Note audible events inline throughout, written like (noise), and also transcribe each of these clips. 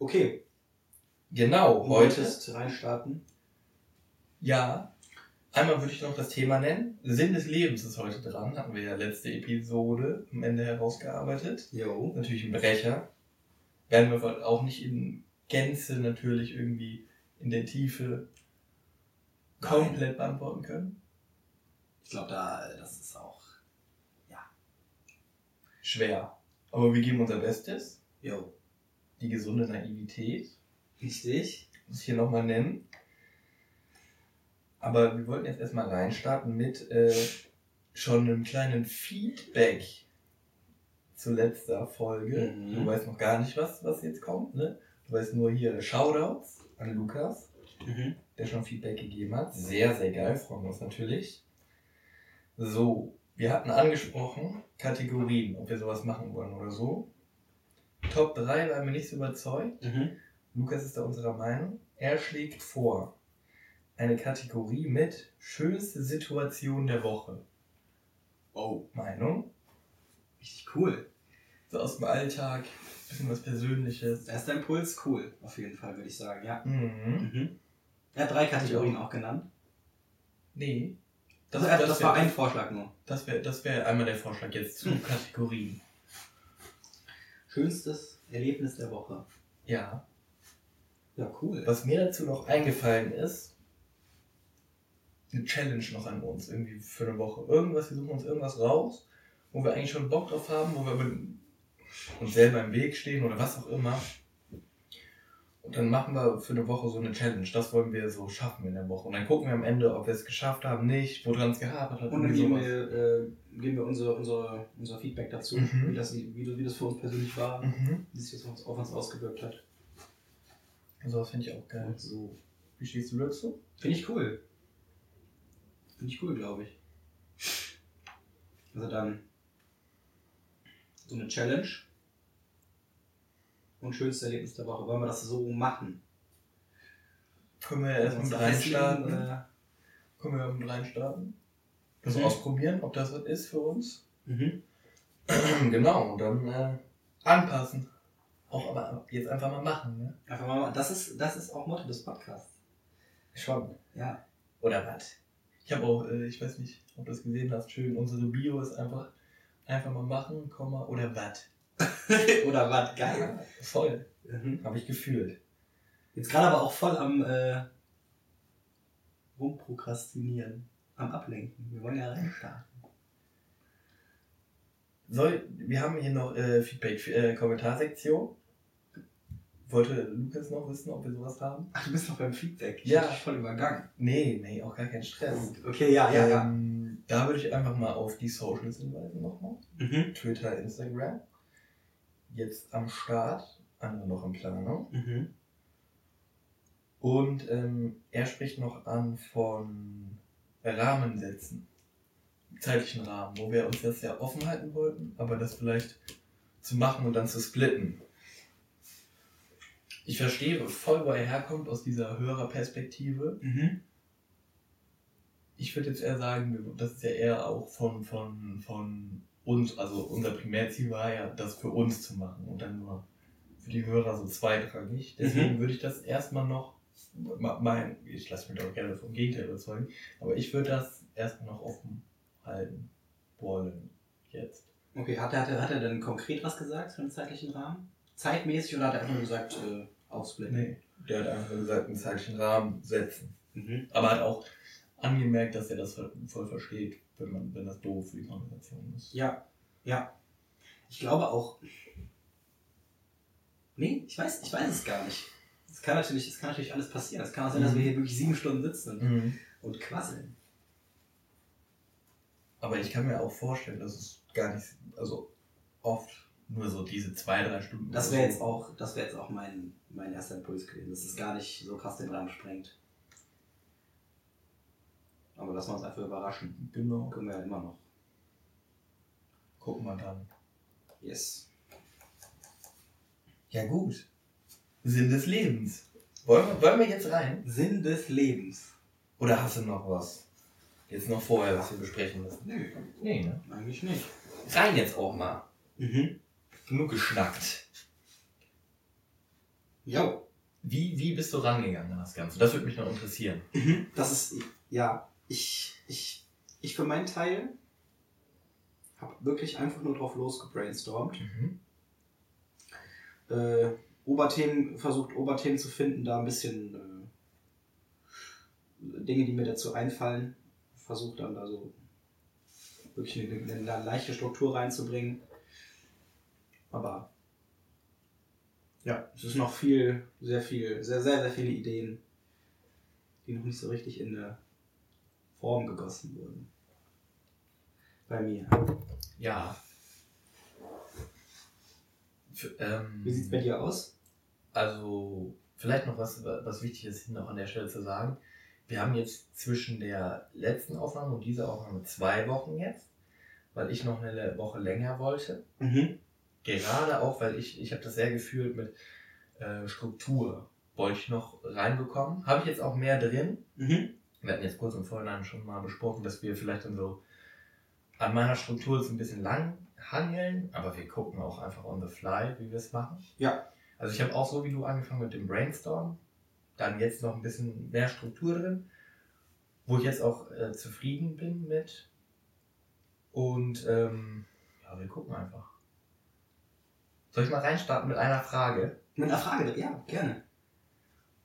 Okay. Genau, heute. reinstarten. Ja. Einmal würde ich noch das Thema nennen. Sinn des Lebens ist heute dran. Hatten wir ja letzte Episode am Ende herausgearbeitet. Jo. Natürlich ein Brecher. Werden wir auch nicht in Gänze natürlich irgendwie in der Tiefe komplett beantworten können. Ich glaube, da, das ist auch. Schwer. Aber wir geben unser Bestes. Jo. Die gesunde Naivität. Richtig. muss ich hier nochmal nennen. Aber wir wollten jetzt erstmal reinstarten mit äh, schon einem kleinen Feedback zu letzter Folge. Mhm. Du weißt noch gar nicht, was, was jetzt kommt, ne? Du weißt nur hier Shoutouts an Lukas, Mhm. der schon Feedback gegeben hat. Sehr, sehr geil, freuen wir uns natürlich. So, wir hatten angesprochen, Kategorien, ob wir sowas machen wollen oder so. Top 3 waren wir nicht so überzeugt. Mhm. Lukas ist da unserer Meinung. Er schlägt vor eine Kategorie mit schönste Situation der Woche. Oh, Meinung? richtig cool. So aus dem Alltag, bisschen was Persönliches. Da ist dein Puls cool, auf jeden Fall, würde ich sagen, ja. Mhm. Mhm. Er hat drei Kategorien auch genannt. Nee. Das, das, das war ein Vorschlag nur. Das wäre das wär einmal der Vorschlag jetzt zu. (laughs) Kategorien. Schönstes Erlebnis der Woche. Ja. Ja, cool. Was mir dazu noch eingefallen ist, eine Challenge noch an uns, irgendwie für eine Woche. Irgendwas, wir suchen uns irgendwas raus, wo wir eigentlich schon Bock drauf haben, wo wir mit uns selber im Weg stehen oder was auch immer. Und dann machen wir für eine Woche so eine Challenge. Das wollen wir so schaffen in der Woche. Und dann gucken wir am Ende, ob wir es geschafft haben, nicht, woran es gehapert hat. Und dann irgendwie geben wir, äh, geben wir unser, unser, unser Feedback dazu, Mhm. wie, das, wie, das- wie das für uns persönlich war, Mhm. wie sich das auf uns, auf uns ausgewirkt hat. Sowas finde ich auch geil. Und so. Wie stehst du dazu? Finde ich cool. Finde ich cool, glaube ich. Also dann so eine Challenge und schönstes Erlebnis der Woche. Wollen wir das so machen? Können wir erstmal Uns mit reinstarten? oder? Können wir mit reinstarten? Das Mhm. ausprobieren, ob das was ist für uns? Mhm. (clears throat) genau, und dann äh, anpassen. Auch aber jetzt einfach mal machen, ne? Einfach mal, das ist, das ist auch Motto des Podcasts. Schon. Ja. Oder was? Ich habe auch, äh, ich weiß nicht, ob du das gesehen hast, schön, unsere Bio ist einfach, einfach mal machen, Komma, oder was? (laughs) oder was? Geil. Voll. Mhm. Habe ich gefühlt. Jetzt gerade aber auch voll am äh, rumprokrastinieren, am Ablenken. Wir wollen ja reinstarten. Soll, wir haben hier noch äh, Feedback, äh, Kommentarsektion. Wollte Lukas noch wissen, ob wir sowas haben? Ach, du bist noch beim Feedback. Ich Ja. hab dich voll übergangen. Nee, nee, auch gar kein Stress. Okay, ja, ja, ja. Ähm, da würde ich einfach mal auf die Socials hinweisen nochmal. Mhm. Twitter, Instagram. Jetzt am Start, andere noch in Planung. Mhm. Und ähm, er spricht noch an von Rahmensätzen. Zeitlichen Rahmen, wo wir uns das ja offen halten wollten, aber das vielleicht zu machen und dann zu splitten. Ich verstehe voll, wo er herkommt aus dieser Hörerperspektive. Mhm. Ich würde jetzt eher sagen, das ist ja eher auch von, von, von uns, also unser Primärziel war ja, das für uns zu machen und dann nur für die Hörer so zweitrangig. Deswegen würde ich das erstmal noch, mein, ich lasse mich doch gerne vom Gegenteil überzeugen, aber ich würde das erstmal noch offen halten wollen. Jetzt. Okay, hat er, hat, er, hat er denn konkret was gesagt für den zeitlichen Rahmen? Zeitmäßig oder hat er einfach nur gesagt, äh, aufsplitten? Nee, der hat einfach gesagt, einen zeitlichen Rahmen setzen. Mhm. Aber hat auch angemerkt, dass er das voll versteht, wenn, man, wenn das doof für die Konversation ist. Ja, ja. Ich glaube auch. Nee, ich weiß, ich weiß es gar nicht. Es kann natürlich, es kann natürlich alles passieren. Es kann auch sein, dass wir hier wirklich sieben Stunden sitzen und, Mhm. und quasseln. Aber ich kann mir auch vorstellen, dass es gar nicht, also oft nur so diese zwei, drei Stunden. Das wäre so. jetzt auch, das wäre jetzt auch mein, mein erster Impuls gewesen, dass es gar nicht so krass den Rahmen sprengt. Aber lassen wir uns einfach überraschen. Genau. Können wir ja immer noch. Gucken wir dann. Yes. Ja, gut. Sinn des Lebens. Wollen wir, wollen wir jetzt rein? Sinn des Lebens. Oder hast du noch was? Jetzt noch vorher, was wir besprechen müssen? Nö, Nee, ne? eigentlich nicht. Rein jetzt auch mal. Mhm. Genug geschnackt. Ja. Wie, wie bist du rangegangen an das Ganze? Das würde mich noch interessieren. Mhm. Das ist, ja, ich, ich, ich für meinen Teil habe wirklich einfach nur drauf losgebrainstormt. Mhm. Äh, Oberthemen, versucht Oberthemen zu finden, da ein bisschen äh, Dinge, die mir dazu einfallen, versucht dann da so wirklich eine, eine, eine leichte Struktur reinzubringen. Aber ja, es ist noch viel, sehr viel, sehr, sehr, sehr viele Ideen, die noch nicht so richtig in eine Form gegossen wurden. Bei mir. Ja. F ähm, Wie sieht es bei dir aus? Also, vielleicht noch was, was wichtig ist, noch an der Stelle zu sagen. Wir haben jetzt zwischen der letzten Aufnahme und dieser Aufnahme zwei Wochen jetzt, weil ich noch eine Woche länger wollte. Mhm. Gerade auch, weil ich, ich habe das sehr gefühlt mit äh, Struktur. Wollte ich noch reinbekommen. Habe ich jetzt auch mehr drin. Mhm. Wir hatten jetzt kurz im Vorhinein schon mal besprochen, dass wir vielleicht dann so an meiner Struktur jetzt ein bisschen lang hangeln, aber wir gucken auch einfach on the fly, wie wir es machen. Ja. Also ich habe auch so wie du angefangen mit dem Brainstorm, dann jetzt noch ein bisschen mehr Struktur drin, wo ich jetzt auch äh, zufrieden bin mit. Und ähm, ja, wir gucken einfach. Soll ich mal reinstarten mit einer Frage? Mit einer Frage, ja, gerne.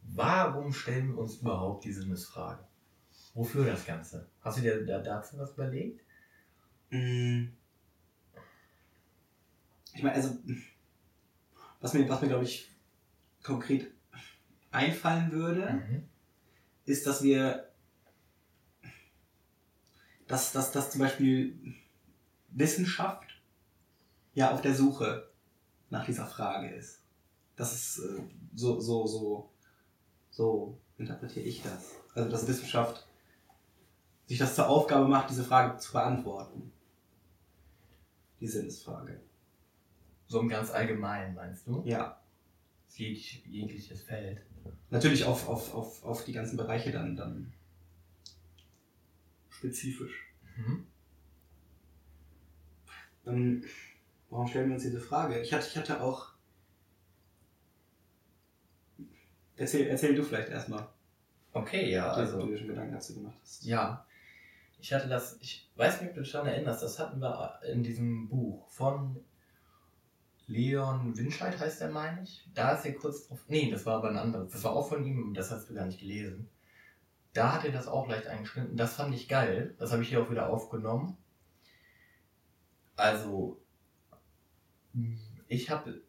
Warum stellen wir uns überhaupt die Sinnesfrage? Wofür das Ganze? Hast du dir da dazu was überlegt? Mm. Ich meine, also, was mir, was mir glaube ich, konkret einfallen würde, Mhm. ist, dass wir, dass, dass, dass zum Beispiel Wissenschaft ja auf der Suche nach dieser Frage ist. Das ist äh, so, so, so, so interpretiere ich das. Also, dass Wissenschaft sich das zur Aufgabe macht, diese Frage zu beantworten. Die Sinnesfrage. So im ganz allgemeinen, meinst du? Ja. Jeg jegliches Feld. Natürlich auf, auf, auf, auf die ganzen Bereiche dann, dann spezifisch. Mhm. Ähm, warum stellen wir uns diese Frage? Ich hatte, ich hatte auch. Erzähl, erzähl du vielleicht erstmal, Okay, ja, also, du dir schon Gedanken dazu gemacht hast. Ja. Ich hatte das, ich weiß nicht, ob du dich daran erinnerst, das hatten wir in diesem Buch von Leon Winscheid heißt der, meine ich. Da ist er kurz drauf. Nee, das war aber ein anderes. Das war auch von ihm, das hast du gar nicht gelesen. Da hat er das auch leicht eingeschnitten. Das fand ich geil. Das habe ich hier auch wieder aufgenommen. Also, ich habe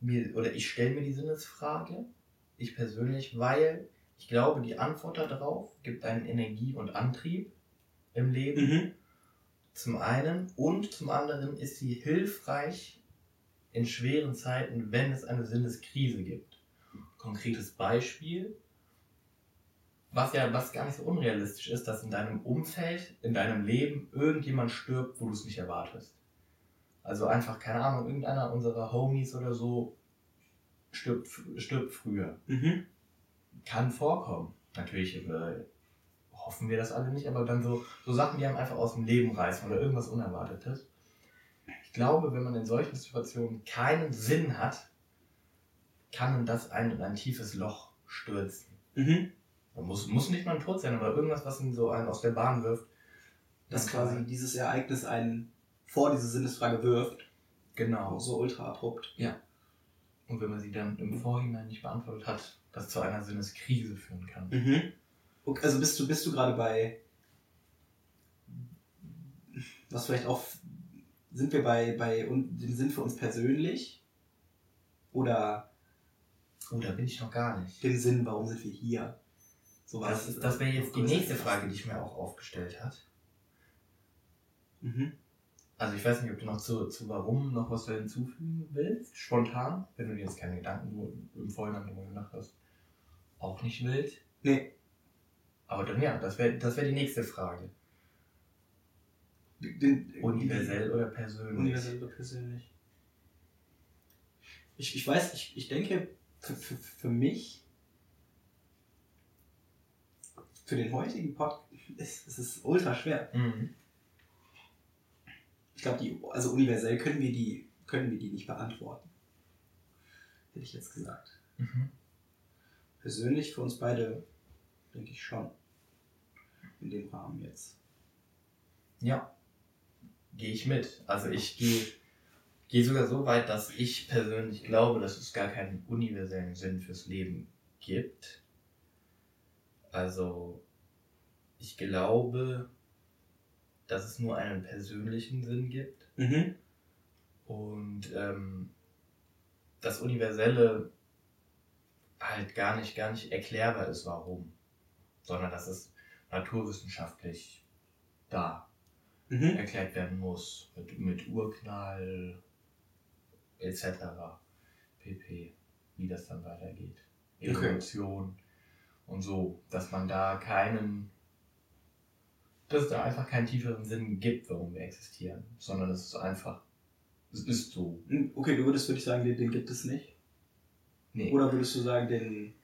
mir, oder ich stelle mir die Sinnesfrage, ich persönlich, weil ich glaube, die Antwort darauf gibt einen Energie und Antrieb im Leben. Mhm. Zum einen und zum anderen ist sie hilfreich in schweren Zeiten, wenn es eine Sinneskrise gibt. Konkretes Beispiel, was ja was gar nicht so unrealistisch ist, dass in deinem Umfeld, in deinem Leben irgendjemand stirbt, wo du es nicht erwartest. Also einfach, keine Ahnung, irgendeiner unserer Homies oder so stirbt, stirbt früher. Mhm. Kann vorkommen. Natürlich äh, hoffen wir das alle nicht, aber dann so, so Sachen, die einem einfach aus dem Leben reißen oder irgendwas Unerwartetes. Ich glaube, wenn man in solchen Situationen keinen Sinn hat, kann das einen in ein tiefes Loch stürzen. Mhm. Man muss, muss nicht mal ein Tod sein, aber irgendwas, was ihn so einen aus der Bahn wirft. Dass quasi dieses Ereignis einen vor diese Sinnesfrage wirft. Genau. So ultra abrupt. Und wenn man sie dann im Vorhinein nicht beantwortet hat, das zu einer Sinneskrise führen kann. Mhm. Okay, also bist du, bist du gerade bei. Was vielleicht auch. Sind wir bei, bei dem Sinn für uns persönlich? Oder Oh, da bin ich noch gar nicht. dem Sinn, warum sind wir hier? So was- Das, ist- das wäre jetzt die nächste. Frage, die ich mir auch aufgestellt hat. Mhm. Also ich weiß nicht, ob du noch zu, zu warum noch was hinzufügen willst. Spontan, wenn du dir jetzt keine Gedanken im Vorhinein drüber gemacht hast. Auch nicht wild. Nee, Aber dann ja, das wäre das wär die nächste Frage. den, Universell oder persönlich? Universell oder persönlich? Ich, ich weiß, ich, ich denke, für, für, für mich, für den heutigen Podcast, ist es ist ultra schwer. Mhm. Ich glaube, die, also universell können wir die, können wir die nicht beantworten. hätte ich jetzt gesagt. Mhm. Persönlich für uns beide denke ich schon. In dem Rahmen jetzt. Ja, gehe ich mit. Also ich gehe gehe sogar so weit, dass ich persönlich glaube, dass es gar keinen universellen Sinn fürs Leben gibt. Also ich glaube, dass es nur einen persönlichen Sinn gibt Mhm. und ähm, das Universelle halt gar nicht, gar nicht erklärbar ist, warum, sondern dass es naturwissenschaftlich da Mhm. erklärt werden muss mit, mit Urknall etc. pp. Wie das dann weitergeht. Okay. Evolution und so, dass man da keinen, dass es da einfach keinen tieferen Sinn gibt, warum wir existieren, sondern es ist einfach, es ist so. Hm, Okay, du würdest wirklich sagen, den, den gibt es nicht? Nee, Oder würdest du sagen, den,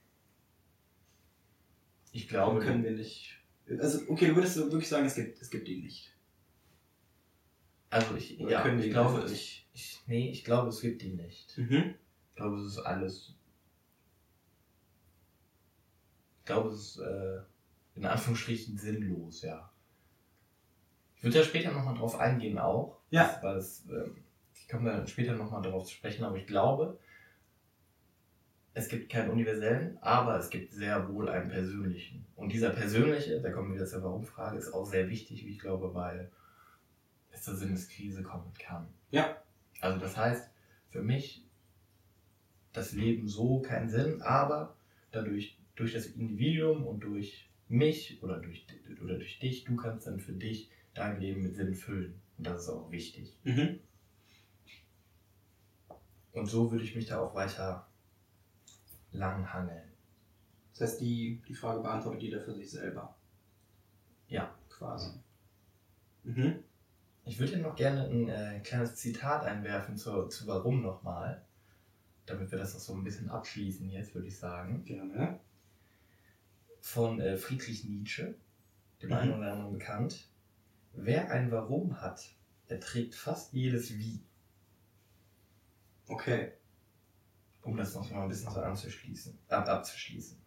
ich glaube, können wir nicht. Also, okay, du würdest wirklich sagen, es gibt, es gibt ihn nicht. also ich, Oder ja, können ich glaube, nicht? ich, nee, ich glaube, es gibt ihn nicht. Mhm. Ich glaube, es ist alles. Ich glaube, es ist äh, in Anführungsstrichen sinnlos, ja. Ich würde ja später nochmal drauf eingehen auch. Ja. Weil es, ähm, ich komme da später nochmal drauf zu sprechen, aber ich glaube, es gibt keinen universellen, aber es gibt sehr wohl einen persönlichen. Und dieser persönliche, da kommen wir wieder zur Warum-Frage, ist auch sehr wichtig, wie ich glaube, weil es zur Sinneskrise kommen kann. Ja. Also das heißt, für mich das Leben so keinen Sinn, aber dadurch, durch das Individuum und durch mich oder durch, oder durch dich, du kannst dann für dich dein Leben mit Sinn füllen. Und das ist auch wichtig. Mhm. Und so würde ich mich da auch weiter langhangeln. Das heißt, die, die Frage beantwortet jeder für sich selber. Ja. Quasi. Mhm. Ich würde hier noch gerne ein äh, kleines Zitat einwerfen zu, zu Warum nochmal. Damit wir das auch so ein bisschen abschließen jetzt, würde ich sagen. Gerne. Von äh, Friedrich Nietzsche, dem Mhm. einen oder anderen bekannt. Wer ein Warum hat, erträgt fast jedes Wie. Okay. Um das noch mal ein bisschen so anzuschließen, ab, abzuschließen.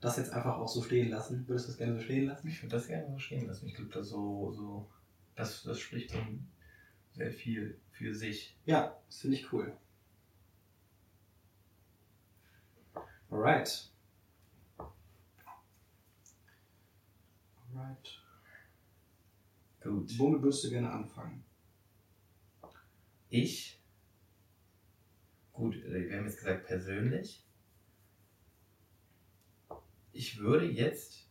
Das jetzt einfach auch so stehen lassen. Würdest du das gerne so stehen lassen? Ich würde das gerne so stehen lassen. Ich glaube, das so, so, das, das spricht so sehr viel für sich. Ja, das finde ich cool. Alright. Alright. Gut. Womit würdest du gerne anfangen? Ich, gut, äh, wir haben jetzt gesagt persönlich. Ich würde jetzt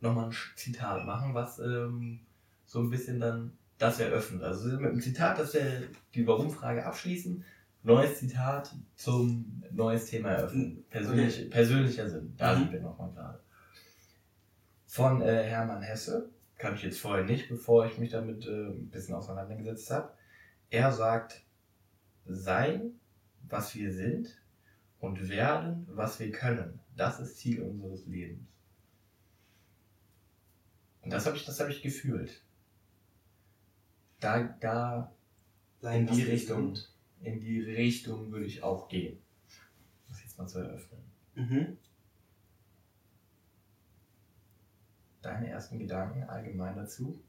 nochmal ein Zitat machen, was ähm, so ein bisschen dann das eröffnet. Also mit einem Zitat, dass wir die Warum-Frage abschließen. Neues Zitat zum neues Thema eröffnen. Persönlich, Persönlicher Sinn. Da Mhm. sind wir nochmal gerade. Von äh, Hermann Hesse. Kann ich jetzt vorher nicht, bevor ich mich damit äh, ein bisschen auseinandergesetzt habe. Er sagt, sein, was wir sind und werden, was wir können. Das ist Ziel unseres Lebens. Und das habe ich, das habe ich gefühlt. Da, da Sein, in die Richtung, in die Richtung würde ich auch gehen. Das jetzt mal zu eröffnen. Mhm. Deine ersten Gedanken allgemein dazu?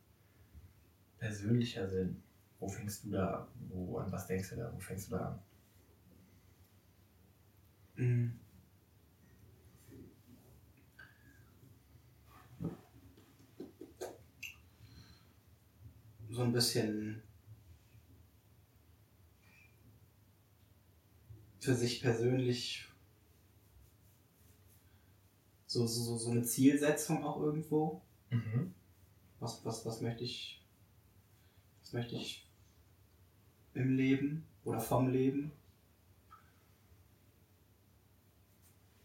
Persönlicher Sinn. Wo fängst du da an? Wo, an was denkst du da? Wo fängst du da an? Mhm. So ein bisschen für sich persönlich so, so, so- so eine Zielsetzung auch irgendwo. Mhm. Was, was, was möchte ich, was möchte ich im Leben oder vom Leben?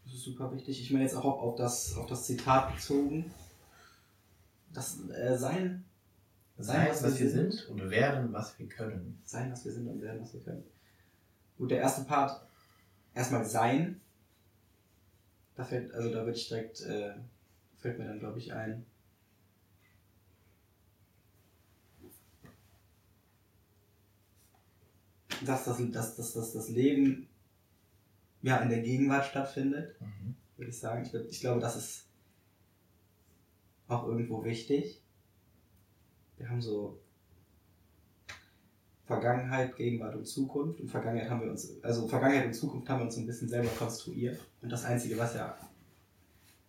Das ist super wichtig. Ich meine jetzt auch auf, das, auf das Zitat bezogen. Das äh, Sein, Sein, was, wir sind und werden, was wir können. Sein, was wir sind und werden, was wir können. Gut, der erste Part, erstmal Sein. Da fällt, also da würde ich direkt, äh, fällt mir dann glaube ich ein. Dass das, dass, dass, dass das Leben ja, in der Gegenwart stattfindet, Mhm. würde ich sagen. Ich, ich glaube, das ist auch irgendwo wichtig. Wir haben so Vergangenheit, Gegenwart und Zukunft. Und Vergangenheit haben wir uns, also Vergangenheit und Zukunft haben wir uns so ein bisschen selber konstruiert. Und das Einzige, was ja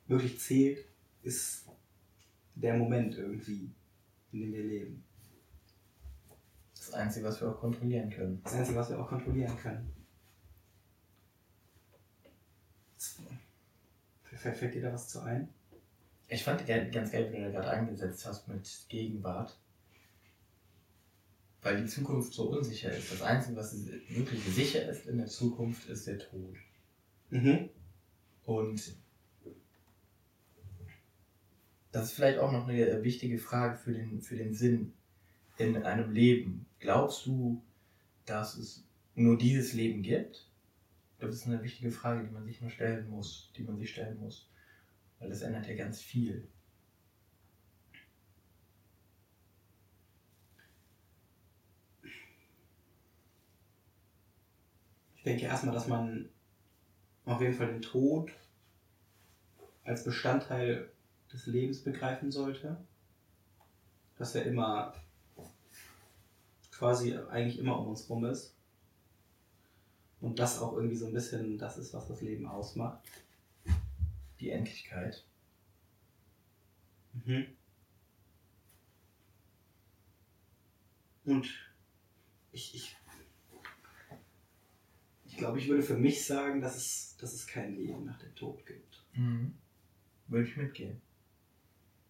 wirklich zählt, ist der Moment irgendwie, in dem wir leben. Das Einzige, was wir auch kontrollieren können. Das Einzige, was wir auch kontrollieren können. Fällt, dir da was zu ein? Ich fand ganz geil, wie du da gerade eingesetzt hast mit Gegenwart. Weil die Zukunft so unsicher ist. Das Einzige, was wirklich sicher ist in der Zukunft, ist der Tod. Mhm. Und das ist vielleicht auch noch eine wichtige Frage für den, für den Sinn in einem Leben. Glaubst du, dass es nur dieses Leben gibt? Das ist eine wichtige Frage, die man sich nur stellen muss, die man sich stellen muss. Weil das ändert ja ganz viel. Ich denke erstmal, dass man auf jeden Fall den Tod als Bestandteil des Lebens begreifen sollte. Dass er immer quasi eigentlich immer um uns rum ist. Und das auch irgendwie so ein bisschen das ist, was das Leben ausmacht. Die Endlichkeit. Mhm. Und ich, ich, ich glaube, ich würde für mich sagen, dass es, dass es kein Leben nach dem Tod gibt. Mhm. Würde ich mitgehen.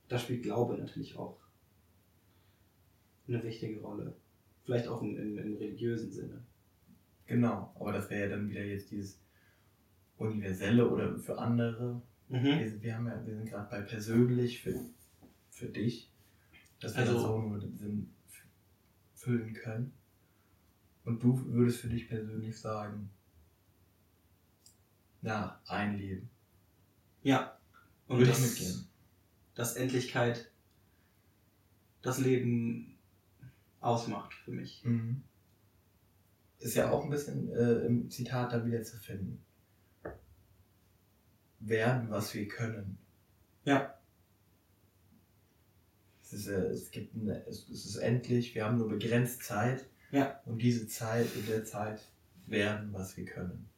Da spielt Glaube natürlich auch eine wichtige Rolle. Vielleicht auch im, im, im religiösen Sinne. Genau, aber das wäre ja dann wieder jetzt dieses Universelle oder für andere. Mhm. Wir, sind- wir, haben ja, wir sind gerade bei persönlich für, für dich, dass wir Also- das so nur den Sinn füllen können. Und du würdest für dich persönlich sagen, na, ein Leben. Ja. Und Würde ich das, mitgehen. dass Endlichkeit das Leben ausmacht für mich. Mhm. Ist ja auch ein bisschen äh, im Zitat da wieder zu finden. Werden, was wir können. Ja. Es ist, äh, es, gibt eine, es, es ist endlich, wir haben nur begrenzt Zeit. Ja. Und diese Zeit, in der Zeit werden, was wir können.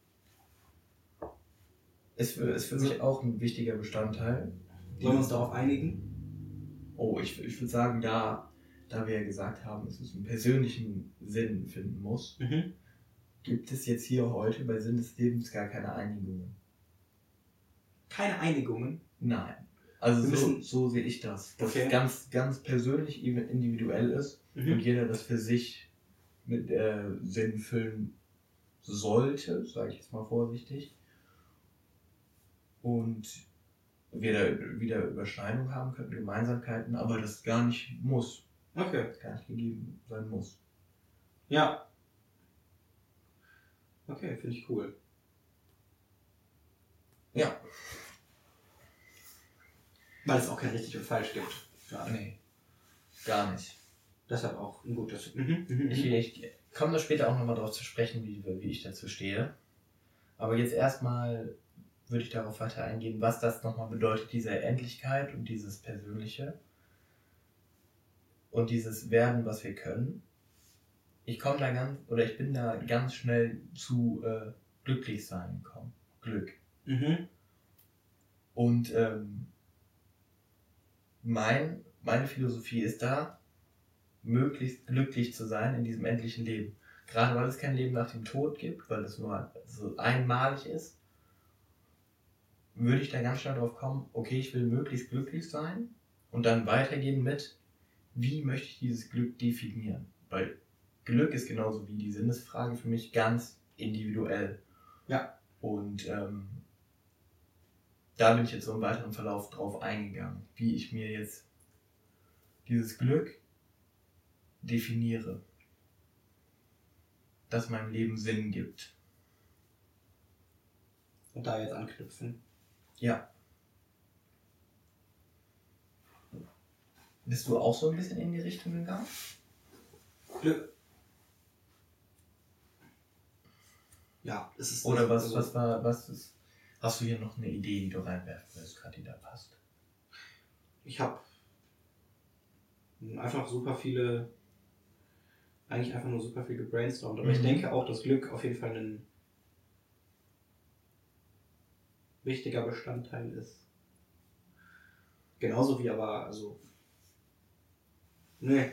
Ist für, ist für mich auch ein wichtiger Bestandteil. Sollen wir uns darauf einigen? Oh, ich, ich würde sagen, da, da wir ja gesagt haben, dass es einen persönlichen Sinn finden muss, Mhm. gibt es jetzt hier heute bei Sinn des Lebens gar keine Einigungen. Keine Einigungen. Nein. Also so, so sehe ich das. Dass Okay. es ganz, ganz persönlich individuell ist und Mhm. jeder das für sich mit äh, Sinn füllen sollte, sage ich jetzt mal vorsichtig. Und wir da wieder Überschneidungen haben könnten, Gemeinsamkeiten, aber das gar nicht muss, Okay. gar nicht gegeben sein muss. Ja. Okay, finde ich cool. Ja. Weil es auch kein richtig und falsch gibt. Ja. Nee. Gar nicht. Deshalb auch ein gutes. Mhm. Mhm. Ich, ich komme da später auch nochmal drauf zu sprechen, wie, wie ich dazu stehe. Aber jetzt erstmal würde ich darauf weiter eingehen, was das nochmal bedeutet, diese Endlichkeit und dieses Persönliche. Und dieses Werden, was wir können. Ich komme da ganz, oder ich bin da ganz schnell zu äh, glücklich sein gekommen. Glück. Mhm. Und ähm, mein, meine Philosophie ist da, möglichst glücklich zu sein in diesem endlichen Leben. Gerade weil es kein Leben nach dem Tod gibt, weil es nur so einmalig ist, würde ich da ganz schnell drauf kommen, okay, ich will möglichst glücklich sein und dann weitergehen mit, wie möchte ich dieses Glück definieren? Weil Glück ist genauso wie die Sinnesfrage für mich ganz individuell. Ja. Und ähm, da bin ich jetzt so im weiteren Verlauf drauf eingegangen, wie ich mir jetzt dieses Glück definiere, das meinem Leben Sinn gibt. Und da jetzt anknüpfen. Ja. Bist du auch so ein bisschen in die Richtung gegangen? Glück. ja, es ist. Oder was, also- was war, was ist. Hast du hier noch eine Idee, die du reinwerfen willst, gerade die da passt? Ich habe einfach super viele, eigentlich einfach nur super viel gebrainstormt. Aber ich Mhm. denke auch, dass Glück auf jeden Fall ein wichtiger Bestandteil ist. Genauso wie aber, also. Nee.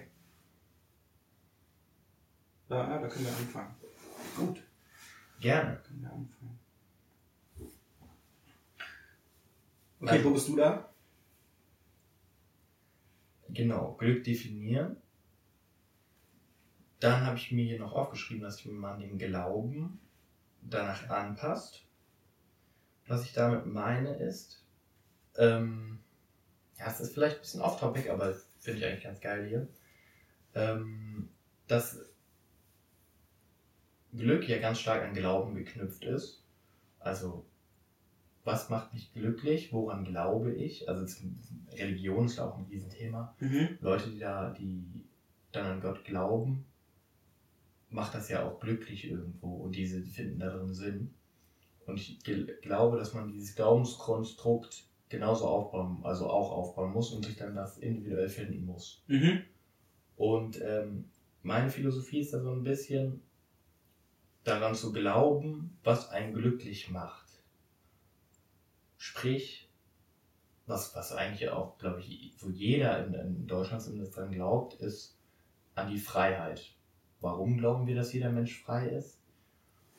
Ja, da können wir anfangen. Gut. Gerne. Da können wir anfangen. Okay, Also- wo bist du da? Genau, Glück definieren. Dann habe ich mir hier noch aufgeschrieben, dass man den Glauben danach anpasst. Was ich damit meine ist, ähm, ja, es ist vielleicht ein bisschen off-topic, aber finde ich eigentlich ganz geil hier, ähm, dass Glück ja ganz stark an Glauben geknüpft ist. Also, was macht mich glücklich? Woran glaube ich? Also, zum- Religion ist auch ein Riesenthema. Mhm. Leute, die da, die dann an Gott glauben, macht das ja auch glücklich irgendwo und diese die finden darin Sinn. Und ich glaube, dass man dieses Glaubenskonstrukt genauso aufbauen, also auch aufbauen muss und sich dann das individuell finden muss. Mhm. Und ähm, meine Philosophie ist da so ein bisschen daran zu glauben, was einen glücklich macht. Sprich, was, was eigentlich auch, glaube ich, wo jeder in, in Deutschland zumindest dran glaubt, ist an die Freiheit. Warum glauben wir, dass jeder Mensch frei ist?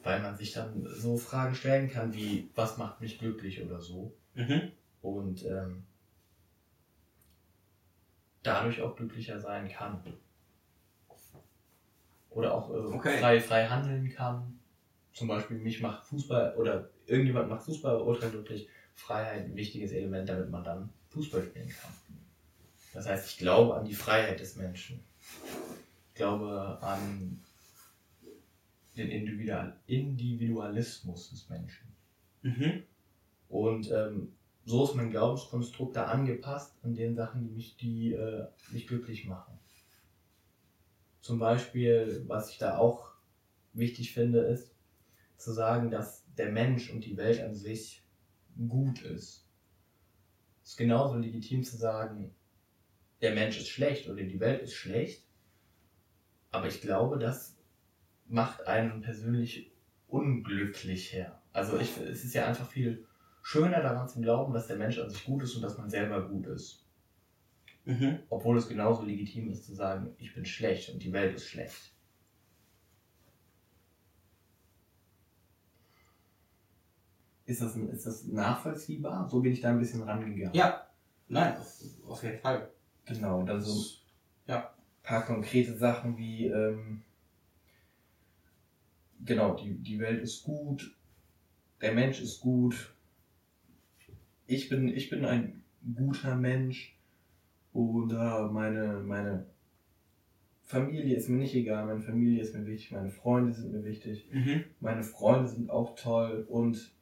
Weil man sich dann so Fragen stellen kann wie, was macht mich glücklich oder so. Mhm. Und ähm, dadurch auch glücklicher sein kann. Oder auch äh, Okay. frei, frei handeln kann. Zum Beispiel mich macht Fußball oder irgendjemand macht Fußball ultra glücklich. Freiheit ein wichtiges Element, damit man dann Fußball spielen kann. Das heißt, ich glaube an die Freiheit des Menschen. Ich glaube an den Individual Individualismus des Menschen. Mhm. Und ähm, so ist mein Glaubenskonstrukt da angepasst an den Sachen, die mich, die, äh, mich glücklich machen. Zum Beispiel, was ich da auch wichtig finde, ist zu sagen, dass der Mensch und die Welt an sich gut ist. Es ist genauso legitim zu sagen, der Mensch ist schlecht oder die Welt ist schlecht. Aber ich glaube, das macht einen persönlich unglücklicher. Also ich, es ist ja einfach viel schöner daran zu glauben, dass der Mensch an sich gut ist und dass man selber gut ist. Mhm. Obwohl es genauso legitim ist zu sagen, ich bin schlecht und die Welt ist schlecht. Ist das, ist das nachvollziehbar? So bin ich da ein bisschen rangegangen. Ja. Nein, auf, auf jeden Fall. Genau, dann so Ja. ein paar konkrete Sachen wie, ähm, genau, die, die Welt ist gut, der Mensch ist gut, ich bin, ich bin ein guter Mensch oder meine, meine Familie ist mir nicht egal, meine Familie ist mir wichtig, meine Freunde sind mir wichtig, Mhm. meine Freunde sind auch toll und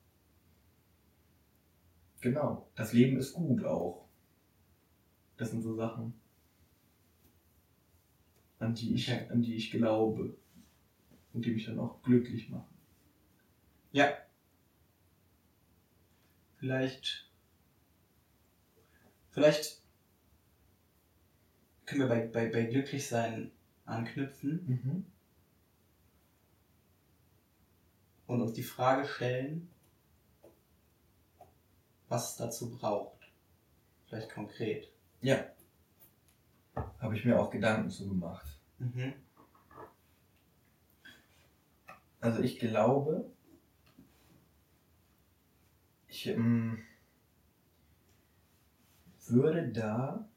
genau, das Leben ist gut auch. Das sind so Sachen, an die ich, an die ich glaube und die mich dann auch glücklich machen. Ja. Vielleicht. Vielleicht können wir bei, bei, bei Glücklichsein anknüpfen Mhm. und uns die Frage stellen, was es dazu braucht. Vielleicht konkret. Ja. Habe ich mir auch Gedanken zu gemacht. Mhm. Also ich glaube, ich ähm, würde da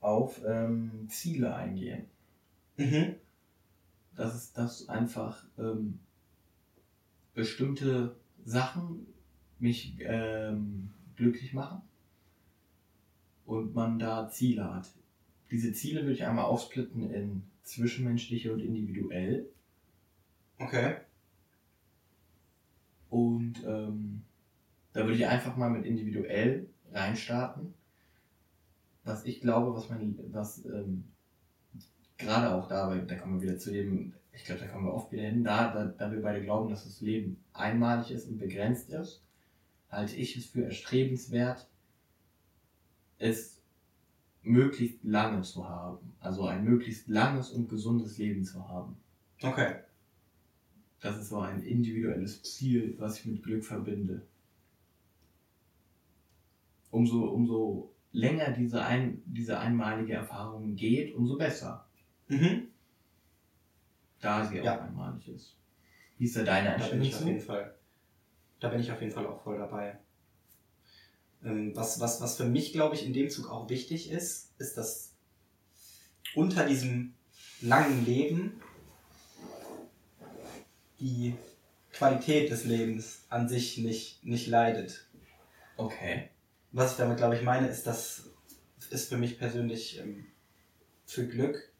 auf ähm, Ziele eingehen. Mhm. Das ist das einfach ähm, bestimmte Sachen mich ähm, glücklich machen und man da Ziele hat. Diese Ziele würde ich einmal aufsplitten in zwischenmenschliche und individuell. Okay. Und ähm, da würde ich einfach mal mit individuell reinstarten. was ich glaube, was man, was ähm, gerade auch da, weil da kommen wir wieder zu dem, ich glaube, da kommen wir oft wieder hin, da, da, da wir beide glauben, dass das Leben einmalig ist und begrenzt ist, halte ich es für erstrebenswert, es möglichst lange zu haben. Also ein möglichst langes und gesundes Leben zu haben. Okay. Das ist so ein individuelles Ziel, was ich mit Glück verbinde. Umso, umso länger diese, ein, diese einmalige Erfahrung geht, umso besser. Mhm. Da sie auch Ja. einmalig ist. Wie ist da deine Da bin Einstellung ich auf jeden? Fall. Da bin ich auf jeden Fall auch voll dabei. Ähm, was, was, was für mich, glaube ich, in dem Zug auch wichtig ist, ist, dass unter diesem langen Leben die Qualität des Lebens an sich nicht, nicht leidet. Okay. Was ich damit, glaube ich, meine, ist, dass es für mich persönlich ähm, für Glück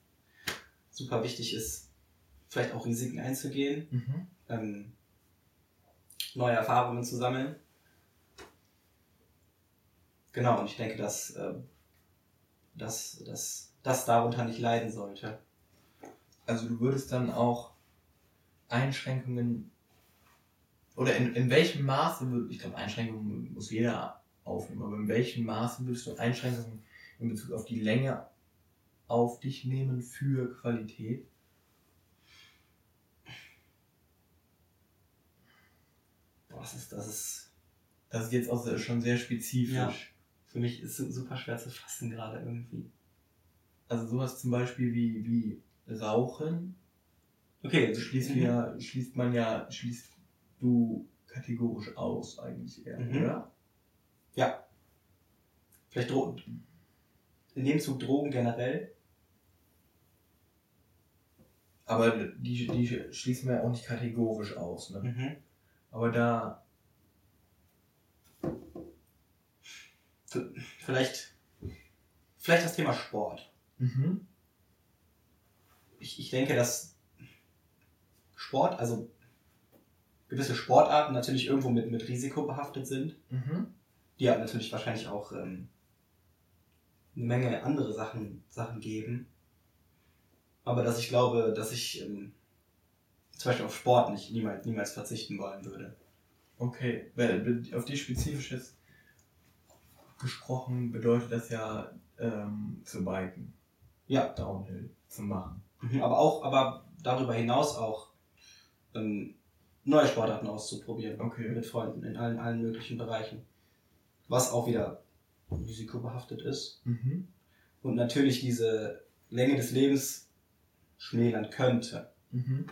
super wichtig ist, vielleicht auch Risiken einzugehen, Mhm. ähm, neue Erfahrungen zu sammeln. Genau, und ich denke, dass, äh, dass, dass das darunter nicht leiden sollte. Also du würdest dann auch Einschränkungen oder in, in welchem Maße, würd- ich glaube Einschränkungen muss jeder aufnehmen, aber in welchem Maße würdest du Einschränkungen in Bezug auf die Länge auf dich nehmen für Qualität? Boah, das ist, das ist, Das ist jetzt auch schon sehr spezifisch. Ja. für mich ist su- super schwer zu fassen gerade irgendwie. Also sowas zum Beispiel wie, wie Rauchen Okay, Also schließt, mhm. ja, schließt man ja, schließt du kategorisch aus eigentlich eher, Mhm. oder? Ja. Vielleicht Dro in dem Zug Drogen generell. Aber die, die schließen wir ja auch nicht kategorisch aus. Ne? Mhm. Aber da, Vielleicht, vielleicht das Thema Sport. mhm. Ich, ich denke, dass Sport, also gewisse Sportarten natürlich irgendwo mit, mit Risiko behaftet sind. Mhm. die ja natürlich wahrscheinlich auch ähm, eine Menge andere Sachen, Sachen geben. Aber dass ich glaube, dass ich ähm, zum Beispiel auf Sport nicht niemals, niemals verzichten wollen würde. okay, weil auf die spezifisches gesprochen bedeutet das ja ähm, zu biken, Ja, Downhill zu machen. mhm. aber auch, aber darüber hinaus auch ähm, neue Sportarten auszuprobieren. Okay. Mit Freunden in allen, allen möglichen Bereichen. Was auch wieder risikobehaftet ist. Mhm. Und natürlich diese Länge des Lebens schmälern könnte. Mhm.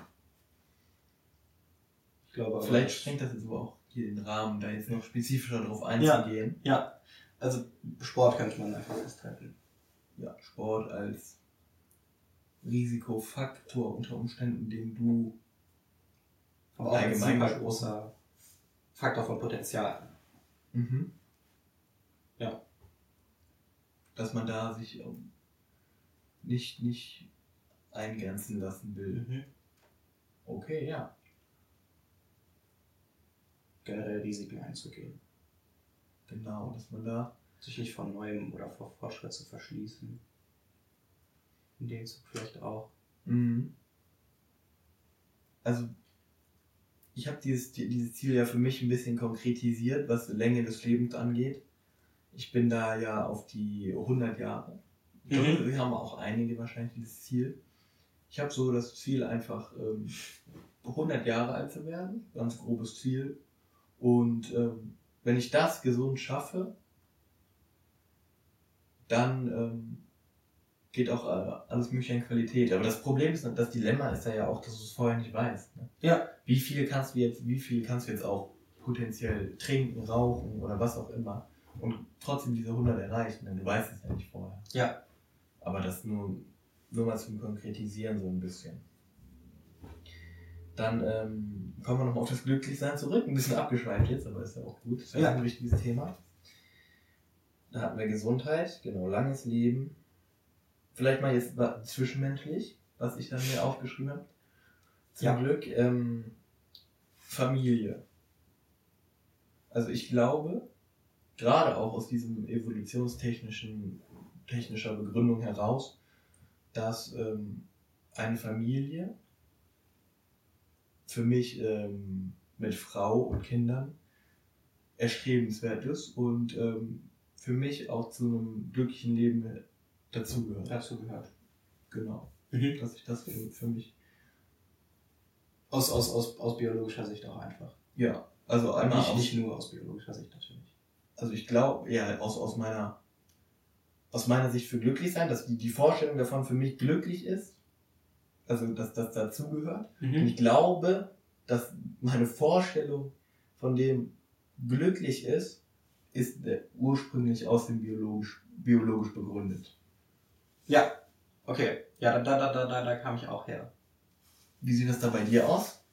Ich glaube Vielleicht sprengt das jetzt aber auch hier den Rahmen, da jetzt noch spezifischer drauf einzugehen. Ja, also Sport könnte man einfach festhalten. ja, Sport als Risikofaktor unter Umständen, den du Aber auch ein Allgemein super großer Faktor von Potenzial. mhm. Ja. dass man da sich ähm, nicht, nicht eingrenzen lassen will. Okay, ja. Generell Risiken einzugehen. Genau, dass man da. Sich nicht von Neuem oder vor Fortschritt zu verschließen. In dem Zug vielleicht auch. Mhm. Also, ich habe dieses, die- dieses Ziel ja für mich ein bisschen konkretisiert, was die Länge des Lebens angeht. Ich bin da ja auf die 100 Jahre. Mhm. Wir haben auch einige wahrscheinlich dieses Ziel. Ich habe so das Ziel, einfach ähm, 100 Jahre alt zu werden. Ganz grobes Ziel. Und ähm, wenn ich das gesund schaffe, dann ähm, geht auch äh, alles mögliche an Qualität. Aber das Problem ist, das Dilemma ist ja auch, dass du es vorher nicht weißt. Ne? Ja. Wie viel kannst du jetzt, wie viel kannst du jetzt auch potenziell trinken, rauchen oder was auch immer und trotzdem diese 100 erreichen, denn du weißt es ja nicht vorher. Ja. Aber das nur, nur mal zum Konkretisieren so ein bisschen. Dann ähm, kommen wir nochmal auf das Glücklichsein zurück. Ein bisschen abgeschweift jetzt, aber ist ja auch gut. Ist ja, Ja. ein wichtiges Thema. Da hatten wir Gesundheit, genau, langes Leben. Vielleicht mal jetzt zwischenmenschlich, was ich dann mir aufgeschrieben habe. Zum Ja. Glück ähm, Familie. Also ich glaube, gerade auch aus diesem evolutionstechnischen technischer Begründung heraus, dass ähm, eine Familie für mich ähm, mit Frau und Kindern erstrebenswert ist und ähm, für mich auch zu einem glücklichen Leben dazugehört. Dazu gehört. Genau. Mhm. Dass ich das für, für mich. Aus, aus, aus, aus biologischer Sicht auch einfach. Ja. Also einmal nicht, aus, nicht nur aus biologischer Sicht natürlich. also ich glaube, ja, aus, aus meiner aus meiner Sicht für glücklich sein, dass die, die Vorstellung davon für mich glücklich ist. Also dass das dazugehört. Und ich glaube, dass meine Vorstellung von dem glücklich ist, ist ursprünglich aus dem biologisch, biologisch begründet. Ja, okay. Ja, da, da, da, da, da kam ich auch her. Wie sieht das da bei dir aus?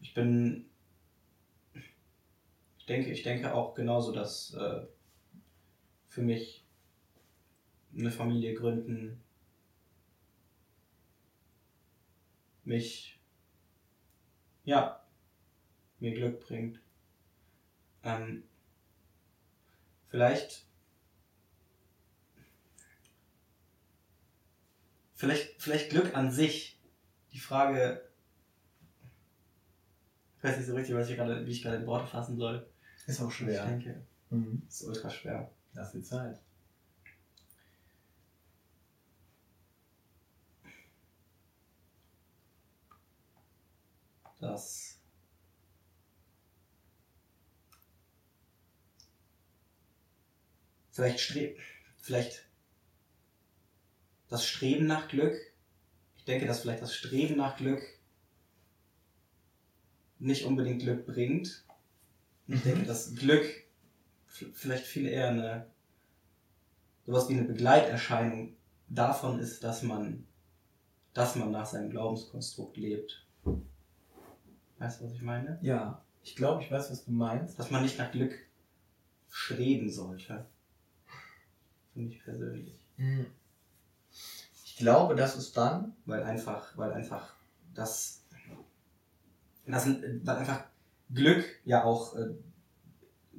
Ich bin. Ich denke, ich denke auch genauso, dass äh, für mich eine Familie gründen mich ja mir Glück bringt. Ähm, vielleicht vielleicht vielleicht Glück an sich. Die Frage ich weiß nicht so richtig, was ich gerade, wie ich gerade in Worte fassen soll. Ist auch Ich schwer. denke, Mhm. ist ultra schwer. Lass dir Zeit. dass vielleicht stre vielleicht das Streben nach Glück. Ich denke, dass vielleicht das Streben nach Glück nicht unbedingt Glück bringt. Ich Mhm. denke, dass Glück vielleicht viel eher eine sowas wie eine Begleiterscheinung davon ist, dass man dass man nach seinem Glaubenskonstrukt lebt. Weißt du, was ich meine? Ja, ich glaube, ich weiß, was du meinst. Dass man nicht nach Glück streben sollte. Finde ich persönlich. Mhm. Ich glaube, das ist dann. Weil einfach, weil einfach das, das weil einfach Glück ja auch, äh,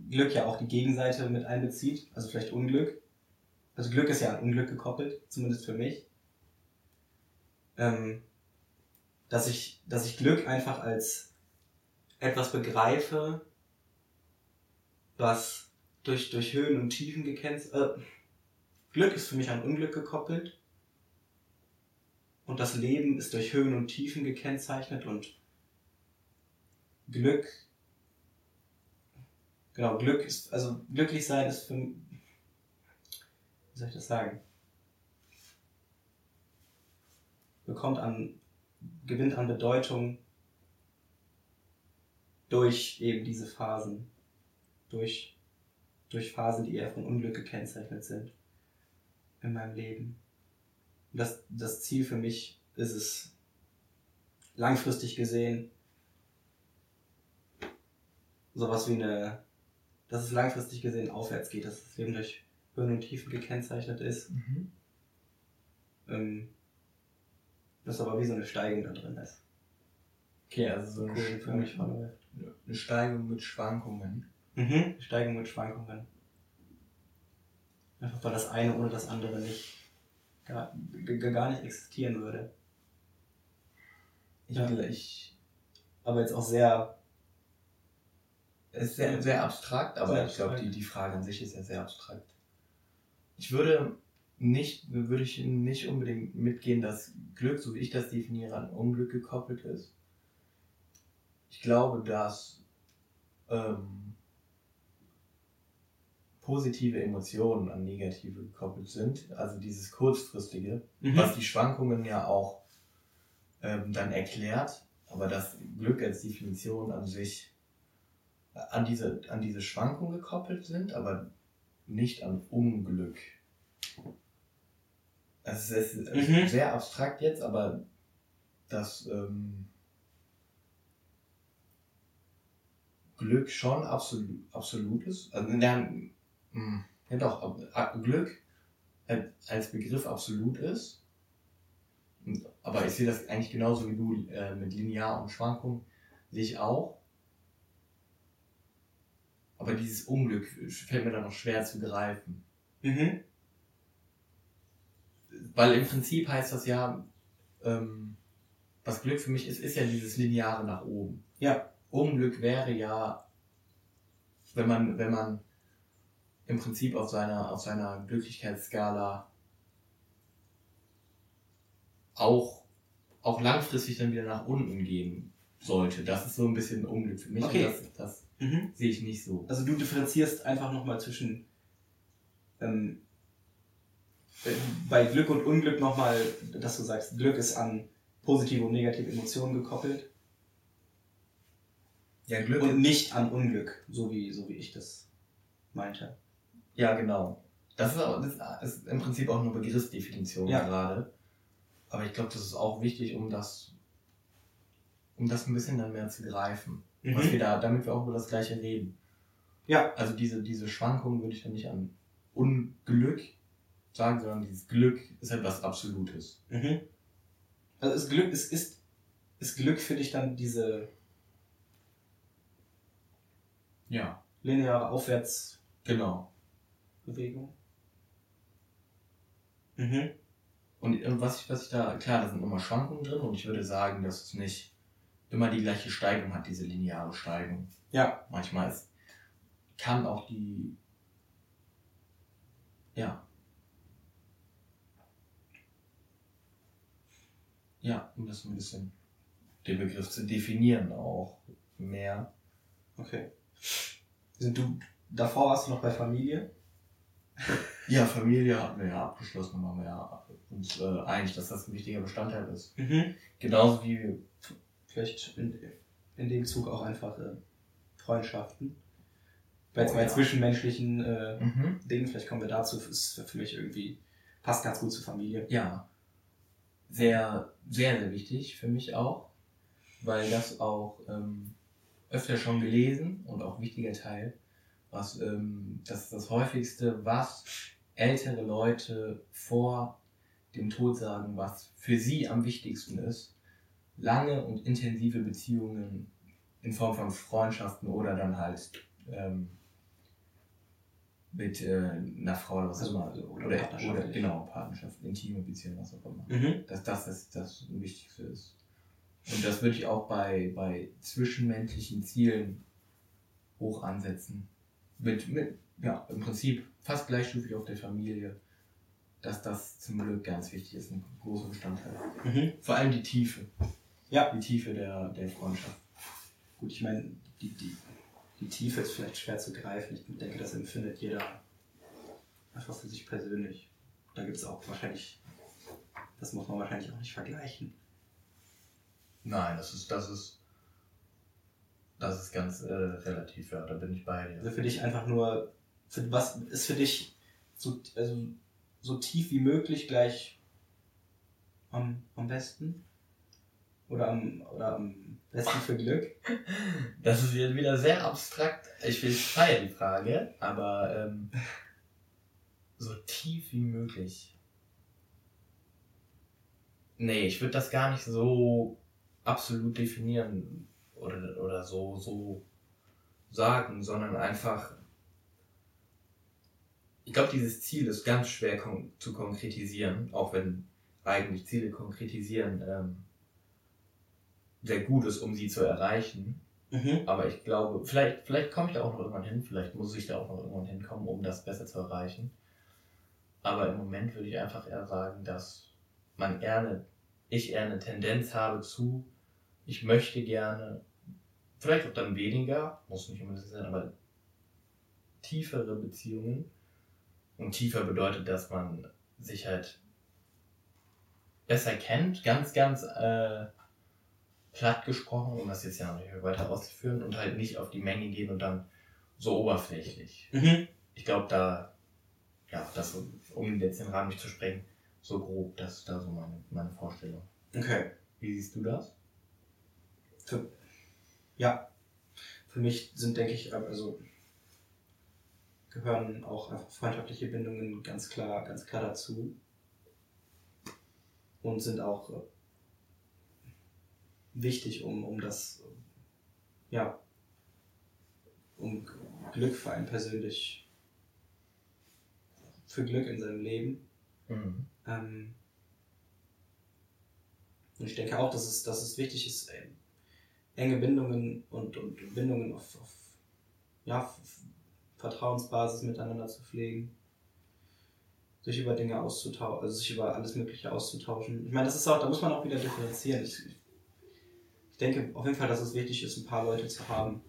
Glück ja auch die Gegenseite mit einbezieht, also vielleicht Unglück. Also Glück ist ja an Unglück gekoppelt, zumindest für mich. Ähm, dass ich, dass ich Glück einfach als etwas begreife, was durch, durch Höhen und Tiefen gekennzeichnet, äh, Glück ist für mich an Unglück gekoppelt. Und das Leben ist durch Höhen und Tiefen gekennzeichnet und Glück, genau, Glück ist, also glücklich sein ist für, wie soll ich das sagen? Bekommt an, gewinnt an Bedeutung durch eben diese Phasen. Durch, durch Phasen, die eher von Unglück gekennzeichnet sind in meinem Leben. Und das, das Ziel für mich ist es, langfristig gesehen, sowas wie eine, dass es langfristig gesehen aufwärts geht, dass das Leben durch Höhen und Tiefen gekennzeichnet ist, Mhm. ähm, dass aber wie so eine Steigung da drin ist. Okay, also so eine, Cool, für mich verläuft. eine Steigung mit Schwankungen. Mhm. Steigung mit Schwankungen. Einfach weil das eine ohne das andere nicht, gar, gar nicht existieren würde. Ich, Ja. ich Aber jetzt auch sehr, ist sehr, sehr abstrakt, aber Sehr ich glaube, die, die Frage an sich ist ja sehr abstrakt. Ich würde nicht, würde ich nicht unbedingt mitgehen, dass Glück, so wie ich das definiere, an Unglück gekoppelt ist. Ich glaube, dass ähm, positive Emotionen an negative gekoppelt sind, also dieses kurzfristige, Mhm. was die Schwankungen ja auch ähm, dann erklärt, aber das Glück als Definition an sich an diese, an diese Schwankung gekoppelt sind, aber nicht an Unglück. Es ist, es ist Mhm. sehr abstrakt jetzt, aber das ähm, Glück schon absolut, absolut ist. Also, mh, ja doch, Glück als Begriff absolut ist. Aber ich sehe das eigentlich genauso wie du äh, mit Linear und Schwankung, sehe ich auch. Aber Aber dieses Unglück fällt mir dann noch schwer zu greifen. Mhm. Weil im Prinzip heißt das ja, ähm, was Glück für mich ist, ist ja dieses Lineare nach oben. Ja. Unglück wäre ja, wenn man, wenn man im Prinzip auf seiner, auf seiner Glücklichkeitsskala auch, auch langfristig dann wieder nach unten gehen sollte. Das ist so ein bisschen Unglück für mich. Okay. Das, das Mhm. sehe ich nicht so. Also du differenzierst einfach nochmal zwischen ähm, äh, bei Glück und Unglück nochmal, dass du sagst, Glück ist an positive und negative Emotionen gekoppelt Ja, Glück. und nicht an Unglück, so wie, so wie ich das meinte. Ja, genau. Das ist, auch, das ist im Prinzip auch eine Begriffsdefinition Ja. gerade. Aber ich glaube, das ist auch wichtig, um das, um das ein bisschen dann mehr zu greifen. Was wir da, damit wir auch über das Gleiche reden. Ja. Also diese, diese Schwankungen würde ich dann nicht an Unglück sagen, sondern dieses Glück ist etwas Absolutes. Mhm. Also ist Glück, ist, ist, ist Glück für dich dann diese Ja. lineare Aufwärtsbewegung? Genau. Mhm. Und, und was, ich, was ich da, klar, da sind immer Schwankungen drin und ich würde sagen, dass es nicht immer die gleiche Steigung hat, diese lineare Steigung. Ja. Manchmal ist, kann auch die, ja. Ja, um das ein bisschen, den Begriff zu definieren auch mehr. Okay. Sind du, davor warst du noch bei Familie? Ja, Familie hatten wir ja abgeschlossen, haben wir ja uns äh, einig, dass das ein wichtiger Bestandteil ist. Mhm. Genauso wie Vielleicht in, in dem Zug auch einfach äh, Freundschaften. Bei Oh, bei ja. zwischenmenschlichen äh, mhm. Dingen, vielleicht kommen wir dazu, ist für mich irgendwie, passt ganz gut zur Familie. Ja, sehr, sehr, sehr wichtig für mich auch, weil das auch ähm, öfter schon gelesen und auch wichtiger Teil, was ähm, das ist das häufigste, was ältere Leute vor dem Tod sagen, was für sie am wichtigsten ist, lange und intensive Beziehungen in Form von Freundschaften oder dann halt ähm, mit äh, einer Frau oder was Also, auch immer. oder Oder, oder, partnerschaftlich. genau, Partnerschaft, intime Beziehung, was auch immer. Mhm. Dass das das, das Wichtigste ist. Und das würde ich auch bei, bei zwischenmenschlichen Zielen hoch ansetzen. Mit, mit, ja, im Prinzip fast gleichstufig auf der Familie, dass das zum Glück ganz wichtig ist, ein großer Bestandteil. Mhm. Vor allem die Tiefe. Ja. Die Tiefe der, der Freundschaft. Gut, ich meine, die, die, die Tiefe ist vielleicht schwer zu greifen. Ich denke, das empfindet jeder einfach für sich persönlich. Da gibt es auch wahrscheinlich, das muss man wahrscheinlich auch nicht vergleichen. Nein, das ist, das ist, das ist ganz äh, relativ, ja, da bin ich bei dir. Also für dich einfach nur, für, was ist für dich so, also, so tief wie möglich gleich am, am besten? Oder am, oder am besten für Glück? (laughs) Das ist wieder sehr abstrakt. Ich will feiern die Frage, aber ähm, so tief wie möglich. Nee, ich würde das gar nicht so absolut definieren oder, oder so, so sagen, sondern einfach. Ich glaube, dieses Ziel ist ganz schwer kon zu konkretisieren, auch wenn eigentlich Ziele konkretisieren ähm, sehr gut ist, um sie zu erreichen. Mhm. Aber ich glaube, vielleicht, vielleicht komme ich da auch noch irgendwann hin, vielleicht muss ich da auch noch irgendwann hinkommen, um das besser zu erreichen. Aber im Moment würde ich einfach eher sagen, dass man eher eine, ich eher eine Tendenz habe zu, ich möchte gerne, vielleicht auch dann weniger, muss nicht unbedingt sein, aber tiefere Beziehungen. Und tiefer bedeutet, dass man sich halt besser kennt, ganz, ganz äh, platt gesprochen, um das jetzt ja noch nicht weiter auszuführen und halt nicht auf die Menge gehen und dann so oberflächlich. Mhm. Ich glaube, da, ja, das, so- um jetzt den Rahmen nicht zu sprengen, so grob, das ist da so meine, meine Vorstellung. Okay. Wie siehst du das? Für, ja. Für mich sind, denke ich, also gehören auch freundschaftliche Bindungen ganz klar, ganz klar dazu. Und sind auch äh, wichtig, um, um das, ja, um Glück für einen persönlich, für Glück in seinem Leben. Mhm. Ähm, und ich denke auch, dass es, dass es wichtig ist, äh, enge Bindungen und, und Bindungen auf, auf ja, Vertrauensbasis miteinander zu pflegen. Sich über Dinge auszutauschen, also sich über alles Mögliche auszutauschen. Ich meine, das ist auch, da muss man auch wieder differenzieren. Ich, ich denke auf jeden Fall, dass es wichtig ist, ein paar Leute zu haben,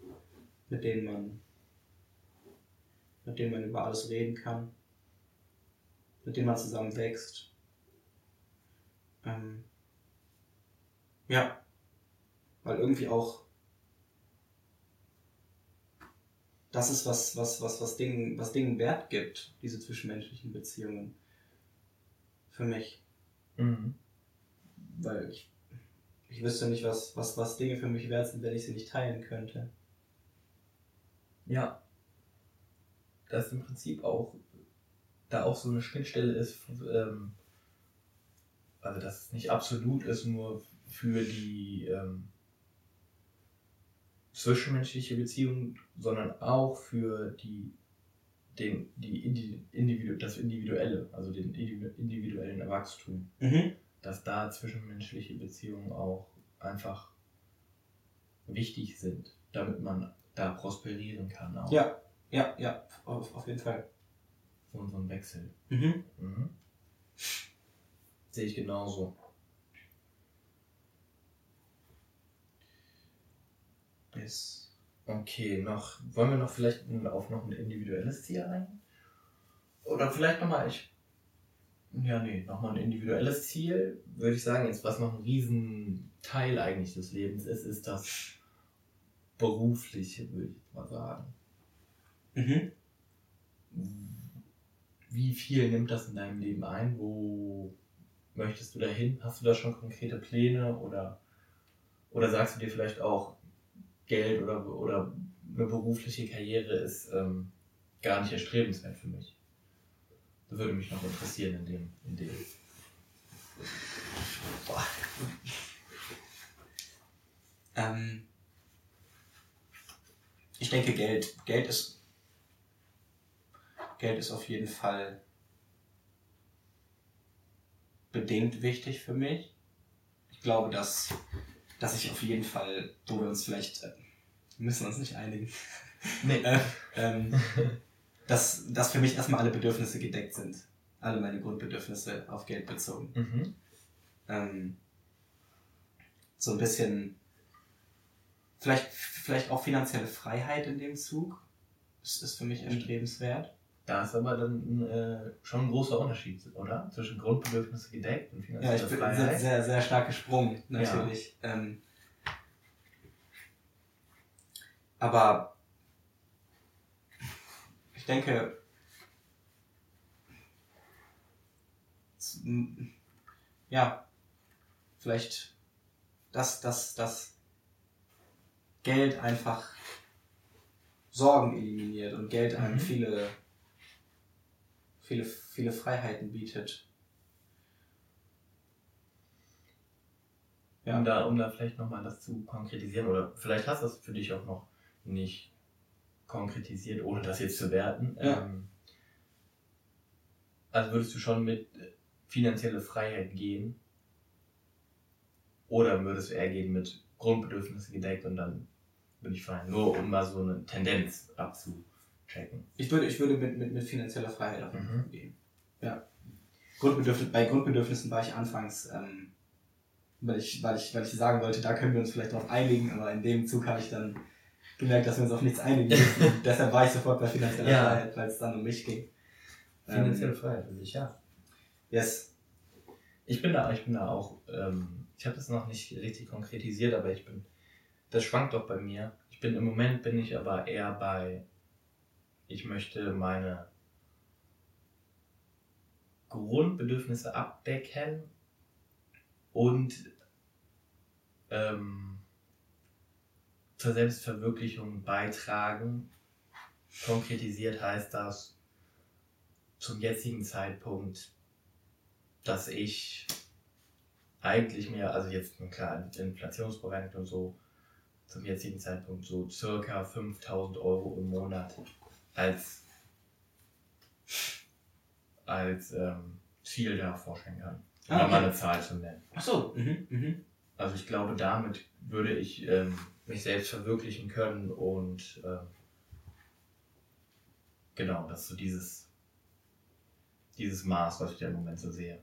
mit denen man, mit denen man über alles reden kann, mit denen man zusammen wächst. Ähm, ja, weil irgendwie auch das ist was, was, was, was Dingen, was Dingen Wert gibt, diese zwischenmenschlichen Beziehungen. Für mich. Mhm. Weil ich, ich wüsste nicht, was, was, was Dinge für mich wert sind, wenn ich sie nicht teilen könnte. Ja. Dass im Prinzip auch da auch so eine Schnittstelle ist, ähm, also dass es nicht absolut ist, nur für die ähm, zwischenmenschliche Beziehung, sondern auch für die, den, die Indi Individu das Individuelle, also den individu- individuellen Wachstum, Mhm. dass da zwischenmenschliche Beziehungen auch einfach wichtig sind, damit man da prosperieren kann. Auch. Ja, ja, ja, auf, auf jeden Fall. So, so ein Wechsel. Mhm. Mhm. Sehe ich genauso. Yes. Okay, noch, wollen wir noch vielleicht auf noch ein individuelles Ziel ein? Oder vielleicht nochmal, ich. Ja, nee, nochmal ein individuelles Ziel, würde ich sagen, jetzt was noch ein riesen Teil eigentlich des Lebens ist, ist das berufliche, würde ich mal sagen. Mhm. Wie viel nimmt das in deinem Leben ein? Wo möchtest du dahin? Hast du da schon konkrete Pläne oder, oder sagst du dir vielleicht auch, Geld oder, oder eine berufliche Karriere ist ähm, gar nicht erstrebenswert für mich? Das würde mich noch interessieren in dem. In dem. Boah. Ähm, ich denke, Geld, Geld ist, Geld ist auf jeden Fall bedingt wichtig für mich. Ich glaube, dass, dass ich auf jeden Fall, wo wir uns vielleicht, äh, wir müssen uns nicht einigen, (laughs) Nee. äh, ähm, dass, dass für mich erstmal alle Bedürfnisse gedeckt sind. Alle meine Grundbedürfnisse auf Geld bezogen Mhm. ähm, so ein bisschen, vielleicht, vielleicht auch finanzielle Freiheit in dem Zug. Das ist für mich erstrebenswert. Da ist aber dann äh, schon ein großer Unterschied, oder? Zwischen Grundbedürfnisse gedeckt und Ja, finanzielle ich bin Freiheit. sehr, sehr, sehr stark gesprungen, natürlich. Ähm, aber ich denke, ja, vielleicht, dass, dass, dass Geld einfach Sorgen eliminiert und Geld einem Mhm. viele, viele, viele Freiheiten bietet. Ja. Um, da, um da vielleicht nochmal das zu konkretisieren, oder vielleicht hast du es für dich auch noch nicht konkretisiert, ohne das jetzt zu werten. Ja. Ähm, also würdest du schon mit äh, finanzielle Freiheit gehen? Oder würdest du eher gehen mit Grundbedürfnisse gedeckt und dann bin ich fein? Nur um mal so eine Tendenz abzuchecken. Ich würde, ich würde mit, mit, mit finanzieller Freiheit auf jeden Mhm. Fall gehen. Ja. Grundbedürfnis, bei Grundbedürfnissen war ich anfangs, ähm, weil, ich, weil, ich, weil ich sagen wollte, da können wir uns vielleicht drauf einigen, aber in dem Zug habe ich dann gemerkt, dass wir uns auf nichts einigen müssen. (laughs) (laughs) Deshalb war ich sofort bei finanzieller Ja. Freiheit, weil es dann um mich ging. Finanzielle Ähm, Freiheit, will ich, ja. yes. Ich bin da, ich bin da auch, ähm, ich habe das noch nicht richtig konkretisiert, aber ich bin, das schwankt doch bei mir. Ich bin im Moment bin ich aber eher bei, ich möchte meine Grundbedürfnisse abdecken und ähm, zur Selbstverwirklichung beitragen. Konkretisiert heißt das zum jetzigen Zeitpunkt dass ich eigentlich mir, also jetzt klar, inflationsbereinigt und so, zum jetzigen Zeitpunkt so circa 5000 Euro im Monat als, als ähm, Ziel da vorstellen kann. Um Ah, okay. mal eine Zahl zu nennen. Ach so. Mhm. Mhm. Also ich glaube, damit würde ich ähm, mich selbst verwirklichen können und ähm, genau, das ist so dieses, dieses Maß, was ich da im Moment so sehe,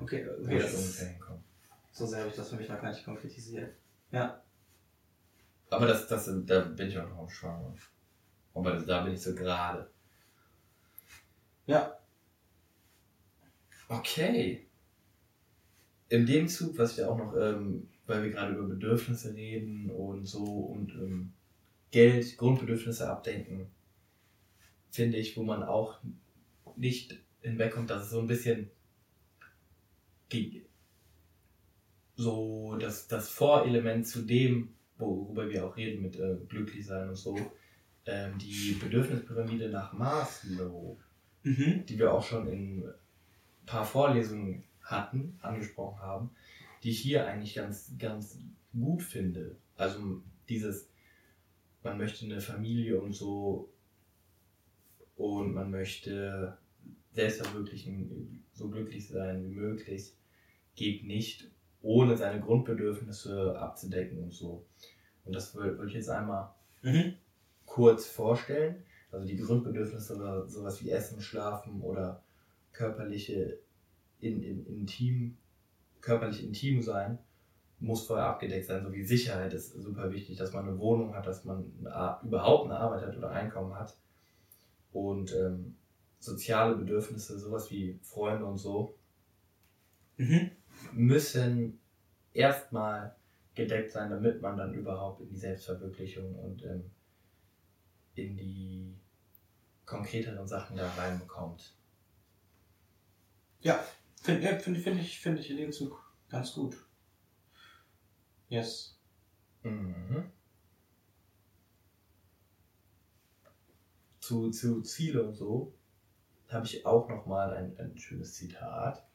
Okay, okay das, ungefähr hinkomme. so sehr habe ich das für mich noch gar nicht konkretisiert. Ja. Aber das, das, da bin ich auch noch am Schwanger. Aber da bin ich so gerade. Ja. Okay. In dem Zug, was wir auch noch, ähm, weil wir gerade über Bedürfnisse reden und so und ähm, Geld, Grundbedürfnisse abdenken, finde ich, wo man auch nicht hinwegkommt, dass es so ein bisschen so das, das Vorelement zu dem, worüber wir auch reden mit äh, glücklich sein und so, ähm, die Bedürfnispyramide nach Maslow Mhm. die wir auch schon in ein paar Vorlesungen hatten, angesprochen haben, die ich hier eigentlich ganz, ganz gut finde. Also dieses, man möchte eine Familie und so und man möchte selbst verwirklichen, so glücklich sein wie möglich, geht nicht, ohne seine Grundbedürfnisse abzudecken und so. Und das würde ich jetzt einmal Mhm. Kurz vorstellen. Also die Grundbedürfnisse oder sowas wie Essen, Schlafen oder körperliche in, in, intim, körperlich intim sein, muss vorher abgedeckt sein, so wie Sicherheit ist super wichtig, dass man eine Wohnung hat, dass man eine, überhaupt eine Arbeit hat oder Einkommen hat. Und ähm, soziale Bedürfnisse, sowas wie Freunde und so, Mhm. müssen erstmal gedeckt sein, damit man dann überhaupt in die Selbstverwirklichung und ähm, in die konkreteren Sachen da reinbekommt. Ja. Finde find, find ich, find ich in dem Zug ganz gut. Yes. Mhm. Zu, zu Ziele und so habe ich auch nochmal ein, ein schönes Zitat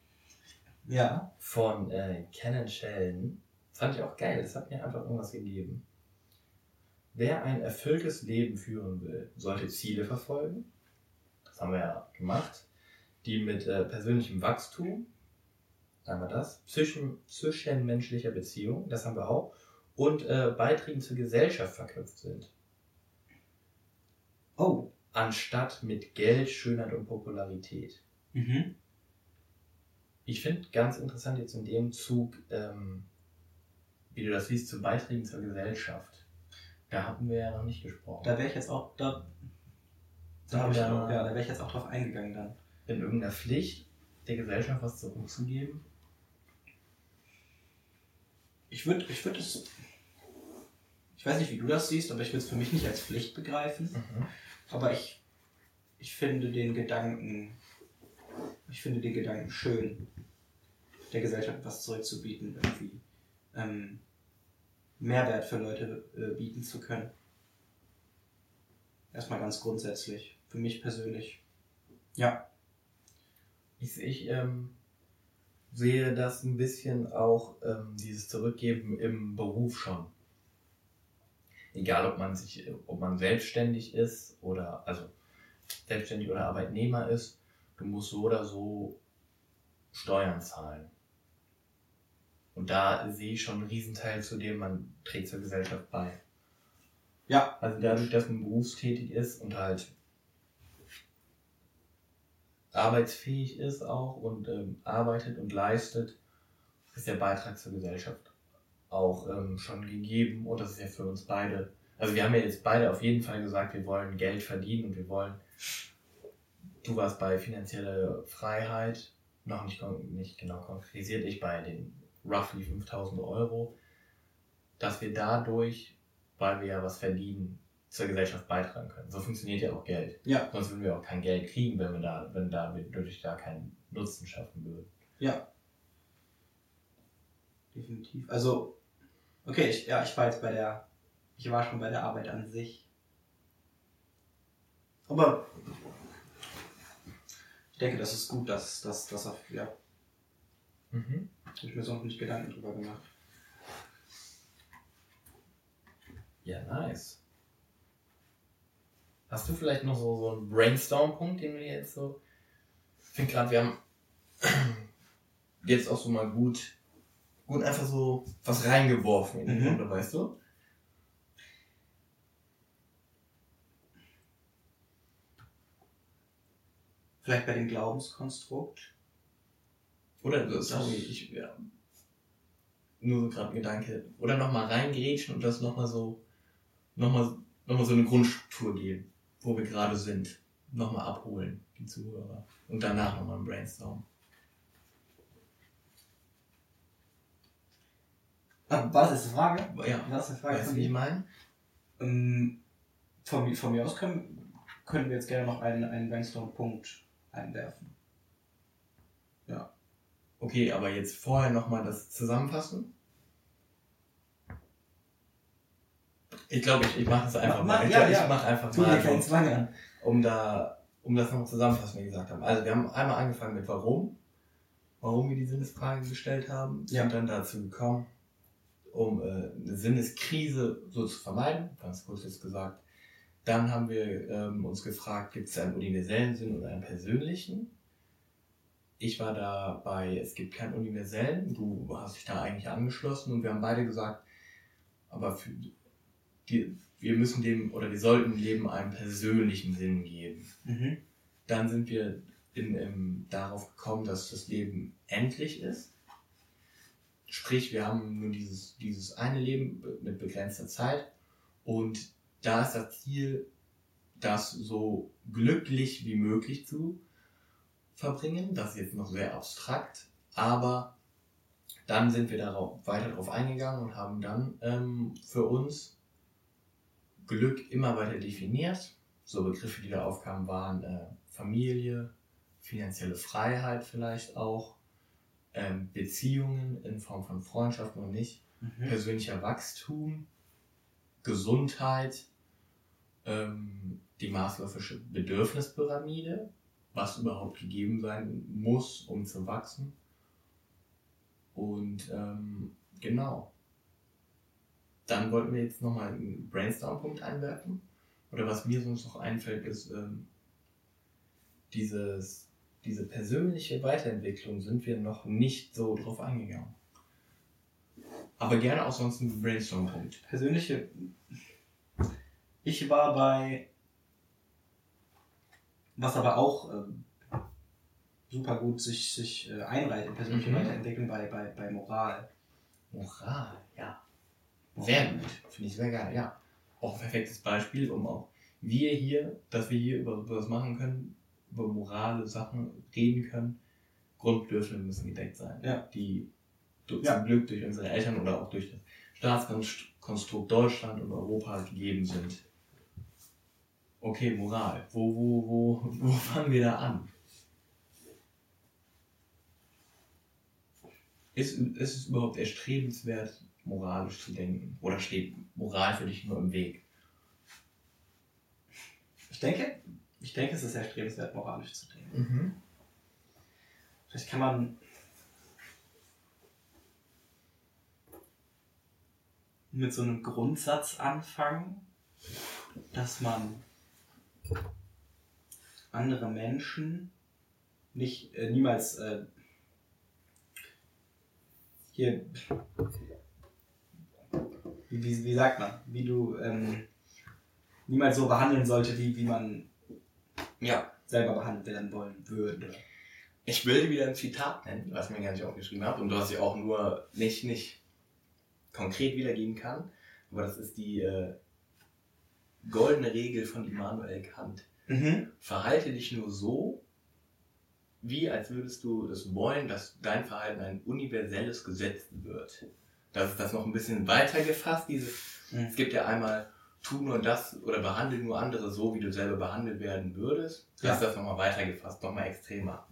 Ja. von äh, Canon Sheldon. Fand ich auch geil, das hat mir einfach irgendwas gegeben. Wer ein erfülltes Leben führen will, sollte Ziele verfolgen. Das haben wir ja gemacht. Die mit äh, persönlichem Wachstum, einmal das, zwischen, zwischenmenschlicher Beziehung, das haben wir auch, und äh, Beiträgen zur Gesellschaft verknüpft sind. Oh. Anstatt mit Geld, Schönheit und Popularität. Mhm. Ich finde ganz interessant jetzt in dem Zug, ähm, wie du das siehst, zu Beiträgen zur Gesellschaft. Da hatten wir ja noch nicht gesprochen. Da wäre ich jetzt auch, da, da, hab ich auch, ja, da wäre ich jetzt auch drauf eingegangen dann. in irgendeiner Pflicht der Gesellschaft was zurückzugeben. Ich würde ich würd es, ich weiß nicht, wie du das siehst, aber ich würde es für mich nicht als Pflicht begreifen. Aber ich, ich finde den Gedanken, ich finde den Gedanken schön, der Gesellschaft was zurückzubieten, irgendwie ähm, Mehrwert für Leute äh, bieten zu können. Erstmal ganz grundsätzlich, für mich persönlich. Ja. Ich, ich ähm, sehe das ein bisschen auch, ähm, dieses Zurückgeben im Beruf schon. Egal, ob man sich, ob man selbstständig ist oder, also selbstständig oder Arbeitnehmer ist, du musst so oder so Steuern zahlen. Und da sehe ich schon einen Riesenteil zu dem, man trägt zur Gesellschaft bei. Ja. Also dadurch, dass man berufstätig ist und halt arbeitsfähig ist auch und ähm, arbeitet und leistet, ist der Beitrag zur Gesellschaft auch ähm, schon gegeben und das ist ja für uns beide. Also wir haben ja jetzt beide auf jeden Fall gesagt, wir wollen Geld verdienen und wir wollen. Du warst bei finanzielle Freiheit noch nicht, nicht genau konkretisiert, ich bei den roughly 5000 Euro, dass wir dadurch, weil wir ja was verdienen, zur Gesellschaft beitragen können. So funktioniert ja auch Geld. Ja. Sonst würden wir auch kein Geld kriegen, wenn wir da, wenn da wir dadurch da keinen Nutzen schaffen würden. Ja. Definitiv. Also, okay, ich, ja, ich war jetzt bei der, ich war schon bei der Arbeit an sich. Aber ich denke, das ist gut, dass das, das ja, Mhm. Habe ich mir so noch nicht Gedanken drüber gemacht. Ja, nice. Hast du vielleicht noch so, so einen Brainstorm-Punkt, den wir jetzt so. Ich finde gerade, wir haben (clears throat) jetzt auch so mal gut, gut einfach so was reingeworfen in die Mhm. Runde, weißt du? Vielleicht bei dem Glaubenskonstrukt. Oder, so, sorry, ich, ja, nur so gerade ein Gedanke. Oder nochmal reingrätschen und das nochmal so, nochmal, nochmal so eine Grundstruktur geben, wo wir gerade sind. Nochmal abholen, die Zuhörer. Und danach nochmal ein Brainstorm. Ah, das jetzt eine Frage? Ja, War das eine Frage weißt von du, wie ich mir? meine? Ähm, von, mir- von mir aus können, können wir jetzt gerne noch einen, einen Brainstorm-Punkt einwerfen. Okay, aber jetzt vorher nochmal das zusammenfassen. Ich glaube, ich, ich mache das einfach Mach- mal. Ich, ja, glaub, ja. ich mache einfach Tu mal, Zwang an. um da, um das noch zusammenfassen, wie gesagt haben. Also wir haben einmal angefangen mit warum, warum wir die Sinnesfrage gestellt haben, Ja. sind dann dazu gekommen, um äh, eine Sinneskrise so zu vermeiden, ganz kurz jetzt gesagt. Dann haben wir ähm, uns gefragt, gibt es einen universellen Sinn oder einen persönlichen? Ich war da bei, es gibt keinen universellen, du hast dich da eigentlich angeschlossen und wir haben beide gesagt, aber für die, wir müssen dem oder wir sollten dem Leben einen persönlichen Sinn geben. Mhm. Dann sind wir in, im, darauf gekommen, dass das Leben endlich ist. Sprich, wir haben nur dieses, dieses eine Leben be- mit begrenzter Zeit und da ist das Ziel, das so glücklich wie möglich zu verbringen. Das ist jetzt noch sehr abstrakt, aber dann sind wir darauf, weiter darauf eingegangen und haben dann ähm, für uns Glück immer weiter definiert. So Begriffe, die da aufkamen, waren äh, Familie, finanzielle Freiheit vielleicht auch, ähm, Beziehungen in Form von Freundschaften und nicht, Mhm. persönlicher Wachstum, Gesundheit, ähm, die maßläufische Bedürfnispyramide, was überhaupt gegeben sein muss, um zu wachsen. Und ähm, genau. Dann wollten wir jetzt nochmal einen Brainstorm-Punkt einwerfen. Oder was mir sonst noch einfällt, ist ähm, dieses, diese persönliche Weiterentwicklung sind wir noch nicht so drauf eingegangen. Aber gerne auch sonst ein Brainstorm-Punkt. Persönliche. Ich war bei. Was aber auch ähm, super gut sich, sich äh, einreiht in persönliche Mhm. Weiterentwicklung bei, bei, bei Moral. Moral, ja. Sehr gut. Finde ich sehr geil, ja. Auch ein perfektes Beispiel, um auch wir hier, dass wir hier über was machen können, über morale Sachen reden können. Grundbedürfnisse müssen gedeckt sein. Ja. Die du- Ja. zum Glück durch unsere Eltern oder auch durch das Staatskonstrukt Deutschland und Europa gegeben sind. Okay, Moral. Wo, wo, wo, (laughs) wo fangen wir da an? Ist, ist es überhaupt erstrebenswert, moralisch zu denken? Oder steht Moral für dich nur im Weg? Ich denke, ich denke, es ist erstrebenswert, moralisch zu denken. Mhm. Vielleicht kann man mit so einem Grundsatz anfangen, dass man andere Menschen nicht äh, niemals äh, hier wie, wie, sagt man, wie du ähm, niemals so behandeln sollte, wie, wie man Ja. selber behandelt werden wollen würde. Ich will dir wieder ein Zitat nennen, was ich mir gar nicht aufgeschrieben habe und was ich auch nur nicht, nicht konkret wiedergeben kann. Aber das ist die äh, goldene Regel von Immanuel Kant. Mhm. Verhalte dich nur so, wie als würdest du es wollen, dass dein Verhalten ein universelles Gesetz wird. Das ist das noch ein bisschen weiter gefasst. Dieses, Mhm. Es gibt ja einmal, tu nur das oder behandle nur andere so, wie du selber behandelt werden würdest. Das Ja. ist das nochmal weiter gefasst, nochmal extremer.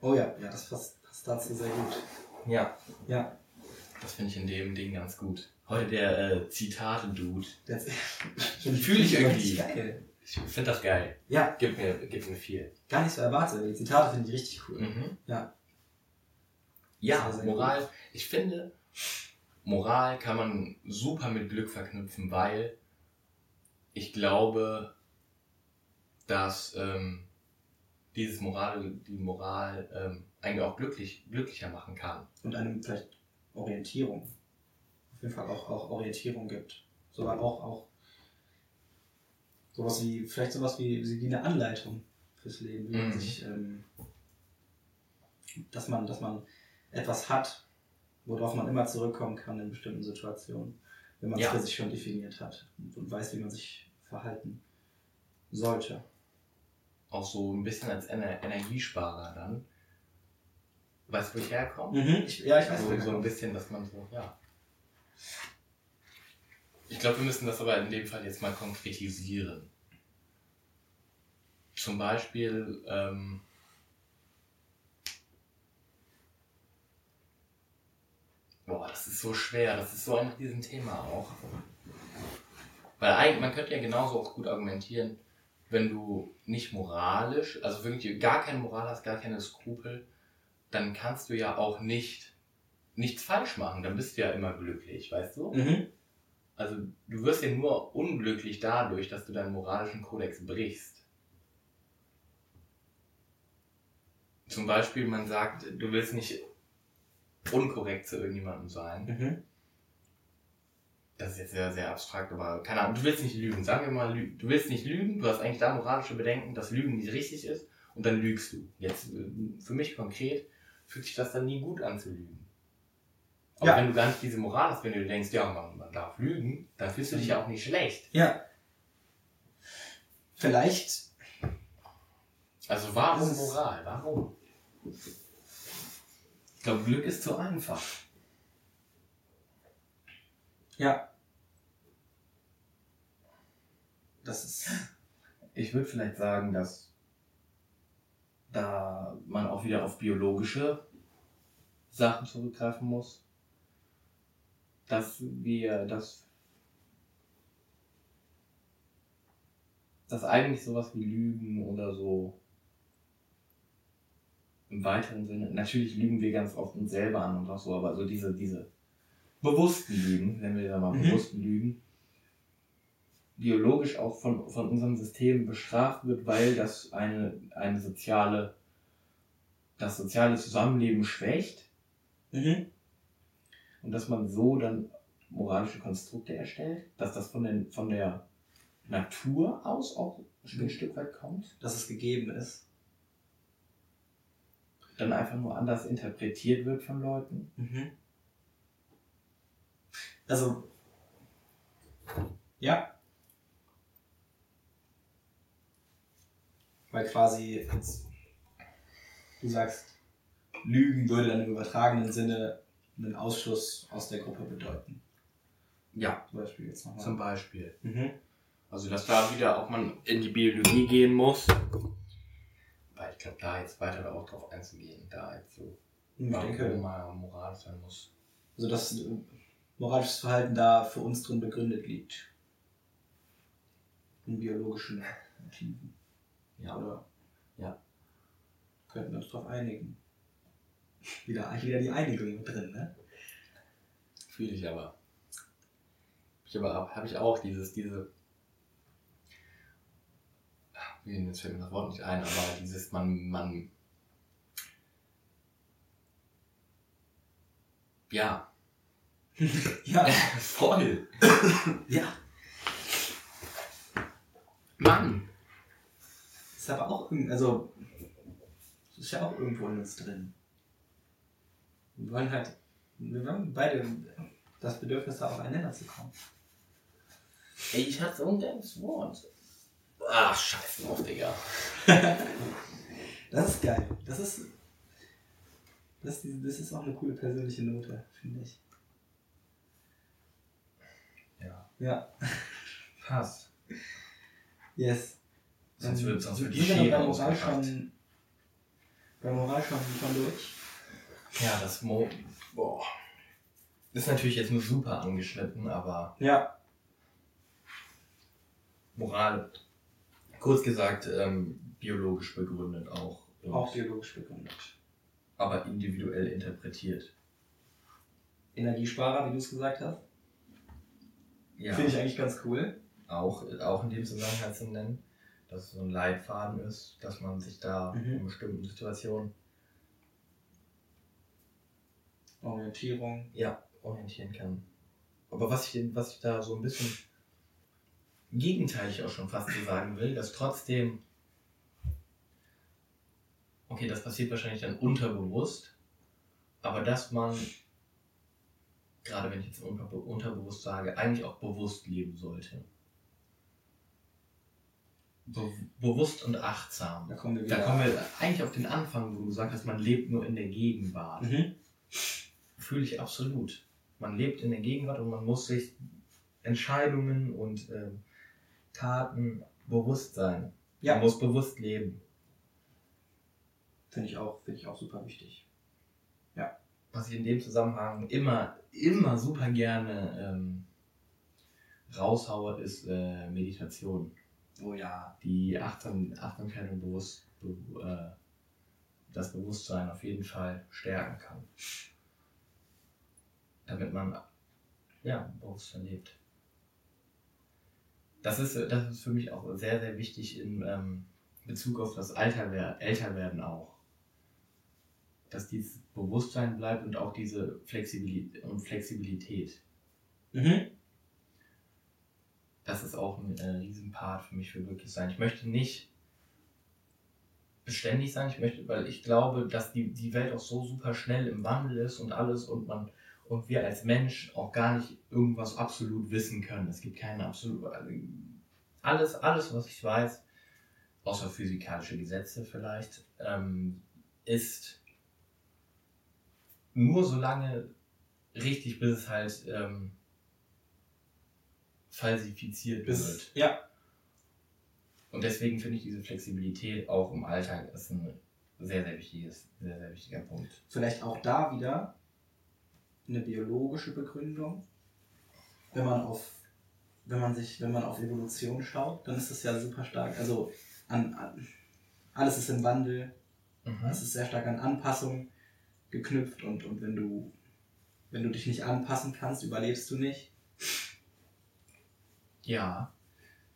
Oh ja, ja, das passt, passt dazu sehr gut. Ja. Ja, Das finde ich in dem Ding ganz gut. Heute der äh, Zitate-Dude. das (laughs) Fühl ich irgendwie. geil. Ich finde das geil. Ja, Gib mir, gib mir viel. gar nicht so erwartet. Die Zitate finde ich richtig cool. Mhm. Ja. Ja, Moral. Ich finde, Moral kann man super mit Glück verknüpfen, weil ich glaube, dass ähm, dieses Moral, die Moral ähm, eigentlich auch glücklich, glücklicher machen kann. Und einem vielleicht Orientierung. Auf jeden Fall auch, auch Orientierung gibt. Sogar auch, auch sowas wie, vielleicht sowas wie, wie eine Anleitung fürs Leben, wie man Mhm. sich, ähm, dass man, dass man etwas hat, worauf man immer zurückkommen kann in bestimmten Situationen, wenn man es Ja. für sich schon definiert hat und, weiß, wie man sich verhalten sollte. Auch so ein bisschen als Ener Energiesparer dann. Weißt du, wo ich herkomme? Mhm. Ich, ja, ich weiß, so, wo du so ein bisschen, dass man so, ja. Ich glaube, wir müssen das aber in dem Fall jetzt mal konkretisieren. Zum Beispiel, ähm, boah, das ist so schwer, das ist so ein Riesenthema auch. Weil eigentlich, man könnte ja genauso auch gut argumentieren, wenn du nicht moralisch, also wirklich gar keine Moral hast, gar keine Skrupel, dann kannst du ja auch nicht nichts falsch machen. Dann bist du ja immer glücklich, weißt du? Mhm. Also du wirst ja nur unglücklich dadurch, dass du deinen moralischen Kodex brichst. Zum Beispiel, man sagt, du willst nicht unkorrekt zu irgendjemandem sein. Mhm. Das ist jetzt sehr, sehr abstrakt, aber keine Ahnung, du willst nicht lügen. Sagen wir mal, du willst nicht lügen, du hast eigentlich da moralische Bedenken, dass Lügen nicht richtig ist und dann lügst du. Jetzt äh, für mich konkret fühlt sich das dann nie gut an zu lügen. Aber Ja. wenn du gar nicht diese Moral hast, wenn du denkst, ja, man, man darf lügen, dann fühlst du dich ja auch nicht schlecht. Ja. Vielleicht, Also warum Moral? Warum? Ich glaube, Glück ist zu einfach. ja. Das ist. Ich würde vielleicht sagen, dass da man auch wieder auf biologische Sachen zurückgreifen muss. Dass wir das. Dass eigentlich sowas wie Lügen oder so im weiteren Sinne, natürlich lügen wir ganz oft uns selber an und auch so, aber so diese, diese bewussten Lügen, wenn wir da mal Mhm. bewussten Lügen, biologisch auch von, von unserem System bestraft wird, weil das eine, eine soziale, das soziale Zusammenleben schwächt Mhm. und dass man so dann moralische Konstrukte erstellt, dass das von, den, von der Natur aus auch ein Stück weit kommt, Dass es gegeben ist. dann einfach nur anders interpretiert wird von Leuten. Mhm. Also. Ja. Weil quasi jetzt, du sagst, Lügen würde dann im übertragenen Sinne einen Ausschluss aus der Gruppe bedeuten. Ja, Zum Beispiel jetzt nochmal. zum Beispiel. Mhm. Also dass da wieder auch man in die Biologie gehen muss. Weil ich glaube, da jetzt weiter darauf drauf einzugehen, da jetzt so Ich denke, mal Moral sein muss. also dass äh, moralisches Verhalten da für uns drin begründet liegt. In biologischen Motiven. Ja. Oder? Ja. Könnten wir uns darauf einigen. Wieder, wieder die Einigung mit drin, ne? Fühle ich aber. Ich aber habe ich auch dieses, diese. Jetzt fällt mir das Wort nicht ein, aber dieses, man, man. Ja, (laughs) Ja, (laughs) voll. ja. Mann. Ist aber auch irgendwie, also, ist ja auch irgendwo in uns drin. Wir wollen halt, wir haben beide das Bedürfnis, da aufeinander zu kommen. Ey, ich hatte so ein geiles Wort. Ach, scheiß drauf, Digga. (laughs) Das ist geil. Das ist, das, ist- das ist auch eine coole persönliche Note, finde ich. Ja. Ja, Passt. yes. Sonst wird- sonst wird die Schere bei Moral schon, bei Moral schon, schon durch. Ja, das Mo. Boah. Ist natürlich jetzt nur super angeschnitten, aber Ja. Moral, kurz gesagt, ähm, biologisch begründet auch. Auch biologisch begründet. aber individuell interpretiert. Energiesparer, wie du es gesagt hast. Ja. Finde ich eigentlich ganz cool. auch, auch in dem Zusammenhang zu nennen, dass es so ein Leitfaden ist, dass man sich da Mhm. in bestimmten Situationen Orientierung. ja, orientieren kann. Aber was ich, was ich da so ein bisschen gegenteilig auch schon fast so sagen will, dass trotzdem, okay, das passiert wahrscheinlich dann unterbewusst, aber dass man, gerade wenn ich jetzt unter, unterbewusst sage, eigentlich auch bewusst leben sollte. Be bewusst und achtsam. Da kommen wir wieder. Da kommen wir eigentlich auf den Anfang, wo du gesagt hast, man lebt nur in der Gegenwart. Mhm. Fühle ich absolut. Man lebt in der Gegenwart und man muss sich Entscheidungen und ähm, Taten bewusst sein. Ja. Man muss bewusst leben. Finde ich auch, finde ich auch super wichtig. Was ich in dem Zusammenhang immer, immer super gerne ähm, raushaue, ist äh, Meditation. Oh ja. Die Achtsam, Achtsamkeit und bewusst, be, äh, das Bewusstsein auf jeden Fall stärken kann. Damit man ja, bewusster lebt. Das ist, das ist für mich auch sehr, sehr wichtig in ähm, Bezug auf das Alter, Älterwerden auch. Dass dieses Bewusstsein bleibt und auch diese Flexibilität. Und Flexibilität. Mhm. Das ist auch ein äh, Riesenpart für mich für wirklich sein. Ich möchte nicht beständig sein, ich möchte, weil ich glaube, dass die, die Welt auch so super schnell im Wandel ist und alles und man und wir als Mensch auch gar nicht irgendwas absolut wissen können. Es gibt keine absolut alles, alles, was ich weiß, außer physikalische Gesetze vielleicht, ähm, ist nur so lange richtig, bis es halt ähm, falsifiziert wird. Bis, ja. Und deswegen finde ich diese Flexibilität auch im Alltag ist ein sehr, sehr wichtiges, sehr, sehr wichtiger Punkt. Vielleicht auch da wieder eine biologische Begründung. Wenn man auf, wenn man sich, wenn man auf Evolution schaut, dann ist das ja super stark. Also an, an alles ist im Wandel, Mhm. es ist sehr stark an Anpassung geknüpft und, und wenn du wenn du dich nicht anpassen kannst, überlebst du nicht. Ja,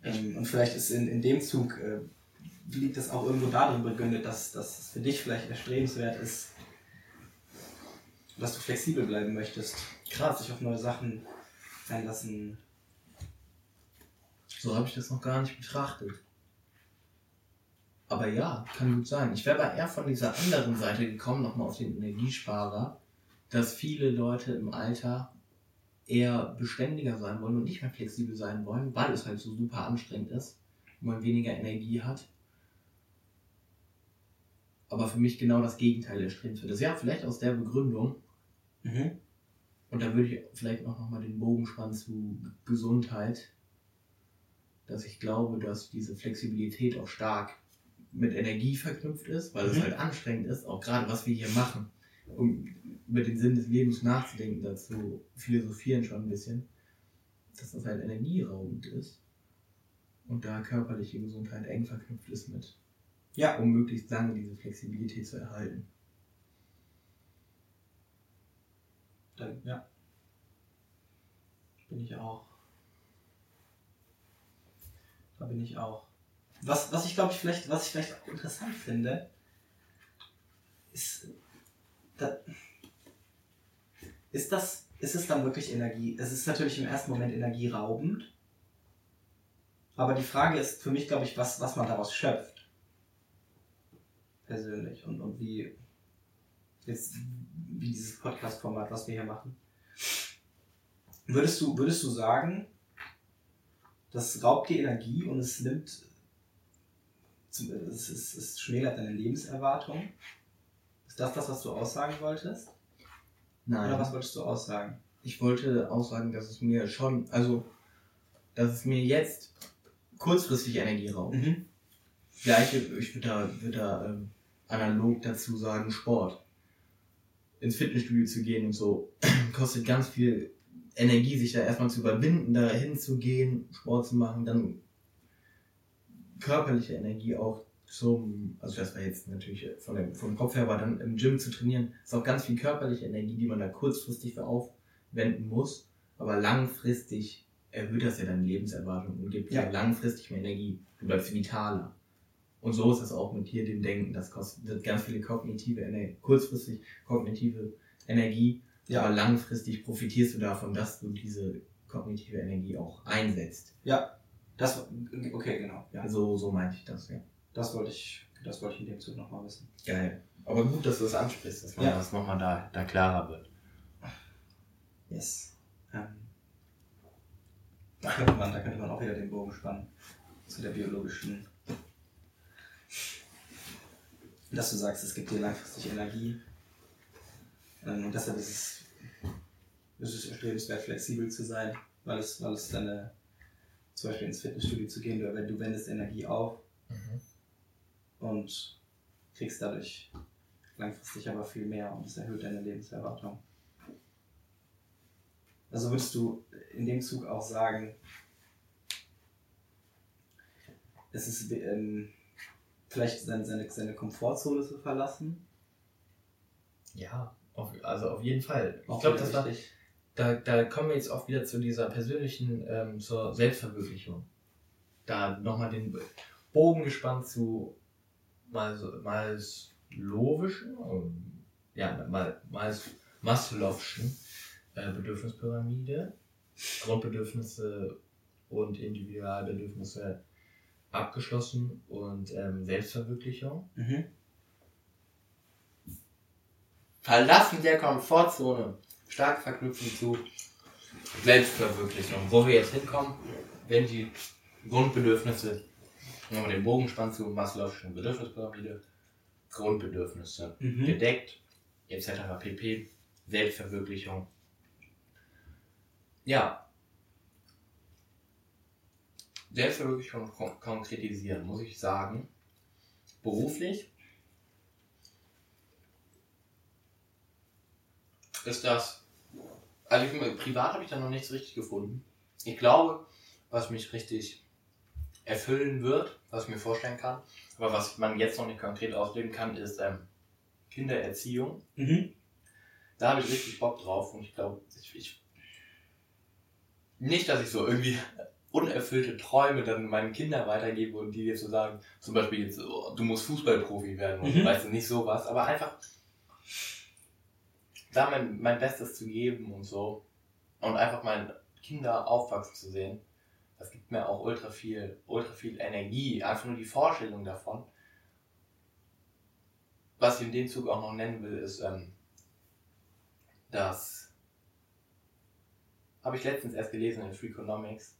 Ähm, und vielleicht ist in, in dem Zug, äh, liegt es auch irgendwo darin begründet, dass, dass es für dich vielleicht erstrebenswert ist, dass du flexibel bleiben möchtest. krass. Sich auf neue Sachen einlassen. So habe ich das noch gar nicht betrachtet. Aber ja, kann gut sein. Ich wäre aber eher von dieser anderen Seite gekommen, nochmal auf den Energiesparer, dass viele Leute im Alter eher beständiger sein wollen und nicht mehr flexibel sein wollen, weil es halt so super anstrengend ist und man weniger Energie hat. Aber für mich genau das Gegenteil erstrebenswert ist. Ja, vielleicht aus der Begründung, Mhm. und da würde ich vielleicht auch nochmal den Bogen spannen zu Gesundheit, dass ich glaube, dass diese Flexibilität auch stark mit Energie verknüpft ist, weil es Mhm. halt anstrengend ist, auch gerade was wir hier machen, um über den Sinn des Lebens nachzudenken, dazu philosophieren schon ein bisschen, dass das halt energieraubend ist und da körperliche Gesundheit eng verknüpft ist mit, Ja. um möglichst lange diese Flexibilität zu erhalten. Dann, ja. Bin ich auch. Da bin ich auch. Was, was ich glaube ich vielleicht, was ich vielleicht auch interessant finde, ist, da, ist das, ist es dann wirklich Energie? Es ist natürlich im ersten Moment energieraubend. Aber die Frage ist für mich, glaube ich, was, was man daraus schöpft. Persönlich. Und, und wie, jetzt, wie dieses Podcast-Format, was wir hier machen. Würdest du, würdest du sagen, das raubt dir Energie und es nimmt, es, es, es schmälert deine Lebenserwartung? Ist das das, was du aussagen wolltest? Nein. Oder was wolltest du aussagen? Ich wollte auch sagen, dass es mir schon, also, dass es mir jetzt kurzfristig Energie raubt. Mhm. Gleiche, ich würde da, würd da ähm, analog dazu sagen, Sport. Ins Fitnessstudio zu gehen und so, (clears throat) kostet ganz viel Energie, sich da erstmal zu überwinden, da hinzugehen, Sport zu machen, dann körperliche Energie auch zum, also das war jetzt natürlich von dem, vom Kopf her, aber dann im Gym zu trainieren, ist auch ganz viel körperliche Energie, die man da kurzfristig für aufwenden muss, aber langfristig erhöht das ja deine Lebenserwartung und gibt Ja. dir langfristig mehr Energie. Du bleibst vitaler. Und so ist es auch mit hier dem Denken. Das kostet ganz viele kognitive Energie, kurzfristig kognitive Energie, Ja. aber langfristig profitierst du davon, dass du diese kognitive Energie auch einsetzt. Das, okay, genau. Ja. So, so meinte ich das, ja. Das wollte ich, das wollte ich in dem Zug nochmal wissen. Geil. Aber gut, dass du das ansprichst, dass man Ja. das nochmal da, da klarer wird. Yes. Ähm, da, könnte man, da könnte man auch wieder den Bogen spannen zu der biologischen. Dass du sagst, es gibt dir langfristig Energie. Ähm, und deshalb ist es, ist es erstrebenswert, flexibel zu sein, weil es, weil es deine, zum Beispiel ins Fitnessstudio zu gehen, du, du wendest Energie auf und kriegst dadurch langfristig aber viel mehr und es erhöht deine Lebenserwartung. Also würdest du in dem Zug auch sagen, es ist ähm, vielleicht seine, seine, seine Komfortzone zu verlassen? Ja, auf, also auf jeden Fall. Ich glaube, das war, da, da kommen wir jetzt auch wieder zu dieser persönlichen, ähm, zur Selbstverwirklichung. Da nochmal den Bogen gespannt zu mal, ähm, ja, mal Maslow'schen äh, Bedürfnispyramide, Grundbedürfnisse und Individualbedürfnisse abgeschlossen und ähm, Selbstverwirklichung. Mhm. Verlassen der Komfortzone. Stark verknüpfen zu Selbstverwirklichung. Wo wir jetzt hinkommen, wenn die Grundbedürfnisse, man den Bogen spannt zu Maslow'schen Bedürfnispyramide, Grundbedürfnisse Mhm. gedeckt, etc. pp. Selbstverwirklichung. Ja. Selbstverwirklichung kon konkretisieren, muss ich sagen. Beruflich ist das. Also ich, privat habe ich da noch nichts richtig gefunden. Ich glaube, was mich richtig erfüllen wird, was ich mir vorstellen kann, aber was man jetzt noch nicht konkret ausleben kann, ist ähm, Kindererziehung. Mhm. Da habe ich richtig Bock drauf und ich glaube, ich, ich nicht, dass ich so irgendwie unerfüllte Träume dann meinen Kindern weitergebe und die jetzt so sagen, zum Beispiel jetzt, oh, du musst Fußballprofi werden und Mhm. weißt du, nicht sowas, aber einfach da mein, mein Bestes zu geben und so und einfach meine Kinder aufwachsen zu sehen, das gibt mir auch ultra viel, ultra viel Energie, einfach nur die Vorstellung davon. Was ich in dem Zug auch noch nennen will, ist, ähm, dass habe ich letztens erst gelesen in Freakonomics,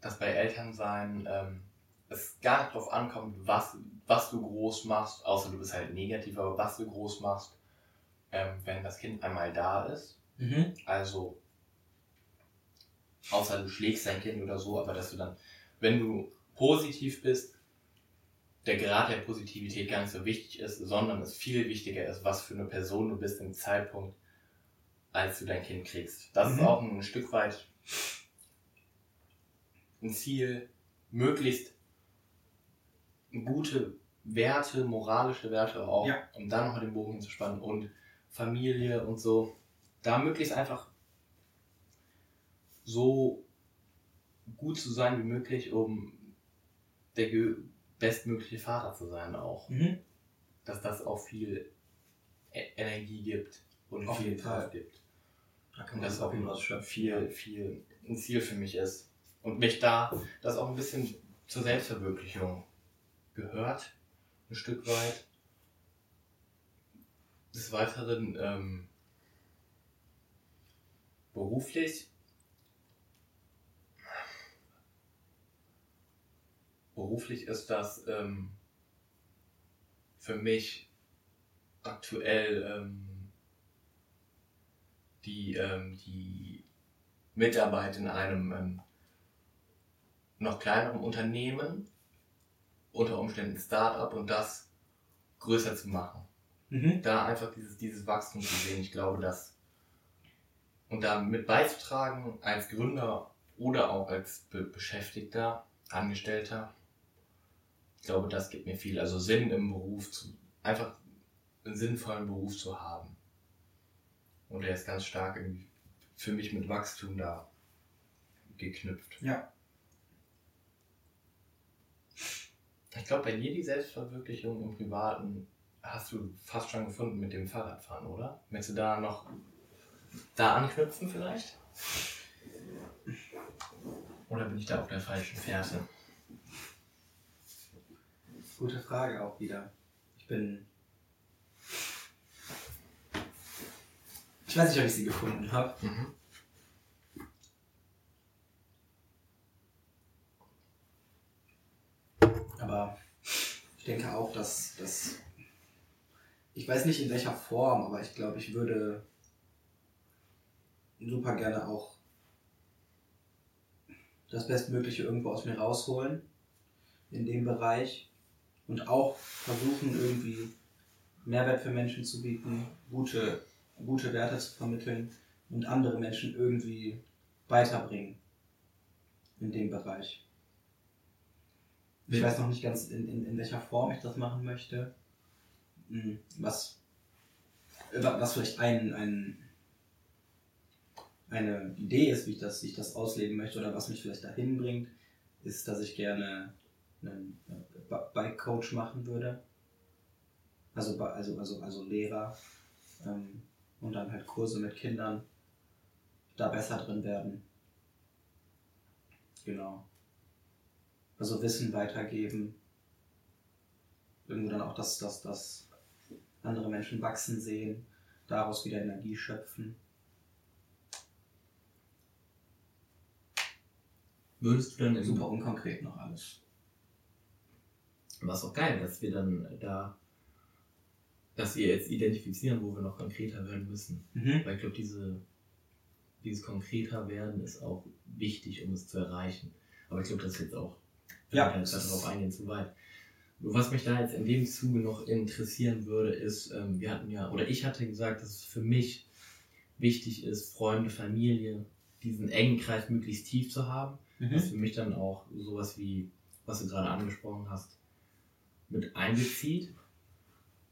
dass bei Elternsein ähm, es gar nicht darauf ankommt, was, was du groß machst, außer du bist halt negativ, aber was du groß machst, ähm, wenn das Kind einmal da ist. Mhm. Also, außer du schlägst dein Kind oder so, aber dass du dann, wenn du positiv bist, der Grad der Positivität gar nicht so wichtig ist, sondern es viel wichtiger ist, was für eine Person du bist im Zeitpunkt, als du dein Kind kriegst. Das ist Mhm. auch ein Stück weit ein Ziel, möglichst gute Werte, moralische Werte auch, Ja. um da nochmal den Bogen hinzuspannen und Familie und so, da möglichst einfach so gut zu sein wie möglich, um der bestmögliche Vater zu sein auch. Mhm. Dass das auch viel E- Energie gibt und Auf viel. Kraft gibt. Da kann man das auch immer rausschöpfen. viel, viel ein Ziel für mich ist. Und mich da, das auch ein bisschen zur Selbstverwirklichung gehört, ein Stück weit. Des Weiteren ähm, beruflich. Beruflich ist das ähm, für mich aktuell ähm, die, ähm, die Mitarbeit in einem ähm, noch kleineren Unternehmen, unter Umständen Start-up und das größer zu machen. Mhm. Da einfach dieses, dieses Wachstum zu sehen, ich glaube, dass und da mit beizutragen als Gründer oder auch als Be Beschäftigter, Angestellter, ich glaube, das gibt mir viel. Also Sinn im Beruf, zu, einfach einen sinnvollen Beruf zu haben. Und der ist ganz stark für mich mit Wachstum da geknüpft. Ja. Ich glaube, bei dir die Selbstverwirklichung im Privaten hast du fast schon gefunden mit dem Fahrradfahren, oder? Möchtest du da noch da anknüpfen vielleicht? Oder bin ich da auf der falschen Fährte? Gute Frage auch wieder. Ich bin. Ich weiß nicht, ob ich sie gefunden habe. Mhm. Aber ich denke auch, dass, dass. Ich weiß nicht in welcher Form, aber ich glaube, ich würde super gerne auch das Bestmögliche irgendwo aus mir rausholen in dem Bereich und auch versuchen, irgendwie Mehrwert für Menschen zu bieten, gute, gute Werte zu vermitteln und andere Menschen irgendwie weiterbringen in dem Bereich. Ich weiß noch nicht ganz, in, in, in welcher Form ich das machen möchte. Hm, Was, was vielleicht ein, ein, eine Idee ist, wie ich, das, wie ich das ausleben möchte oder was mich vielleicht dahin bringt, ist, dass ich gerne einen Ba- Bike-Coach machen würde. Also, also, also, also Lehrer. Ähm, und dann halt Kurse mit Kindern da besser drin werden. Genau. Also Wissen weitergeben. Irgendwo dann auch das, das, das andere Menschen wachsen sehen, daraus wieder Energie schöpfen. Würdest du dann Super unkonkret noch alles. War es auch geil, dass wir dann da, dass wir jetzt identifizieren, wo wir noch konkreter werden müssen. Mhm. Weil ich glaube, diese, dieses konkreter werden ist auch wichtig, um es zu erreichen. Aber ich glaube, das ist jetzt auch, wenn Ja, ist- darauf eingehen, zu weit. Was mich da jetzt in dem Zuge noch interessieren würde, ist, ähm, wir hatten ja, oder ich hatte gesagt, dass es für mich wichtig ist, Freunde, Familie, diesen engen Kreis möglichst tief zu haben. was Mhm. für mich dann auch sowas wie, was du gerade angesprochen hast, mit einbezieht.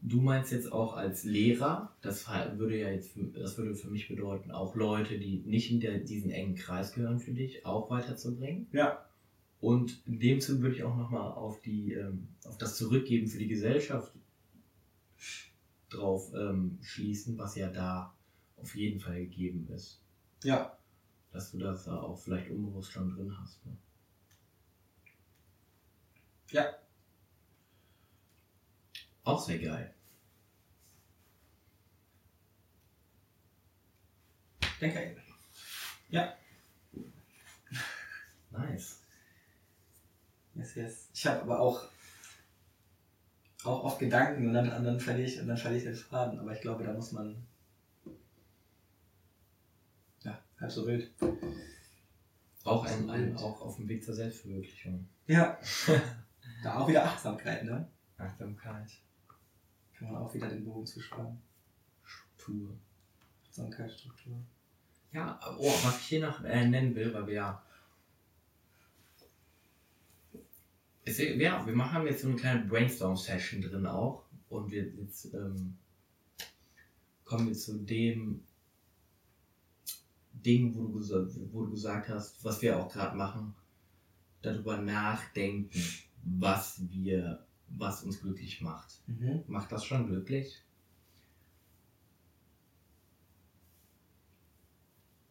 Du meinst jetzt auch als Lehrer, das würde ja jetzt, für- das würde für mich bedeuten, auch Leute, die nicht in der, diesen engen Kreis gehören für dich, auch weiterzubringen. Ja. Und in dem Zuge würde ich auch nochmal auf die, ähm, auf das Zurückgeben für die Gesellschaft drauf ähm, schließen, was ja da auf jeden Fall gegeben ist Ja. dass du das da auch vielleicht unbewusst schon drin hast. Ne? Ja. Auch sehr geil. Denke Nice. Yes, yes. Ich habe aber auch, auch oft Gedanken und dann, und dann verliere ich und dann verliere ich den Faden. Aber ich glaube, da muss man. Ja, halb so wild. Auch, ein, ein, auch auf dem Weg zur Selbstverwirklichung. Ja. (laughs) da auch wieder Achtsamkeit, ne? Achtsamkeit. Kann man auch wieder den Bogen. Struktur. Achtsamkeit, Struktur. Ja, oh, was ich hier noch äh, nennen will, weil wir ja. Ist, ja, wir machen jetzt so eine kleine Brainstorm-Session drin auch. Und wir jetzt ähm, kommen wir zu dem Ding, wo du, wo du gesagt hast, was wir auch gerade machen, darüber nachdenken, was wir, was uns glücklich macht. Mhm. Macht das schon glücklich?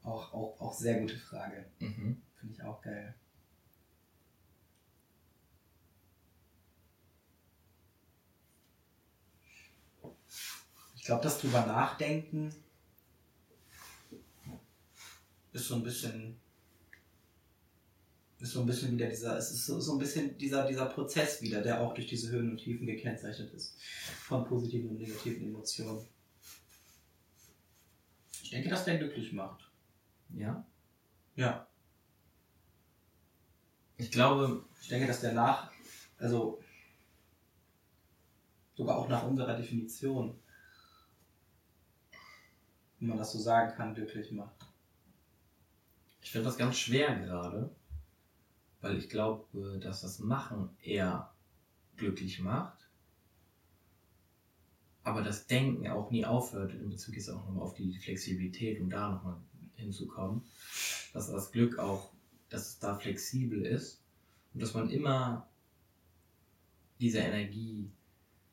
Auch, auch, auch sehr gute Frage. Mhm. Finde ich auch geil. Ich glaube, das drüber nachdenken ist so ein bisschen ist so ein bisschen wieder dieser, es ist so, so ein bisschen dieser, dieser Prozess wieder, der auch durch diese Höhen und Tiefen gekennzeichnet ist. Von positiven und negativen Emotionen. Ich denke, dass der glücklich macht. Ja. Ja. Ich glaube, Ich denke, dass der nach, also sogar auch nach unserer Definition, wenn man das so sagen kann, glücklich macht. Ich finde das ganz schwer gerade, weil ich glaube, dass das Machen eher glücklich macht, aber das Denken auch nie aufhört, in Bezug jetzt auch nochmal auf die Flexibilität, um da nochmal hinzukommen, dass das Glück auch dass es da flexibel ist und dass man immer diese Energie,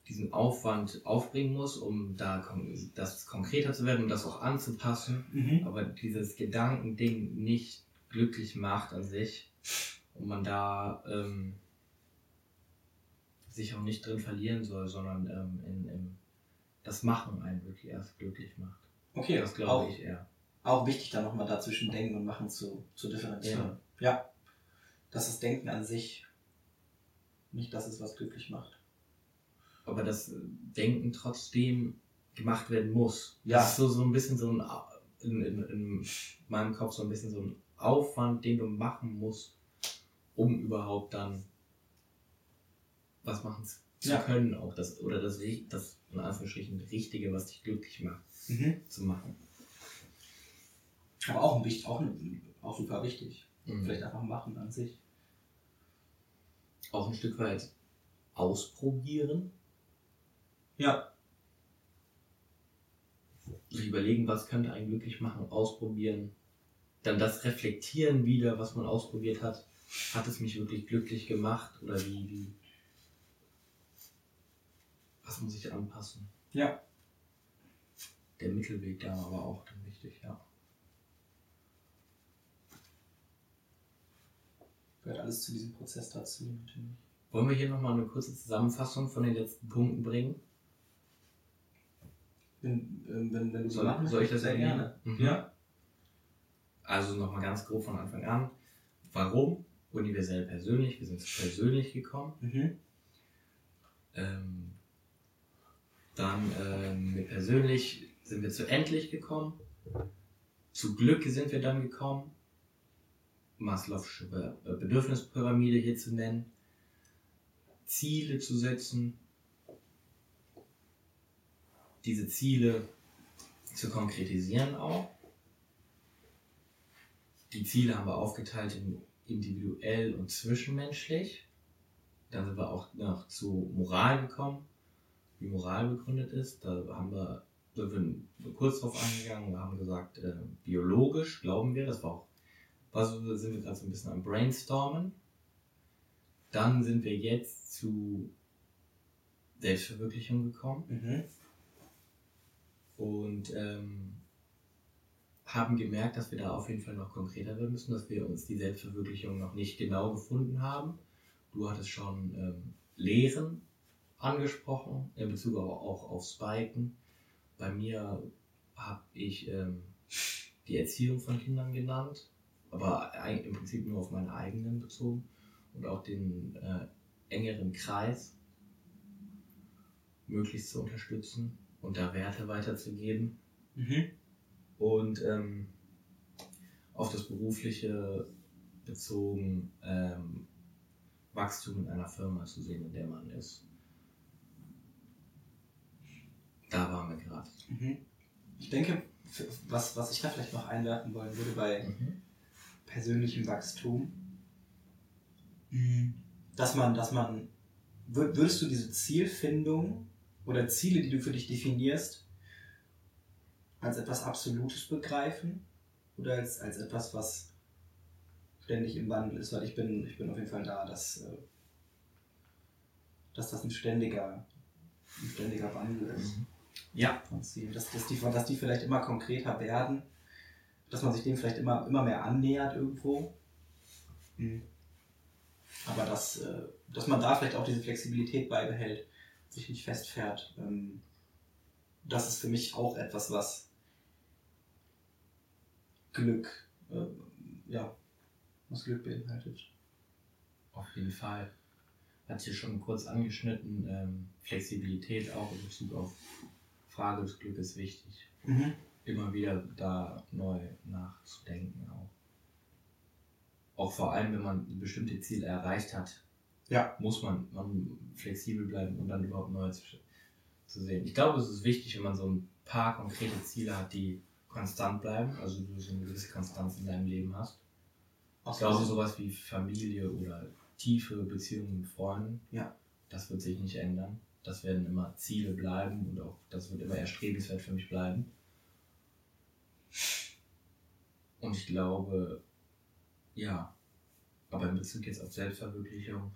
diesen Aufwand aufbringen muss, um da das konkreter zu werden und das auch anzupassen. Mhm. Aber dieses Gedankending nicht glücklich macht an sich und man da ähm, sich auch nicht drin verlieren soll, sondern ähm, in, in das Machen einen wirklich erst glücklich macht. Okay, Das glaube ich eher. auch wichtig, da nochmal dazwischen Denken und Machen zu, zu differenzieren. Ja. Dass das Denken an sich nicht das ist, was glücklich macht. aber das Denken trotzdem gemacht werden muss. Ja. Das ist so, so ein bisschen so ein, in, in, in meinem Kopf so ein bisschen so ein Aufwand, den du machen musst, um überhaupt dann was machen zu Ja. können, auch das, oder das, das in Anführungsstrichen Richtige, was dich glücklich macht, Mhm. zu machen. Aber auch, ein, wichtig- auch, auch super wichtig. Mhm. Vielleicht einfach machen an sich. Auch ein Stück weit ausprobieren, Ja. sich überlegen, was könnte einen glücklich machen, ausprobieren, dann das reflektieren wieder, was man ausprobiert hat. Hat es mich wirklich glücklich gemacht oder wie, wie was muss ich anpassen? Ja. Der Mittelweg da aber auch dann wichtig, ja. Gehört alles zu diesem Prozess dazu, natürlich. Wollen wir hier nochmal eine kurze Zusammenfassung von den letzten Punkten bringen? Wenn, ähm, wenn, wenn du so Soll, machen soll ich das sehr gerne. Mhm. Ja. Also nochmal ganz grob von Anfang an. Warum? Universell persönlich. Wir sind zu persönlich gekommen. Mhm. Ähm, dann ähm, mit persönlich sind wir zu endlich gekommen. Zu Glück sind wir dann gekommen. Maslow'sche äh, Bedürfnispyramide hier zu nennen. Ziele zu setzen. Diese Ziele zu konkretisieren auch. Die Ziele haben wir aufgeteilt in individuell und zwischenmenschlich. Dann sind wir auch noch zu Moral gekommen, wie Moral begründet ist. Da haben wir, da sind wir kurz drauf eingegangen. Wir haben gesagt, äh, biologisch glauben wir, das war auch, also sind wir gerade so ein bisschen am Brainstormen. Dann sind wir jetzt zu Selbstverwirklichung gekommen Mhm. und ähm, haben gemerkt, dass wir da auf jeden Fall noch konkreter werden müssen, dass wir uns die Selbstverwirklichung noch nicht genau gefunden haben. Du hattest schon ähm, Lehren angesprochen, in Bezug auch, auch auf Spiken. Bei mir habe ich ähm, die Erziehung von Kindern genannt, aber im Prinzip nur auf meine eigenen bezogen und auch den äh, engeren Kreis möglichst zu unterstützen und da Werte weiterzugeben Mhm. Und ähm, auf das Berufliche bezogen ähm, Wachstum in einer Firma zu sehen, in der man ist. Da waren wir gerade. Mhm. Ich denke, was, was ich da vielleicht noch einwerfen wollen würde bei Mhm. persönlichem Wachstum, dass man, dass man, wür- würdest du diese Zielfindung oder Ziele, die du für dich definierst, als etwas Absolutes begreifen oder als, als etwas, was ständig im Wandel ist? Weil ich bin, ich bin auf jeden Fall da, dass, äh, dass das ein ständiger, ein ständiger Wandel ist. Ja, von Zielen. Dass, dass, die, dass die vielleicht immer konkreter werden, dass man sich dem vielleicht immer, immer mehr annähert irgendwo. Mhm. Aber dass, äh, dass man da vielleicht auch diese Flexibilität beibehält, sich nicht festfährt. Ähm, das ist für mich auch etwas, was Glück, äh, ja, was Glück beinhaltet. auf jeden Fall. Hat hier schon kurz angeschnitten, ähm, Flexibilität auch in Bezug auf Frage des Glückes wichtig. Mhm. immer wieder da neu nachzudenken auch. Auch vor allem, wenn man bestimmte Ziele erreicht hat, Ja. muss man, man flexibel bleiben und dann überhaupt neue zu, zu sehen. Ich glaube, es ist wichtig, wenn man so ein paar konkrete Ziele hat, die konstant bleiben, also du so eine gewisse Konstanz in deinem Leben hast. Ich glaube, sowas wie Familie oder tiefe Beziehungen mit Freunden, Ja. das wird sich nicht ändern. Das werden immer Ziele bleiben und auch das wird immer erstrebenswert für mich bleiben. Und ich glaube, ja, Aber in Bezug jetzt auf Selbstverwirklichung,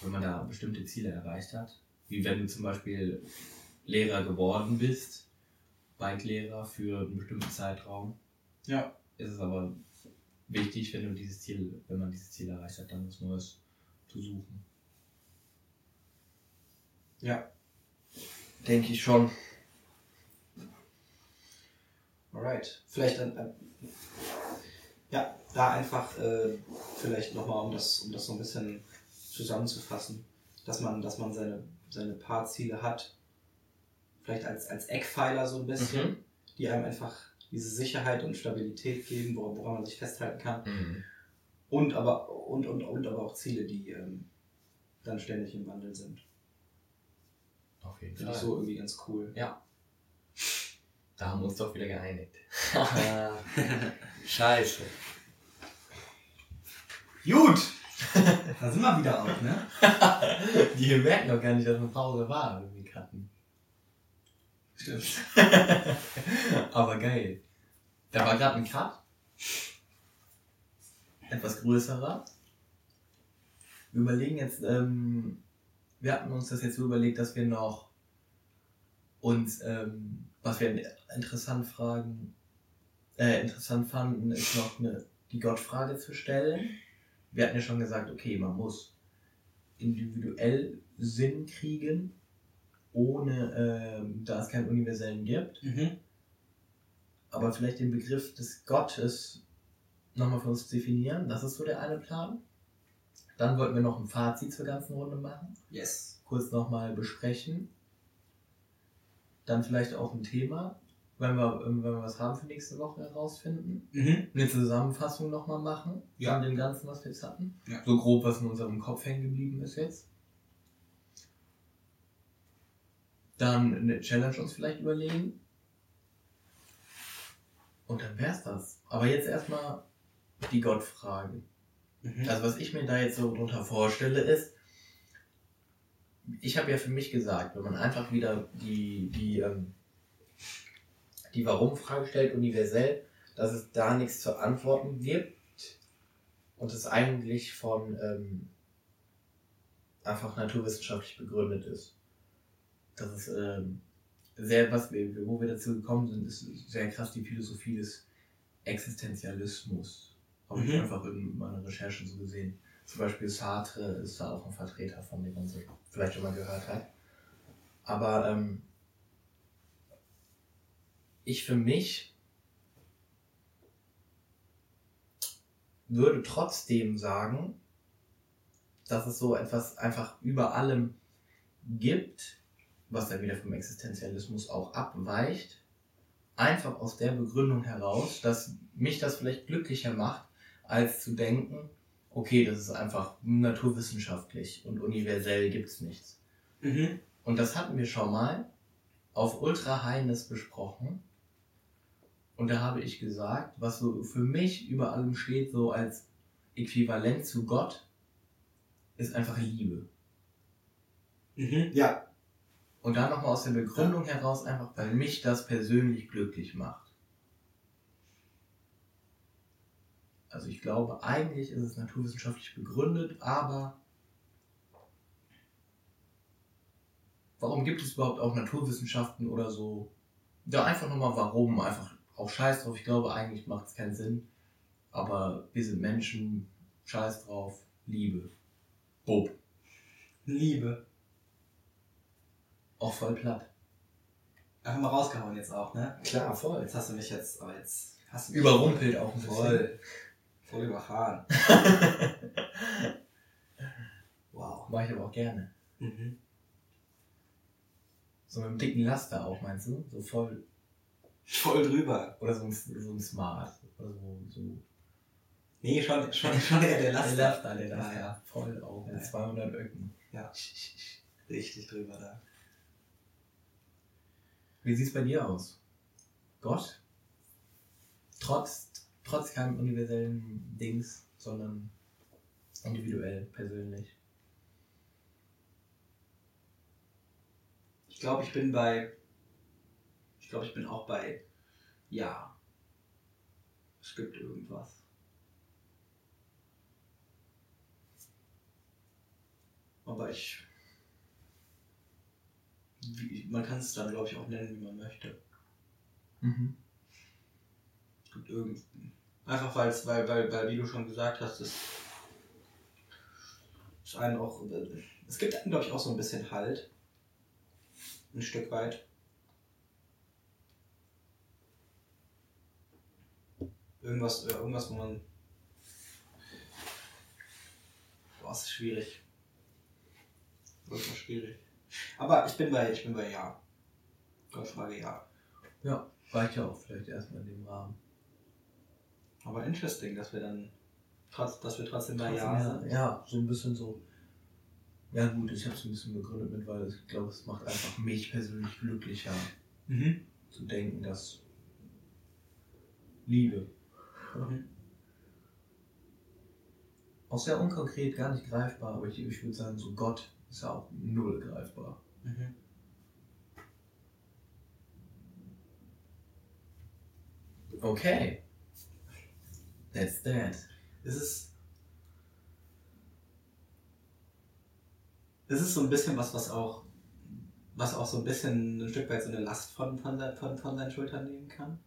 wenn man da bestimmte Ziele erreicht hat, wie wenn du zum Beispiel Lehrer geworden bist, Bike-Lehrer für einen bestimmten Zeitraum, Ja. ist es aber wichtig, wenn du dieses Ziel, wenn man dieses Ziel erreicht hat, dann was Neues zu suchen. Ja. Denke ich schon. Alright. Vielleicht dann, äh, ja, da einfach äh, vielleicht nochmal, um das, um das so ein bisschen zusammenzufassen, dass man, dass man seine, seine paar Ziele hat, vielleicht als, als Eckpfeiler so ein bisschen, Mhm. die einem einfach diese Sicherheit und Stabilität geben, woran, woran man sich festhalten kann. Und aber, und, und, und aber auch Ziele, die ähm, dann ständig im Wandel sind. Auf jeden Finde ich so irgendwie ganz cool. Da haben wir uns doch wieder geeinigt. (laughs) Scheiße. Gut! da sind wir wieder auf, ne? (laughs) Die merken doch gar nicht, dass eine Pause war, wenn wir cutten. Stimmt. (laughs) Aber geil. Da war gerade ein Cut. Etwas größerer. Wir überlegen jetzt, ähm, wir hatten uns das jetzt so überlegt, dass wir noch uns, ähm, was wir interessant fragen, äh, interessant fanden, ist noch eine, die Gottfrage zu stellen. Wir hatten ja schon gesagt, okay, man muss individuell Sinn kriegen, ohne, ähm, da es keinen universellen gibt Mhm. aber vielleicht den Begriff des Gottes nochmal für uns definieren. Das ist so der eine Plan. Dann wollten wir noch ein Fazit zur ganzen Runde machen, Yes. kurz nochmal besprechen. Dann vielleicht auch ein Thema, wenn wir, wenn wir was haben für nächste Woche herausfinden. Mhm. Eine Zusammenfassung nochmal machen Ja. von dem Ganzen, was wir jetzt hatten. Ja. So grob, was in unserem Kopf hängen geblieben ist jetzt. Dann eine Challenge uns vielleicht überlegen. Und dann wär's das. Aber jetzt erstmal die Gottfrage. Mhm. Also was ich mir da jetzt so drunter vorstelle ist, ich habe ja für mich gesagt, wenn man einfach wieder die, die, ähm, die Warum-Frage stellt, universell, dass es da nichts zu antworten gibt und es eigentlich von ähm, einfach naturwissenschaftlich begründet ist. Das ist ähm, sehr, was wir, wo wir dazu gekommen sind, ist sehr krass die Philosophie des Existenzialismus. Habe ich Mhm. einfach in meiner Recherche so gesehen. Zum Beispiel Sartre ist da auch ein Vertreter von, den man so vielleicht schon mal gehört hat. Aber ähm, ich für mich würde trotzdem sagen, dass es so etwas einfach über allem gibt, was dann wieder vom Existenzialismus auch abweicht, einfach aus der Begründung heraus, dass mich das vielleicht glücklicher macht, als zu denken, okay, das ist einfach naturwissenschaftlich und universell gibt's nichts. Mhm. Und das hatten wir schon mal auf Ultra Heines besprochen. Und da habe ich gesagt, was so für mich über allem steht, so als Äquivalent zu Gott, ist einfach Liebe. Mhm. Ja. Und da nochmal aus der Begründung heraus, einfach weil mich das persönlich glücklich macht. Also ich glaube, eigentlich ist es naturwissenschaftlich begründet, aber warum gibt es überhaupt auch Naturwissenschaften oder so? Ja, einfach nochmal warum, einfach auch scheiß drauf. Ich glaube, eigentlich macht es keinen Sinn. Aber wir sind Menschen, scheiß drauf, Liebe. Bob. Liebe. Auch voll platt. Einfach mal rausgehauen jetzt auch, ne? Klar, voll. Jetzt hast du mich jetzt, aber jetzt hast du mich Überrumpelt auch ein bisschen. Voll. Voll überfahren. (laughs) wow. Mach ich aber auch gerne. Mhm. So mit einem dicken Laster auch, meinst du? So voll. Voll drüber. Oder so ein, so ein Smart. Oder so. so. Nee, schon, schon, schon eher der Laster. Der Laster, der Laster. Ja, ja. Voll auch. Ja, Mit ja. 200 Öcken. Ja. Richtig drüber da. Wie sieht's bei dir aus? Gott? Trotz, trotz keinem universellen Dings, sondern individuell, persönlich. Ich glaube, ich bin bei. Ich glaube, ich bin auch bei. Ja. Es gibt irgendwas. aber ich. Wie, man kann es dann, glaube ich, auch nennen, wie man möchte. Mhm. Und irgend, einfach weil's, weil, weil, weil, wie du schon gesagt hast, es ist einen auch. Es gibt einen, glaube ich, auch so ein bisschen Halt. Ein Stück weit. Irgendwas, äh, irgendwas, wo man. Boah, es ist schwierig. Wirklich schwierig. Aber ich bin bei, ich bin bei Ja. Goldfrage Ja. Ja, reicht ja auch vielleicht erstmal in dem Rahmen. Aber interesting, dass wir dann dass wir trotzdem bei Ja ja, sind. ja, so ein bisschen so. Ja gut, ich habe es ein bisschen begründet mit, weil ich glaube, es macht einfach mich persönlich glücklicher Mhm. zu denken, dass Liebe Mhm. auch sehr unkonkret, gar nicht greifbar, aber ich, ich würde sagen, so Gott ist ja auch null greifbar. Mhm. Okay. That's that. Es ist. Es ist so ein bisschen was, was auch, was auch so ein bisschen ein Stück weit so eine Last von, von, von, von seinen Schultern nehmen kann.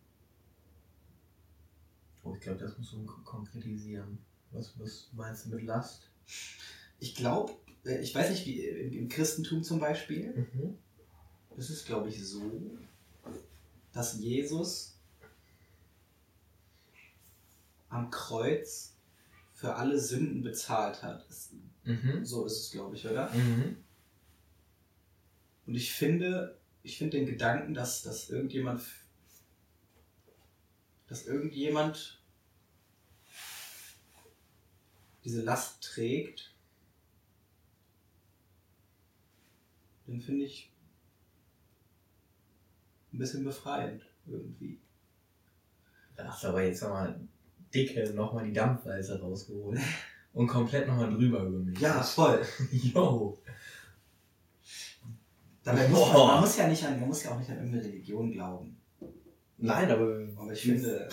Oh, ich glaube, das muss man kon- konkretisieren. Was, was meinst du mit Last? Ich glaube, ich weiß nicht, wie im Christentum zum Beispiel, Mhm. ist es glaube ich so, dass Jesus am Kreuz für alle Sünden bezahlt hat. Mhm. So ist es, glaube ich, oder? Mhm. Und ich finde, ich finde den Gedanken, dass, dass irgendjemand, dass irgendjemand diese Last trägt, den finde ich ein bisschen befreiend irgendwie. Da hast du aber jetzt nochmal dicke nochmal die Dampfwalze rausgeholt. (laughs) Und komplett nochmal drüber über mich. voll. (laughs) Yo. Dabei muss man, man muss ja nicht an, man muss ja auch nicht an irgendeine Religion glauben. Nein, aber Aber ich finde,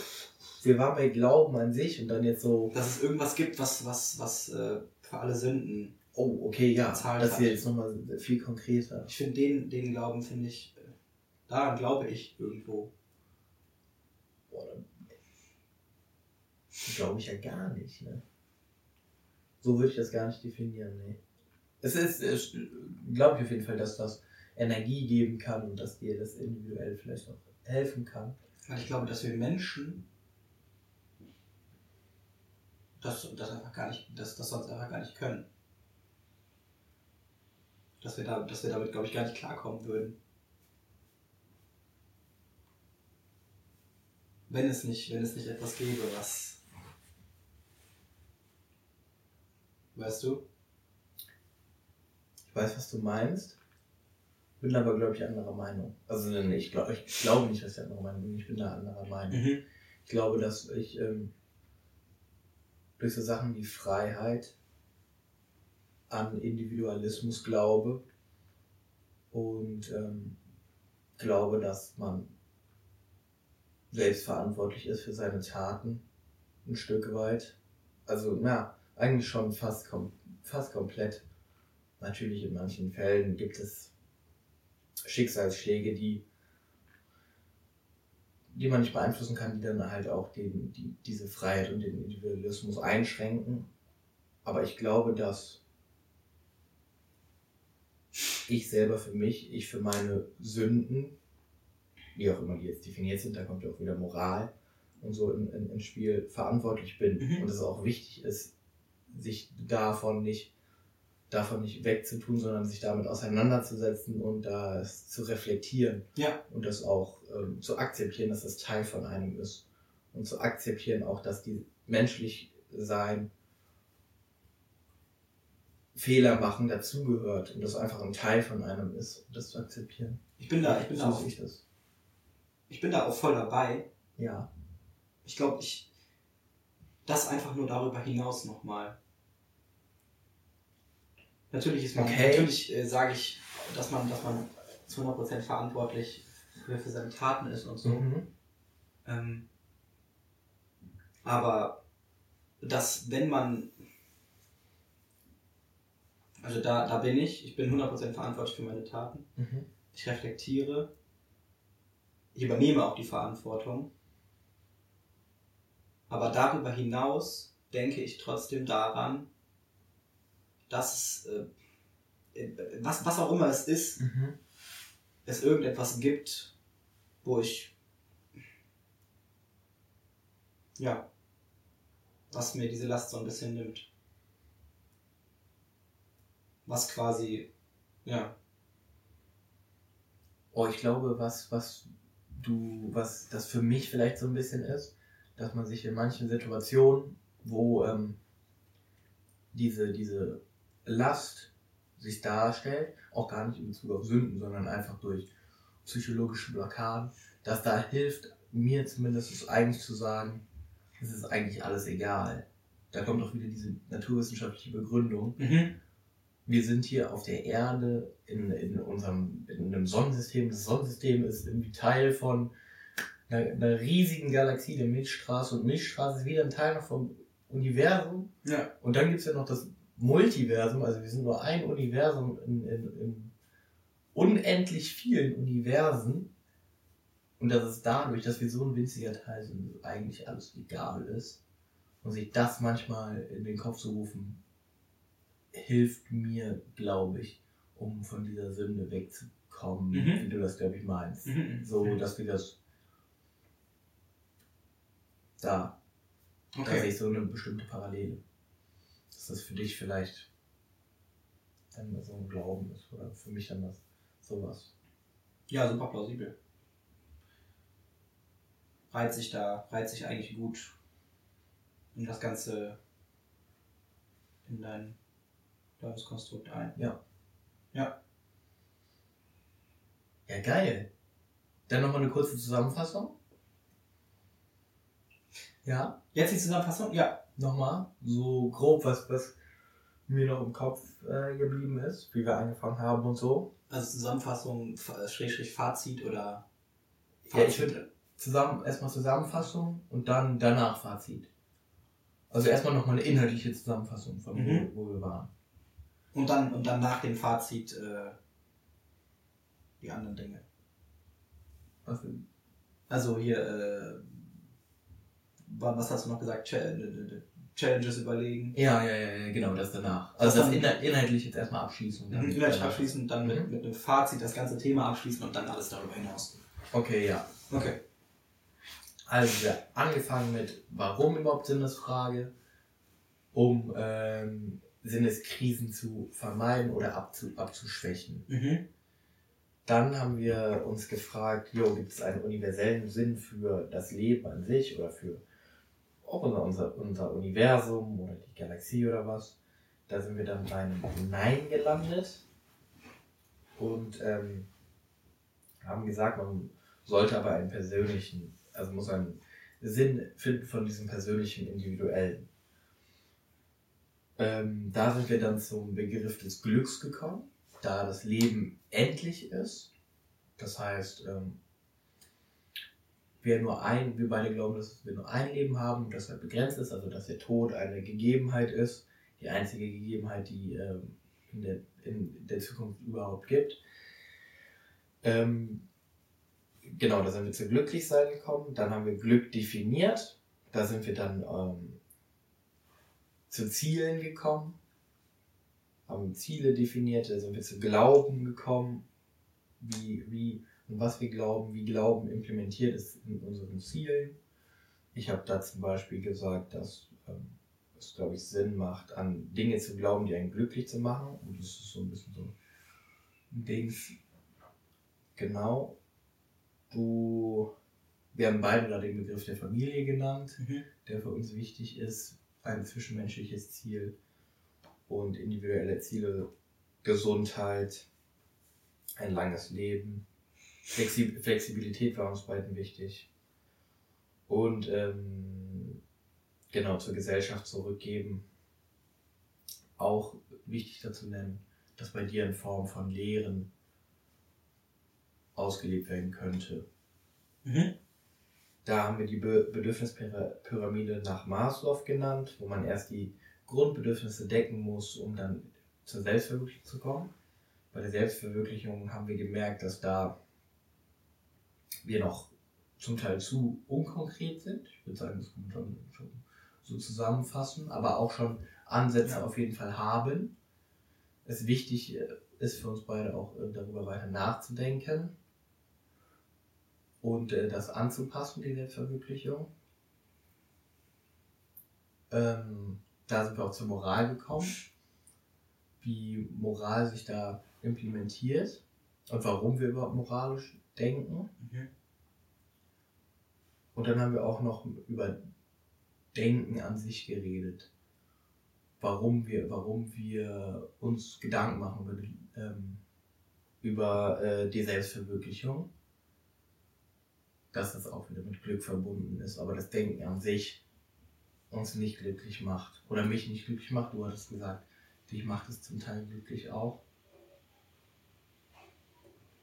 wir waren bei Glauben an sich und dann jetzt so, dass es irgendwas gibt, was, was, was äh, für alle Sünden oh, okay, ja, Bezahlt das ist jetzt nochmal viel konkreter. Ich finde den, den Glauben, finde ich, äh, daran glaube ich irgendwo. Boah, dann glaube ich ja gar nicht, ne? So würde ich das gar nicht definieren, ne. Es ist, es glaube ich auf jeden Fall, dass das Energie geben kann und dass dir das individuell vielleicht auch helfen kann. Weil ich glaube, dass wir Menschen das, das einfach gar nicht, das, das sonst einfach gar nicht können. Dass wir, da, dass wir damit, glaube ich, gar nicht klarkommen würden. Wenn es nicht, wenn es nicht etwas gäbe, was. Weißt du? Ich weiß, was du meinst. Bin aber, glaube ich, anderer Meinung. Also, nee, ich glaube ich glaube nicht, dass ich anderer Meinung bin. Ich bin da anderer Meinung. Mhm. Ich glaube, dass ich ähm, durch so Sachen wie Freiheit an Individualismus glaube und ähm, glaube, dass man selbstverantwortlich ist für seine Taten ein Stück weit. Also, na, eigentlich schon fast, kom fast komplett. Natürlich in manchen Fällen gibt es Schicksalsschläge, die die man nicht beeinflussen kann, die dann halt auch den, die, diese Freiheit und den Individualismus einschränken. Aber ich glaube, dass ich selber für mich, ich für meine Sünden, wie auch immer die jetzt definiert sind, da kommt ja auch wieder Moral und so in, in, ins Spiel, verantwortlich bin. Mhm. Und es auch wichtig ist, sich davon nicht davon nicht wegzutun, sondern sich damit auseinanderzusetzen und das zu reflektieren Ja. und das auch ähm, zu akzeptieren, dass das Teil von einem ist und zu akzeptieren auch, dass die menschlich sein Fehler machen dazugehört und das einfach ein Teil von einem ist und das zu akzeptieren. Ich bin da, ich bin da, so auch, sehe ich das. ich bin da auch voll dabei. Ja. Ich glaube, ich. Das einfach nur darüber hinaus nochmal. Natürlich ist man, Okay. natürlich äh, sage ich, dass man, dass man zu 100% verantwortlich für, für seine Taten ist und so. Mhm. Ähm, aber dass, wenn man. Also da, da bin ich. Ich bin 100% verantwortlich für meine Taten. Mhm. Ich reflektiere. Ich übernehme auch die Verantwortung. Aber darüber hinaus denke ich trotzdem daran, dass es, äh, was, was auch immer es ist, Mhm. es irgendetwas gibt, wo ich, ja, was mir diese Last so ein bisschen nimmt. Was quasi, ja, Oh, ich glaube, was, was du, was das für mich vielleicht so ein bisschen ist, dass man sich in manchen Situationen, wo ähm, diese, diese Last sich darstellt, auch gar nicht in Bezug auf Sünden, sondern einfach durch psychologische Blockaden, dass da hilft, mir zumindest es eigentlich zu sagen, es ist eigentlich alles egal. Da kommt auch wieder diese naturwissenschaftliche Begründung. Wir sind hier auf der Erde in, in unserem in einem Sonnensystem. Das Sonnensystem ist irgendwie Teil von einer, einer riesigen Galaxie, der Milchstraße. Und Milchstraße ist wieder ein Teil noch vom Universum. ja, Und dann gibt es ja noch das Multiversum. Also wir sind nur ein Universum in, in, in unendlich vielen Universen. Und dass es dadurch, dass wir so ein winziger Teil sind, dass eigentlich alles egal ist. Und sich das manchmal in den Kopf zu rufen, hilft mir, glaube ich, um von dieser Sünde wegzukommen, Mhm. wie du das, glaube ich, meinst. Mhm. So, dass wir das da, da sehe okay. ich so eine bestimmte Parallele. Dass das für dich vielleicht dann so ein Glauben ist oder für mich dann was sowas. Ja, super plausibel. Reiht sich da, reiht sich eigentlich gut in das Ganze, in dein Glaubenskonstrukt ein. Ja. Ja. Ja, geil. Dann nochmal eine kurze Zusammenfassung. Ja, Jetzt die Zusammenfassung? Ja. nochmal, so grob, was, was mir noch im Kopf äh, geblieben ist, wie wir angefangen haben und so. Also Zusammenfassung, Schrägstrich Fazit oder Ja, ich würde zusammen, erstmal Zusammenfassung und dann danach Fazit. Also erstmal nochmal eine inhaltliche Zusammenfassung von Mhm. wo, wo wir waren. Und dann, und dann nach dem Fazit äh, die anderen Dinge. Was wir, Also hier, äh, wa- was hast du noch gesagt? Äh, Challenges überlegen. ja, ja, ja, genau, das danach. Das Also das inhal inhaltlich jetzt erstmal abschließen. dann Mhm, Inhaltlich abschließen, dann mit, Mhm. mit einem Fazit das ganze Thema abschließen und dann alles darüber hinaus. Okay, ja. Okay. Also wir haben angefangen mit, warum überhaupt Sinnesfrage, um ähm, Sinneskrisen zu vermeiden oder abzu abzuschwächen. Mhm. Dann haben wir uns gefragt, jo, gibt es einen universellen Sinn für das Leben an sich oder für auch unser, unser, unser Universum oder die Galaxie oder was. Da sind wir dann bei einem Nein gelandet und ähm, haben gesagt, man sollte aber einen persönlichen, also muss einen Sinn finden von diesem persönlichen, individuellen. Ähm, da sind wir dann zum Begriff des Glücks gekommen da das Leben endlich ist. Das heißt, ähm, wir nur ein, wir beide glauben, dass wir nur ein Leben haben und das halt begrenzt ist, also dass der Tod eine Gegebenheit ist, die einzige Gegebenheit, die ähm, in, der, in der Zukunft überhaupt gibt. Ähm, genau, da sind wir zu Glücklichsein gekommen. Dann haben wir Glück definiert. Da sind wir dann ähm, zu Zielen gekommen haben Ziele definiert, da sind wir zu Glauben gekommen, wie, wie und was wir glauben, wie Glauben implementiert ist in unseren Zielen. Ich habe da zum Beispiel gesagt, dass ähm, es, glaube ich, Sinn macht, an Dinge zu glauben, die einen glücklich zu machen. Und das ist so ein bisschen so ein Dings. Genau. Du, wir haben beide da den Begriff der Familie genannt Mhm. der für uns wichtig ist, ein zwischenmenschliches Ziel und individuelle Ziele, Gesundheit, ein langes Leben, Flexi Flexibilität war uns beiden wichtig und ähm, genau zur Gesellschaft zurückgeben. Auch wichtig dazu nennen, dass bei dir in Form von Lehren ausgelebt werden könnte. Mhm. Da haben wir die Be Bedürfnispyramide nach Maslow genannt, wo man erst die Grundbedürfnisse decken muss, um dann zur Selbstverwirklichung zu kommen. Bei der Selbstverwirklichung haben wir gemerkt, dass da wir noch zum Teil zu unkonkret sind. Ich würde sagen, das kann man schon, schon so zusammenfassen, aber auch schon Ansätze Ja. auf jeden Fall haben. Es wichtig äh, ist für uns beide auch äh, darüber weiter nachzudenken und äh, das anzupassen, die Selbstverwirklichung. Ähm, da sind wir auch zur Moral gekommen, wie Moral sich da implementiert und warum wir überhaupt moralisch denken. Mhm. Und dann haben wir auch noch über Denken an sich geredet. Warum wir, warum wir uns Gedanken machen über ähm, über, äh, die Selbstverwirklichung. Dass das auch wieder mit Glück verbunden ist, aber das Denken an sich uns nicht glücklich macht. Oder mich nicht glücklich macht. Du hattest gesagt, dich macht es zum Teil glücklich auch.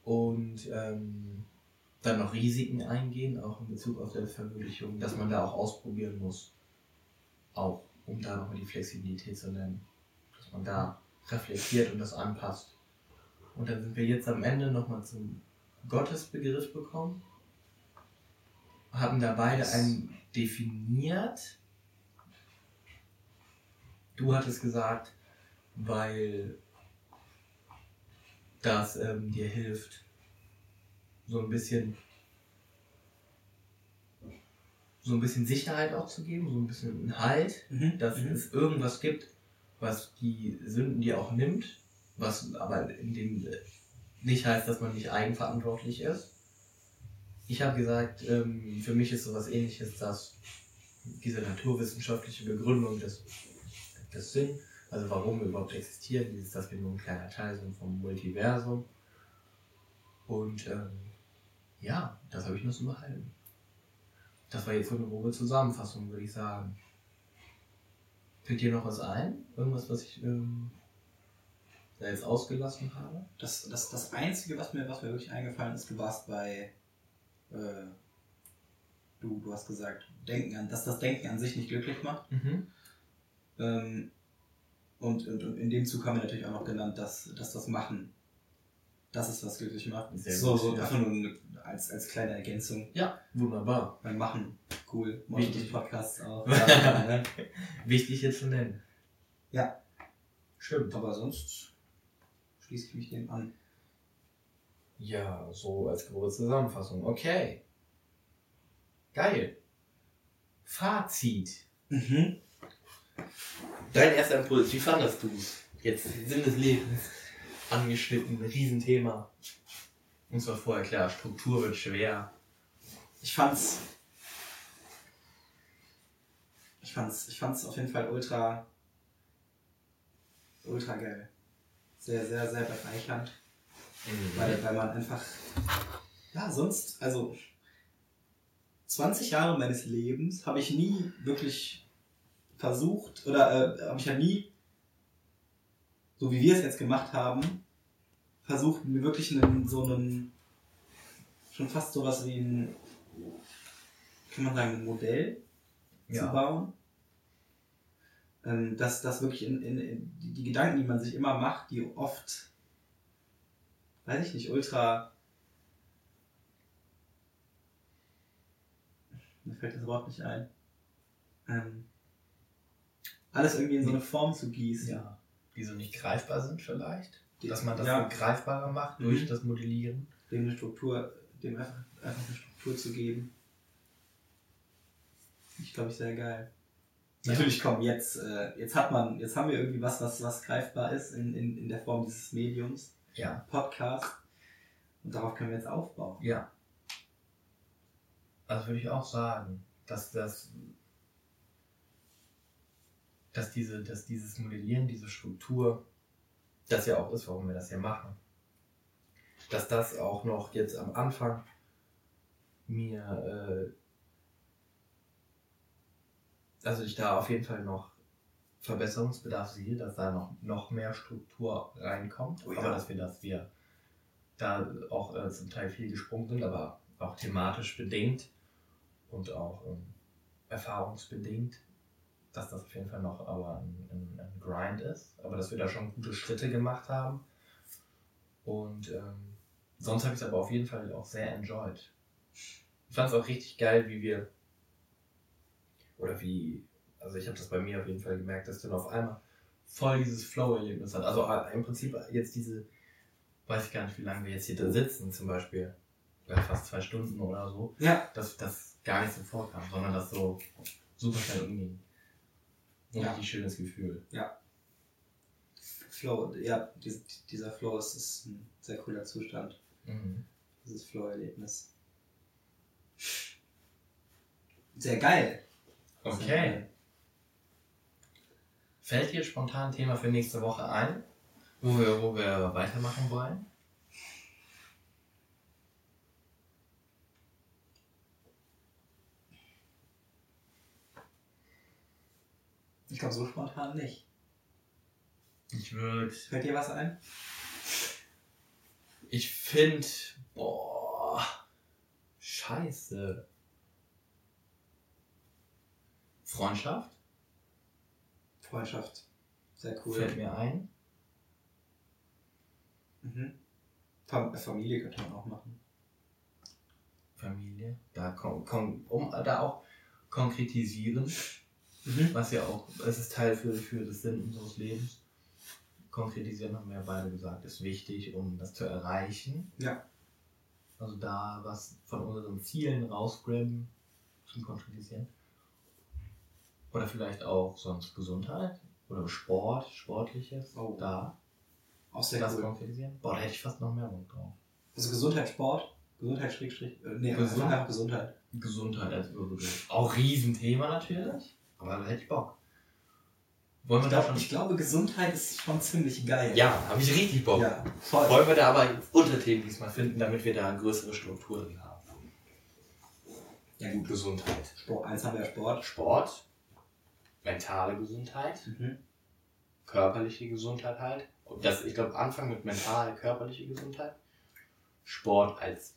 Und ähm, dann noch Risiken eingehen, auch in Bezug auf Selbstverwirklichung, dass man da auch ausprobieren muss. Auch, um da nochmal die Flexibilität zu nennen. Dass man da reflektiert und das anpasst. Und dann sind wir jetzt am Ende nochmal zum Gottesbegriff bekommen. Haben da beide einen definiert. Du hattest gesagt, weil das ähm, dir hilft, so ein bisschen so ein bisschen Sicherheit auch zu geben, so ein bisschen Halt, Mhm. dass Mhm. es irgendwas gibt, was die Sünden dir auch nimmt, was aber in dem äh, nicht heißt, dass man nicht eigenverantwortlich ist. Ich habe gesagt, ähm, für mich ist sowas ähnliches, dass diese naturwissenschaftliche Begründung des, des Sinn, also warum wir überhaupt existieren, dieses, dass wir nur ein kleiner Teil sind vom Multiversum. Und ähm, ja, das habe ich noch so behalten. Das war jetzt so eine grobe Zusammenfassung, würde ich sagen. Fällt dir noch was ein? Irgendwas, was ich ähm, da jetzt ausgelassen habe? Das, das, das Einzige, was mir, was mir wirklich eingefallen ist, du warst bei. Äh, du, du hast gesagt, Denken an, dass das Denken an sich nicht glücklich macht. Mhm. Ähm, und, und, und in dem Zug haben wir natürlich auch noch genannt, dass, dass das Machen, das ist, was glücklich macht. Sehr so, gut, so ja. einfach nur eine, als, als kleine Ergänzung. Ja, wunderbar. Beim Machen. Cool. Motto Wichtig. Podcasts auch. (laughs) Ja, ne? Wichtig jetzt zu nennen. Ja. Stimmt. Aber sonst schließe ich mich dem an. Ja, so als grobe Zusammenfassung. Okay. Geil. Fazit. Mhm. Dein erster Impuls, wie fandest du es? Jetzt Sinn des Lebens angeschnitten, Riesenthema. Uns war vorher klar, Struktur wird schwer. Ich fand's. Ich fand's, ich fand's auf jeden Fall ultra. ultra geil. Sehr, sehr, sehr bereichernd. Weil, weil man einfach. Ja, sonst, also. 20 Jahre meines Lebens habe ich nie wirklich versucht, oder äh, habe ich ja nie, so wie wir es jetzt gemacht haben, versucht, mir wirklich einen, so einen, schon fast sowas wie ein, kann man sagen, ein Modell zu Ja. bauen. Ähm, dass das wirklich in, in, in die Gedanken, die man sich immer macht, die oft, weiß ich nicht, ultra. Mir fällt das Wort nicht ein. Ähm, alles irgendwie in so eine Form zu gießen. ja. Die so nicht greifbar sind vielleicht. Dass man das ja, so greifbarer macht Mhm. durch das Modellieren. dem eine Struktur, dem einfach, einfach eine Struktur zu geben. Ich glaube, ich sehr geil. Ja. Natürlich, komm, jetzt, äh, jetzt hat man, jetzt haben wir irgendwie was, was, was greifbar ist in, in, in der Form dieses Mediums, Ja. Podcast. Und darauf können wir jetzt aufbauen. Ja. Also würde ich auch sagen, dass das, dass diese, dass dieses Modellieren, diese Struktur, das ja auch ist, warum wir das hier machen, dass das auch noch jetzt am Anfang mir, äh, also ich da auf jeden Fall noch Verbesserungsbedarf sehe, dass da noch, noch mehr Struktur reinkommt, Oh ja. aber dass wir das wir da auch äh, zum Teil viel gesprungen sind, aber auch thematisch bedingt und auch ähm, erfahrungsbedingt, dass das auf jeden Fall noch aber ein, ein, ein Grind ist, aber dass wir da schon gute Schritte gemacht haben. Und ähm, sonst habe ich es aber auf jeden Fall auch sehr enjoyed. Ich fand es auch richtig geil, wie wir, oder wie, also ich habe das bei mir auf jeden Fall gemerkt, dass dann auf einmal voll dieses Flow-Erlebnis hat. Also im Prinzip jetzt diese, weiß ich gar nicht, wie lange wir jetzt hier da sitzen, zum Beispiel, vielleicht fast zwei Stunden oder so, Ja. dass das gar nicht so vorkam, sondern das so super schnell umging. Und Ja. richtig schönes Gefühl. Flow, ja, dies, dieser Flow ist, ist ein sehr cooler Zustand. Mhm. Dieses Flow-Erlebnis. Sehr geil. Okay. Fällt dir spontan ein Thema für nächste Woche ein, wo wir, wo wir weitermachen wollen? Ich glaube, so spontan nicht. Ich würde. Fällt dir was ein? Ich finde. Boah. Scheiße. Freundschaft Freundschaft. Sehr cool. fällt mir ein. Mhm. Fam Familie könnte man auch machen. Familie. Da kon kon um da auch konkretisieren, Mhm. was ja auch, es ist Teil für, für das Sinn unseres Lebens. Konkretisieren haben wir ja beide gesagt, ist wichtig, um das zu erreichen. Ja. Also da was von unseren Zielen rausgraben, zum Konkretisieren. Oder vielleicht auch sonst Gesundheit oder Sport, Sportliches. Oh. Da, Auch sehr das cool. konkretisieren. Boah, da hätte ich fast noch mehr Bock drauf. Also Gesundheit, Sport. Gesundheit, Schrägstrich. Äh, nee, Gesund- einfach, Gesundheit. Gesundheit als Überbegriff. Auch Riesenthema natürlich, aber da hätte ich Bock. Wollen wir Ich, da glaub, schon... ich glaube, Gesundheit ist schon ziemlich geil. ja, habe ich richtig Bock. Ja, voll. Wollen wir da aber Unterthemen diesmal finden, damit wir da eine größere Struktur drin haben? Ja, gut. Gesundheit. Sport. Eins haben wir ja Sport. Sport, mentale Gesundheit, Mhm. körperliche Gesundheit halt. Das, ich glaube, Anfang mit mental, körperliche Gesundheit. Sport als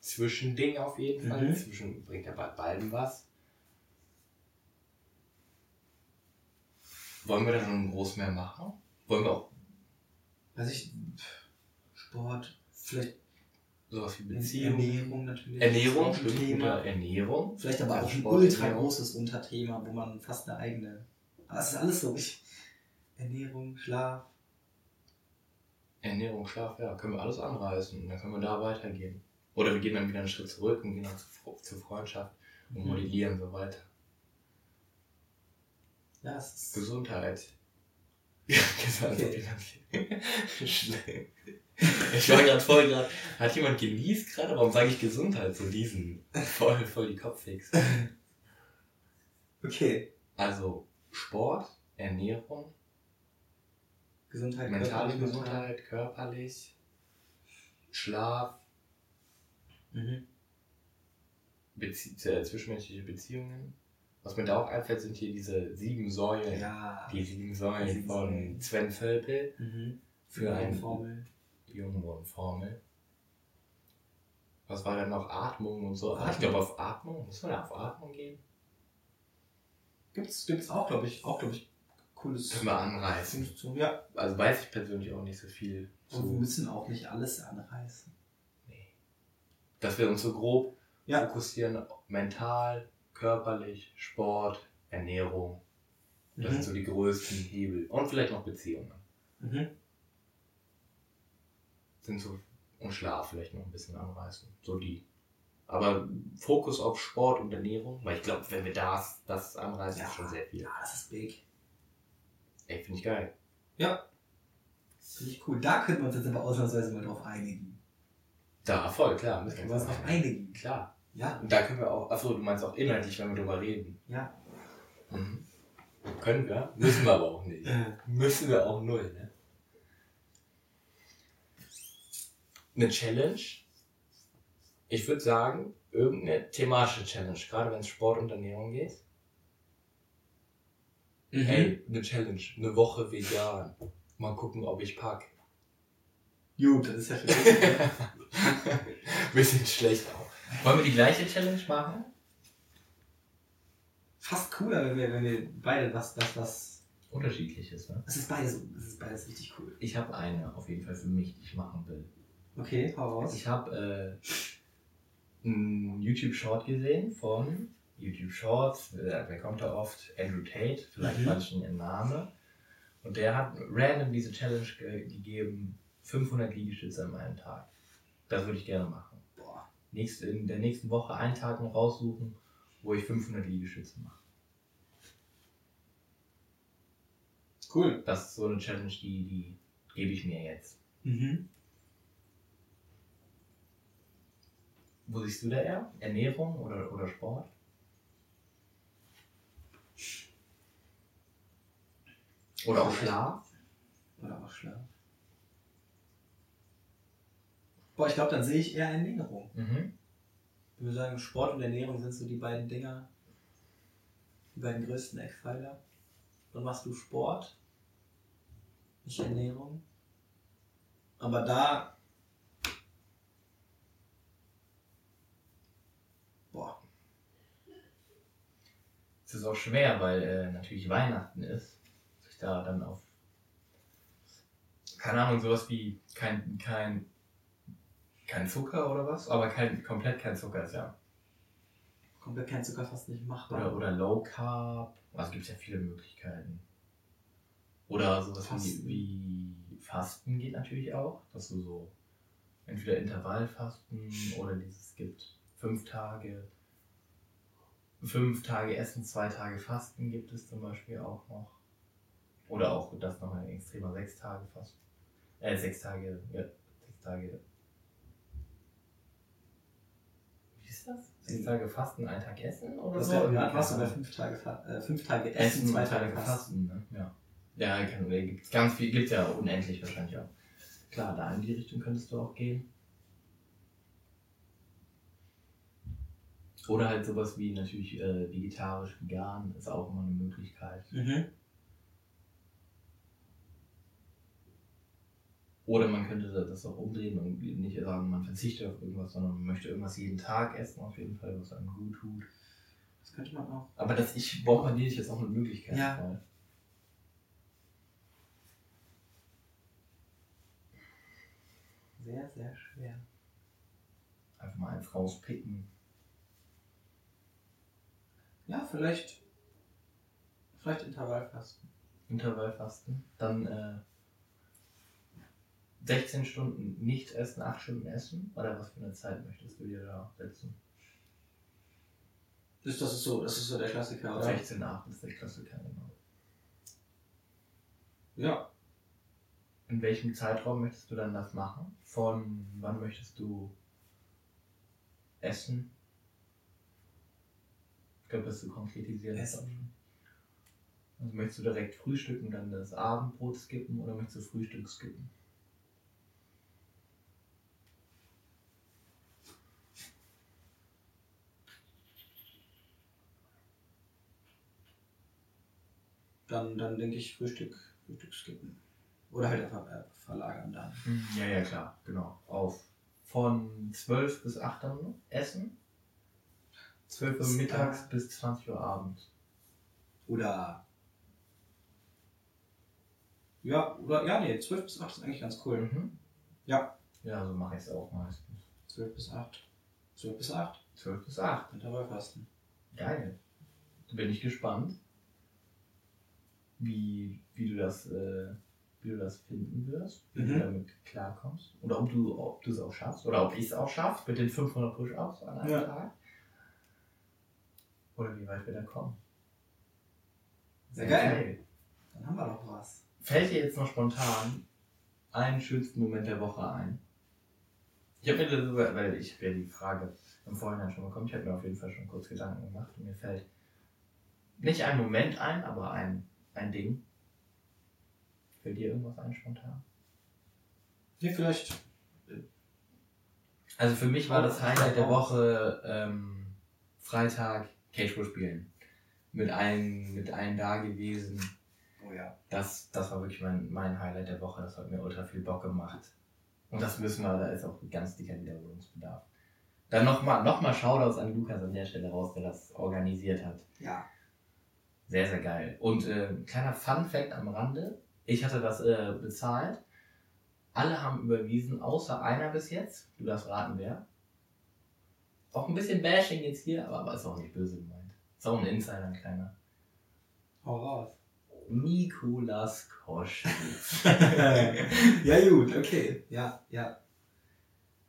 Zwischending auf jeden Fall. Mhm. Zwischen bringt ja bei beiden was. Wollen wir da schon groß mehr machen? Wollen wir auch Weiß ich. Sport. Vielleicht sowas wie Beziehungen? Ernährung natürlich. Ernährung, Thema. oder Ernährung. Vielleicht aber auch ein ultra großes Unterthema, wo man fast eine eigene. Aber es ist alles so. Ich, Ernährung, Schlaf. Ernährung, Schlaf, ja, können wir alles anreißen. Und dann können wir da weitergehen. Oder wir gehen dann wieder einen Schritt zurück und gehen dann zur, zur Freundschaft und Mhm. modellieren so weiter. Ja, es ist. Gesundheit. Ja, (laughs) gesagt. Okay. (laughs) Schlimm. Ich war gerade voll gerade. Hat jemand genießt gerade? Warum sage ich Gesundheit? So diesen. Voll, voll die Kopffix. Okay. Also Sport, Ernährung, Gesundheit, mentale körperlich, Gesundheit, körperlich, Schlaf. Mhm. Bezie äh, zwischenmenschliche Beziehungen. Was mir da auch einfällt, sind hier diese sieben Säulen. Ja. Die sieben Säulen Die sieben von Säulen. Sven Völpel Mhm. für eine eine Formel. Jungwurmformel. Was war denn noch? Atmung und so. Ah, Ich Atmung. glaube auf Atmung. Muss man da auf Atmung gehen? Gibt's, gibt's auch, glaube ich, auch, glaube ich, cooles. Können wir anreißen. Zu, ja. Also weiß ich persönlich auch nicht so viel Und wir müssen auch nicht alles anreißen. Nee. Dass wir uns so grob Ja. fokussieren, mental, körperlich, Sport, Ernährung. Das sind Mhm. so die größten Hebel. Und vielleicht noch Beziehungen. Mhm. Sind so, und Schlaf vielleicht noch ein bisschen anreißen. So die. Aber Fokus auf Sport und Ernährung, weil ich glaube, wenn wir das, das anreißen, Ja. ist schon sehr viel. Ja, das ist big. Ey, finde ich geil. Finde ich cool. Da könnten wir uns jetzt aber ausnahmsweise mal drauf einigen. Da, voll, klar. Da können wir uns drauf einigen. einigen. Klar. Ja. Und da können wir auch, achso, du meinst auch inhaltlich, wenn wir drüber reden. Ja. Mhm. Können wir, müssen wir aber auch nicht. Müssen wir auch null, ne? Eine Challenge? Ich würde sagen, irgendeine thematische Challenge, gerade wenn es Sport und Ernährung geht. Mhm. Hey, eine Challenge, eine Woche vegan. Mal gucken, ob ich pack. Gut, das ist ja schon. (laughs) Bisschen schlecht auch. Wollen wir die gleiche Challenge machen? fast cooler, wenn wir, wenn wir beide was, das, was. Unterschiedliches, ne? Es ist beides, es ist beides richtig cool. Ich habe eine auf jeden Fall für mich, die ich machen will. Okay, hau raus. Ich habe äh, einen YouTube-Short gesehen von YouTube Shorts, wer kommt da oft? Andrew Tate, vielleicht Mhm. manchen im Name. Und der hat random diese Challenge ge gegeben, 500 Liegestütze an einem Tag. Das würde ich gerne machen. Boah. Nächste, in der nächsten Woche einen Tag noch raussuchen, wo ich 500 Liegestütze mache. Cool. Das ist so eine Challenge, die, die gebe ich mir jetzt. Mhm. Wo siehst du da eher? Ernährung oder, oder Sport? Oder auch Schlaf? Oder auch Schlaf. Boah, ich glaube, dann sehe ich eher Ernährung. Mhm. Ich würde sagen, Sport und Ernährung sind so die beiden Dinger, die beiden größten Eckpfeiler. Dann machst du Sport, nicht Ernährung. Aber da. Es ist auch schwer, weil äh, natürlich Weihnachten ist. Sich da dann auf. Keine Ahnung, sowas wie kein, kein, kein Zucker oder was? Aber kein, komplett kein Zucker ist ja. Komplett kein Zucker fast nicht machbar. Oder, oder Low Carb. Also gibt es ja viele Möglichkeiten. Oder sowas Fasten. Wie, wie Fasten geht natürlich auch. Dass du so entweder Intervallfasten oder dieses gibt fünf Tage. Fünf Tage Essen, zwei Tage Fasten gibt es zum Beispiel auch noch. Oder auch das noch ein extremer sechs Tage Fasten. Äh, sechs Tage, ja, sechs Tage. Wie ist das? Sechs Tage Fasten, ein Tag Essen oder Das so? wäre Ja, was Ahnung. fünf Tage, äh, fünf Tage Essen, zwei Tage Tage Fasten. Fasten, ne? Ja. Ja, gibt ganz viel, gibt ja unendlich wahrscheinlich auch. Klar, da in die Richtung könntest du auch gehen. Oder halt sowas wie natürlich äh, vegetarisch, vegan ist auch immer eine Möglichkeit. Mhm. Oder man könnte das auch umdrehen und nicht sagen, man verzichtet auf irgendwas, sondern man möchte irgendwas jeden Tag essen, auf jeden Fall, was einem gut tut. Das könnte man auch. Aber das ich bombardiere dich jetzt auch mit Möglichkeiten. Ja. voll. Sehr, sehr schwer. Einfach mal eins rauspicken. Ja, vielleicht. Vielleicht Intervallfasten. Intervallfasten. Dann äh, 16 Stunden nicht essen, 8 Stunden essen. Oder was für eine Zeit möchtest du dir da setzen? Das, das, ist so, das ist so der Klassiker, oder? 16, 8 ist der Klassiker, genau. Ja. In welchem Zeitraum möchtest du dann das machen? Von wann möchtest du essen? Ich glaube, das zu konkretisieren. Also möchtest du direkt frühstücken und dann das Abendbrot skippen oder möchtest du Frühstück skippen? Dann, dann denke ich Frühstück, Frühstück skippen. Oder halt einfach äh, verlagern dann. Ja, ja, klar, genau. Auf von 12 bis 8 dann noch essen. 12 Uhr mittags bis 20 Uhr abends. Oder. Ja, oder ja, nee, 12 bis 8 ist eigentlich ganz cool. Mhm. Ja. Ja, so mache ich es auch meistens. 12 bis 8. 12 bis 8. 12 bis 8. Intervallfasten. Geil. Da bin ich gespannt, wie, wie, du das, äh, wie du das finden wirst, wie Mhm. du damit klarkommst. Oder ob du ob du es auch schaffst. Oder ob ich es auch schaffe mit den 500 Push-Ups an einem Ja. Tag. Oder wie weit wir da kommen. Sehr geil. Dann haben wir doch was. Fällt dir jetzt noch spontan einen schönsten Moment der Woche ein? Ich habe mir sogar, weil ich ja die Frage im Vorhinein schon bekommen, ich habe mir auf jeden Fall schon kurz Gedanken gemacht und mir fällt nicht ein Moment ein, aber ein, ein Ding. Fällt dir irgendwas ein spontan? Nee, vielleicht. Also für mich war das Highlight der Auch. Woche ähm, Freitag Cagepro spielen. Mit allen, mit allen da gewesen. Oh ja. Das, das war wirklich mein, mein Highlight der Woche. Das hat mir ultra viel Bock gemacht. Und das müssen wir, da ist auch ganz dicker Wiederholungsbedarf. Dann nochmal noch mal Shoutouts an Lukas an der Stelle raus, der das organisiert hat. Ja. Sehr, sehr geil. Und äh, kleiner Fun Fact am Rande. Ich hatte das äh, bezahlt. Alle haben überwiesen, außer einer bis jetzt. Du darfst raten, wer. Auch ein bisschen Bashing jetzt hier, aber, aber ist auch nicht böse gemeint. Ist auch ein Insider, ein kleiner. Hau raus. Nikolas Koschwitz. (laughs) ja, gut, okay. Ja, ja.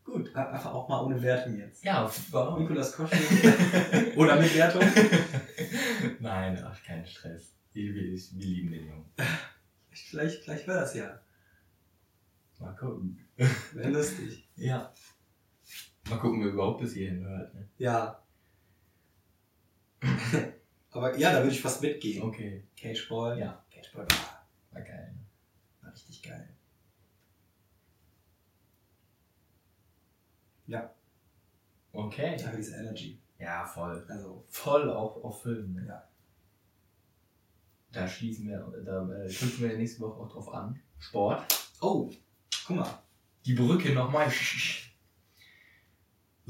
Gut, einfach auch mal ohne Wertung jetzt. ja, warum? Nikolas Koschwitz. (laughs) Oder mit Wertung? (laughs) Nein, ach, kein Stress. Wir, wir, lieben den Jungen. Vielleicht, vielleicht wäre das ja. Mal gucken. Wäre lustig. Ja. Mal gucken, wer überhaupt bis hierhin hört. Ne? Ja. (laughs) Aber ja, da würde ich fast mitgehen. Okay, Cageball. Ja. Cageball war, war geil. war richtig geil. Ja, Okay. einfach diese Energy. Ja, voll. Also, Voll auf, auf Film. Ne? Ja. Da schließen wir, da äh, knüpfen wir nächste Woche auch drauf an. Sport. oh, guck mal. Die Brücke nochmal. (laughs)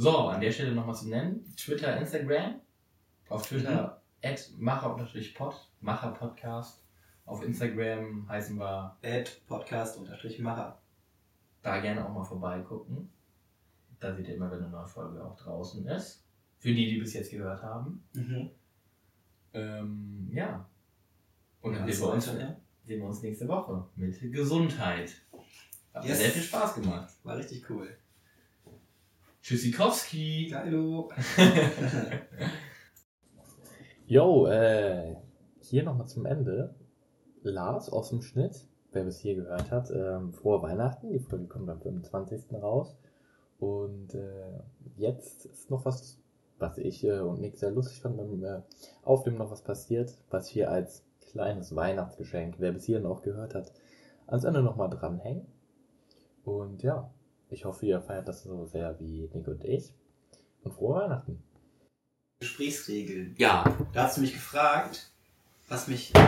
So, an der Stelle nochmal zu nennen. Twitter, Instagram. Auf Twitter at macher-pod, Macher-Podcast. Auf Instagram heißen wir Ad Podcast unterstrich Macher. da gerne auch mal vorbeigucken. Da seht ihr immer, wenn eine neue Folge auch draußen ist. Für die, die bis jetzt gehört haben. Mhm. Ähm, ja. Und dann Ja, sehen das wir, uns, ja. sehen wir uns nächste Woche mit Gesundheit. Hat mir Yes. sehr viel Spaß gemacht. War richtig cool. Tschüssikowski. Geilo. Jo, (laughs) äh, hier nochmal zum Ende. Lars aus dem Schnitt, wer bis hier gehört hat, ähm, frohe Weihnachten. Die Folge kommt am 25. raus. Und äh, jetzt ist noch was, was ich äh, und Nick sehr lustig fand beim äh, Aufnehmen noch was passiert, was wir als kleines Weihnachtsgeschenk, wer bis hierhin auch gehört hat, ans Ende nochmal dranhängen. Und ja, ich hoffe, ihr feiert das so sehr wie Nick und ich. Und frohe Weihnachten. Gesprächsregeln. Ja. Da hast du mich gefragt, was mich. (laughs)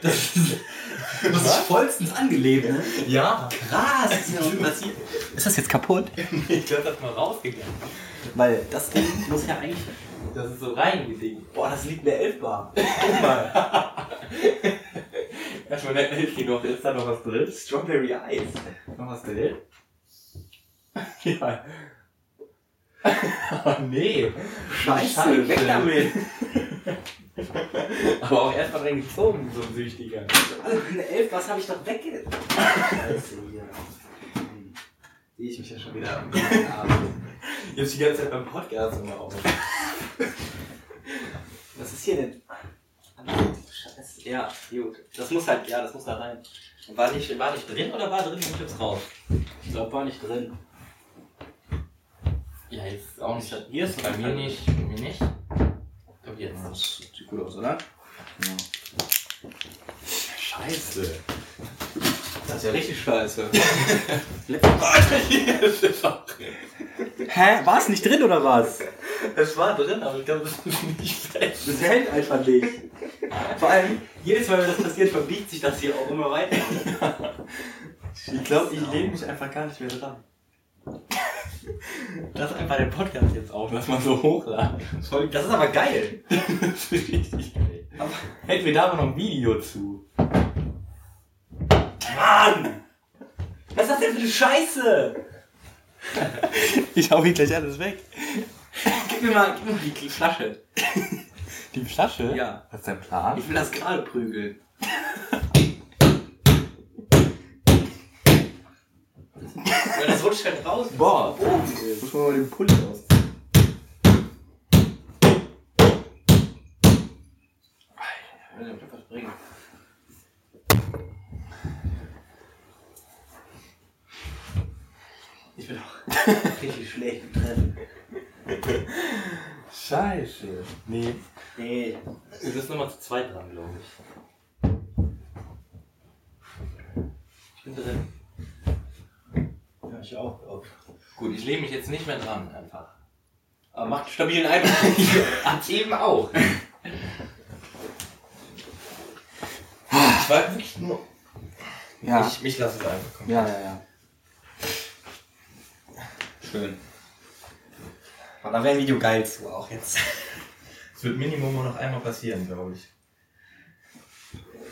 Das ist, das ist vollstens angelebt, ne? Ja. Krass, ist schon passiert. Ist das jetzt kaputt? (laughs) Ich glaube, das ist mal rausgegangen. Weil das Ding muss ja eigentlich. Das ist so reingedingt. Boah, das liegt mir 11 bar. Guck mal. Erstmal nett die noch. Ist da noch was drin? Strawberry Ice. Noch was drin? (laughs) Ja. oh nee. Scheiße, weg damit. (laughs) Aber auch erstmal dran gezogen, so ein Süchtiger. Also, eine 11 was habe ich doch wegge. Scheiße, hier. Hm. Sehe ich mich ja schon wieder am Abend. Jetzt die ganze Zeit beim Podcast immer auf. Was ist hier denn? Ja, gut. Das muss halt, ja, das muss da rein. War nicht, war nicht drin oder war drin und jetzt raus? Ich glaube, war nicht drin. Ja, jetzt auch nicht. Hier ist Bei mir nicht. Bei mir nicht. Ich glaube jetzt. Das sieht gut aus, oder? Scheiße. Das ist ja richtig scheiße. (laughs) (laughs) Hä? War es nicht drin oder was? Es war drin, aber ich glaube, das ist nicht fest. Das hält einfach nicht. Vor allem, jedes Mal, wenn das passiert, verbiegt sich das hier auch immer weiter. Ich glaube, ich lehne mich einfach gar nicht mehr dran. (laughs) Lass einfach den Podcast jetzt auf, lass mal so hochladen. Das ist aber geil. Das ist richtig geil. Aber- Hätten wir da aber noch ein Video zu. Mann! Was ist das denn für eine Scheiße? Ich hau hier gleich alles weg. Gib mir mal, gib mir mal die Flasche. Die Flasche? Ja. Was ist dein Plan? Ich will das gerade prügeln. Weil das rutscht halt raus. Boah. Muss man mal den Pulli aus. Ich will dir was bringen. Ich bin auch richtig schlecht im Treffen. Scheiße. Nee. Nee. Du bist nochmal zu zweit dran, glaube ich. Ich bin drin. Ja, ich auch. auch. Gut, ich lehne mich jetzt nicht mehr dran, einfach. Aber macht einen stabilen Eindruck. (laughs) Hat eben auch. Ich war wirklich nur. Ja. Ich, mich lasse es einfach kommen. Ja, ja, ja. Schön. Aber da wäre ein Video geil zu auch jetzt. Es wird Minimum nur noch einmal passieren, glaube ich.